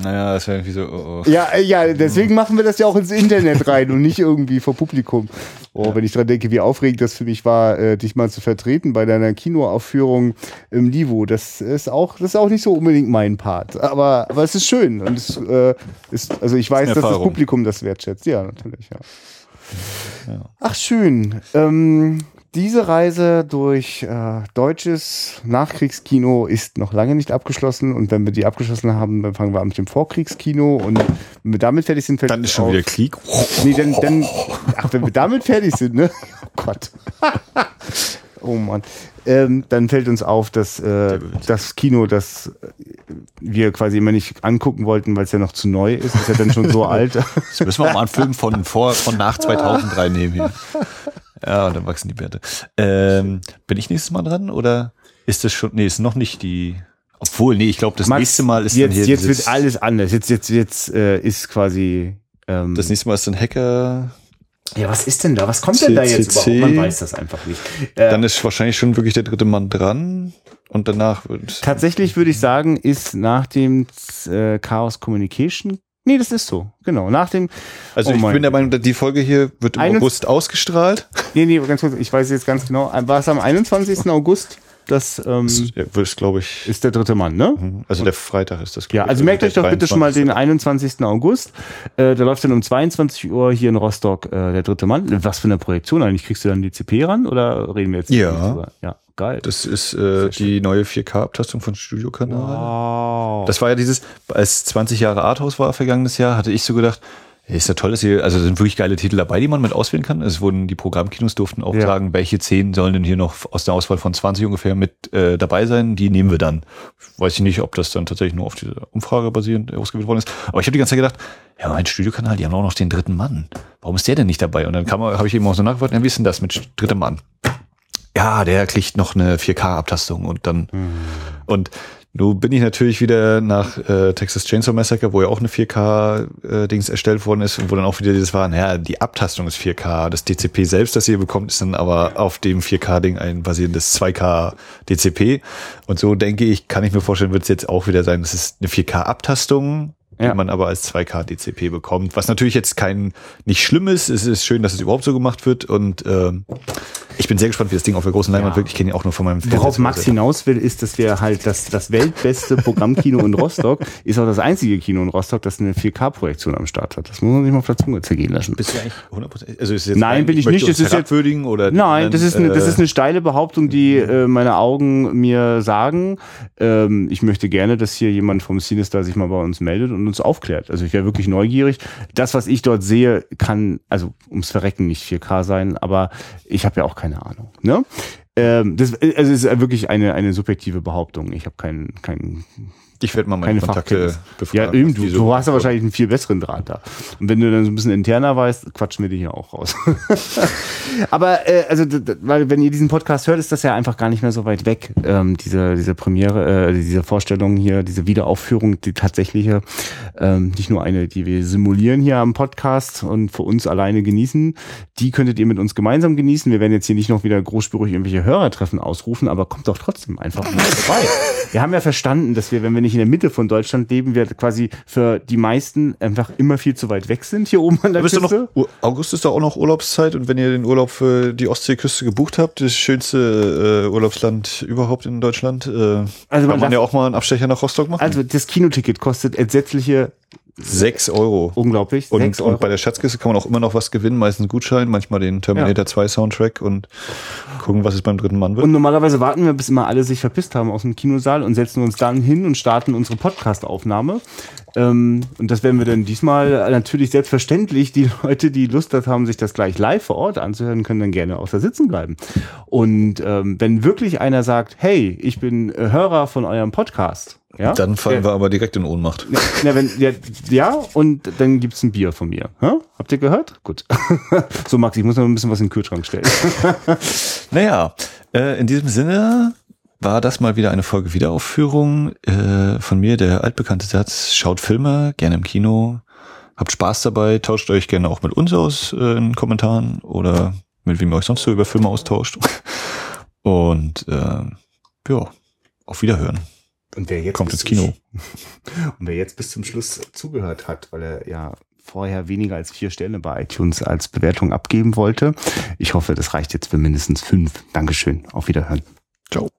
Naja, das wäre irgendwie so, oh, oh. Ja, äh, ja, deswegen machen wir das ja auch ins Internet rein und nicht irgendwie vor Publikum. Oh, ja. wenn ich dran denke, wie aufregend das für mich war, äh, dich mal zu vertreten bei deiner Kinoaufführung im Livo. Das ist auch, das ist auch nicht so unbedingt mein Part. Aber, aber es ist schön. Und es äh, ist, also ich weiß, dass das Publikum das wertschätzt. Ja, natürlich, ja. ja. Ach, schön. Ähm, diese Reise durch äh, deutsches Nachkriegskino ist noch lange nicht abgeschlossen und wenn wir die abgeschlossen haben, dann fangen wir an mit dem Vorkriegskino und wenn wir damit fertig sind, fällt dann ist schon auf, wieder Krieg. Nee, dann, dann, ach, wenn wir damit fertig sind, ne? Oh Gott. oh Mann. Ähm, dann fällt uns auf, dass äh, das Kino, das wir quasi immer nicht angucken wollten, weil es ja noch zu neu ist, ist ja dann schon so alt. Das müssen wir auch mal einen Film von vor, von nach 2003 nehmen hier. Ja, dann wachsen die Bärte. Ähm, bin ich nächstes Mal dran oder ist das schon? Nee, ist noch nicht die. Obwohl, nee, ich glaube, das Max, nächste Mal ist jetzt, dann hier. Jetzt wird alles anders. Jetzt, jetzt, jetzt äh, ist quasi. Ähm, das nächste Mal ist dann Hacker. Ja, was ist denn da? Was kommt denn da jetzt überhaupt? Man weiß das einfach nicht. Äh, dann ist wahrscheinlich schon wirklich der dritte Mann dran und danach wird. Tatsächlich würde ich sagen, ist nach dem äh, Chaos Communication Nee, das ist so. Genau. Nach dem. Also oh ich bin der Meinung, die Folge hier wird im August ausgestrahlt. Nee, nee, ganz kurz, ich weiß jetzt ganz genau. War es am 21. August? Das ähm, ist, glaube ich. Ist der dritte Mann, ne? Mhm. Also der Freitag ist das. Ja, also merkt euch doch bitte schon mal den 21. August. Äh, da läuft dann um 22 Uhr hier in Rostock äh, der dritte Mann. Was für eine Projektion eigentlich? Kriegst du dann die CP ran oder reden wir jetzt? Ja. Ja. Geil. Das ist äh, die neue 4K-Abtastung von Studiokanal. Wow. Das war ja dieses, als 20 Jahre Arthouse war vergangenes Jahr, hatte ich so gedacht, ist ja toll, dass hier, also sind wirklich geile Titel dabei, die man mit auswählen kann. Es wurden, die Programmkinos durften auch ja. sagen, welche 10 sollen denn hier noch aus der Auswahl von 20 ungefähr mit äh, dabei sein. Die nehmen wir dann. Weiß ich nicht, ob das dann tatsächlich nur auf diese Umfrage basierend ausgewählt worden ist. Aber ich habe die ganze Zeit gedacht, ja, mein Studiokanal, die haben auch noch den dritten Mann. Warum ist der denn nicht dabei? Und dann habe ich eben auch so nachgefragt, ja, wie ist denn das mit dritter Mann? Ja, der kriegt noch eine 4K-Abtastung und dann mhm. und nun bin ich natürlich wieder nach äh, Texas Chainsaw Massacre, wo ja auch eine 4K-Dings äh, erstellt worden ist und wo dann auch wieder dieses war, naja, die Abtastung ist 4K, das DCP selbst, das ihr bekommt, ist dann aber auf dem 4K-Ding ein basierendes 2K DCP und so denke ich, kann ich mir vorstellen, wird es jetzt auch wieder sein, das ist eine 4K-Abtastung ja. die man aber als 2K DCP bekommt. Was natürlich jetzt kein nicht schlimm ist. Es ist schön, dass es überhaupt so gemacht wird und ähm, ich bin sehr gespannt, wie das Ding auf der großen Leinwand ja. wirklich kenne ich auch nur von meinem Worauf Max hinaus will, ist, dass wir halt das, das weltbeste Programmkino in Rostock ist auch das einzige Kino in Rostock, das eine 4K-Projektion am Start hat. Das muss man sich mal auf der Zunge zergehen lassen. Bist du eigentlich 100%? Also ist jetzt Nein, ein, bin ich, ich nicht. Das ist jetzt, oder nein, das ist, eine, das ist eine steile Behauptung, die äh, meine Augen mir sagen. Ähm, ich möchte gerne, dass hier jemand vom Sinister sich mal bei uns meldet und uns aufklärt. Also ich wäre wirklich neugierig. Das, was ich dort sehe, kann, also ums Verrecken nicht 4K sein, aber ich habe ja auch keine Ahnung. Ne? Ähm, das also es ist wirklich eine, eine subjektive Behauptung. Ich habe keinen keinen ich werde mal meine Kontakte befragen. Ja, eben, du, du hast ja wahrscheinlich einen viel besseren Draht da. Und wenn du dann so ein bisschen interner weißt, quatschen wir dich ja auch raus. Aber äh, also, weil wenn ihr diesen Podcast hört, ist das ja einfach gar nicht mehr so weit weg. Ähm, diese, diese Premiere, äh, diese Vorstellung hier, diese Wiederaufführung, die tatsächliche, ähm, nicht nur eine, die wir simulieren hier am Podcast und für uns alleine genießen, die könntet ihr mit uns gemeinsam genießen. Wir werden jetzt hier nicht noch wieder großspurig irgendwelche Hörertreffen ausrufen, aber kommt doch trotzdem einfach mal vorbei. Wir haben ja verstanden, dass wir, wenn wir nicht in der Mitte von Deutschland leben, wir quasi für die meisten einfach immer viel zu weit weg sind hier oben an der Küste. Noch, August ist da auch noch Urlaubszeit und wenn ihr den Urlaub für die Ostseeküste gebucht habt, das schönste äh, Urlaubsland überhaupt in Deutschland, äh, also kann man ja auch mal einen Abstecher nach Rostock machen. Also das Kinoticket kostet entsetzliche Sechs Euro. Unglaublich. Und, sechs Euro. und bei der Schatzkiste kann man auch immer noch was gewinnen, meistens Gutschein, manchmal den Terminator ja. 2 Soundtrack und gucken, was es beim dritten Mann wird. Und normalerweise warten wir, bis immer alle sich verpisst haben aus dem Kinosaal und setzen uns dann hin und starten unsere Podcast-Aufnahme. Ähm, und das werden wir dann diesmal natürlich selbstverständlich. Die Leute, die Lust haben, sich das gleich live vor Ort anzuhören, können dann gerne auch da sitzen bleiben. Und ähm, wenn wirklich einer sagt, hey, ich bin Hörer von eurem Podcast Ja? Dann fallen ja. wir aber direkt in Ohnmacht. Ja, wenn, ja, ja, und dann gibt's ein Bier von mir. Hä? Habt ihr gehört? Gut. so, Max, ich muss noch ein bisschen was in den Kühlschrank stellen. Naja, äh, in diesem Sinne war das mal wieder eine Folge Wiederaufführung. Äh, von mir der altbekannte Satz, schaut Filme, gerne im Kino, habt Spaß dabei, tauscht euch gerne auch mit uns aus äh, in den Kommentaren oder mit wem ihr euch sonst so über Filme austauscht. Und äh, ja, auf Wiederhören. Und wer jetzt Kommt ins Kino. Und wer jetzt bis zum Schluss zugehört hat, weil er ja vorher weniger als vier Sterne bei iTunes als Bewertung abgeben wollte. Ich hoffe, das reicht jetzt für mindestens fünf. Dankeschön. Auf Wiederhören. Ciao.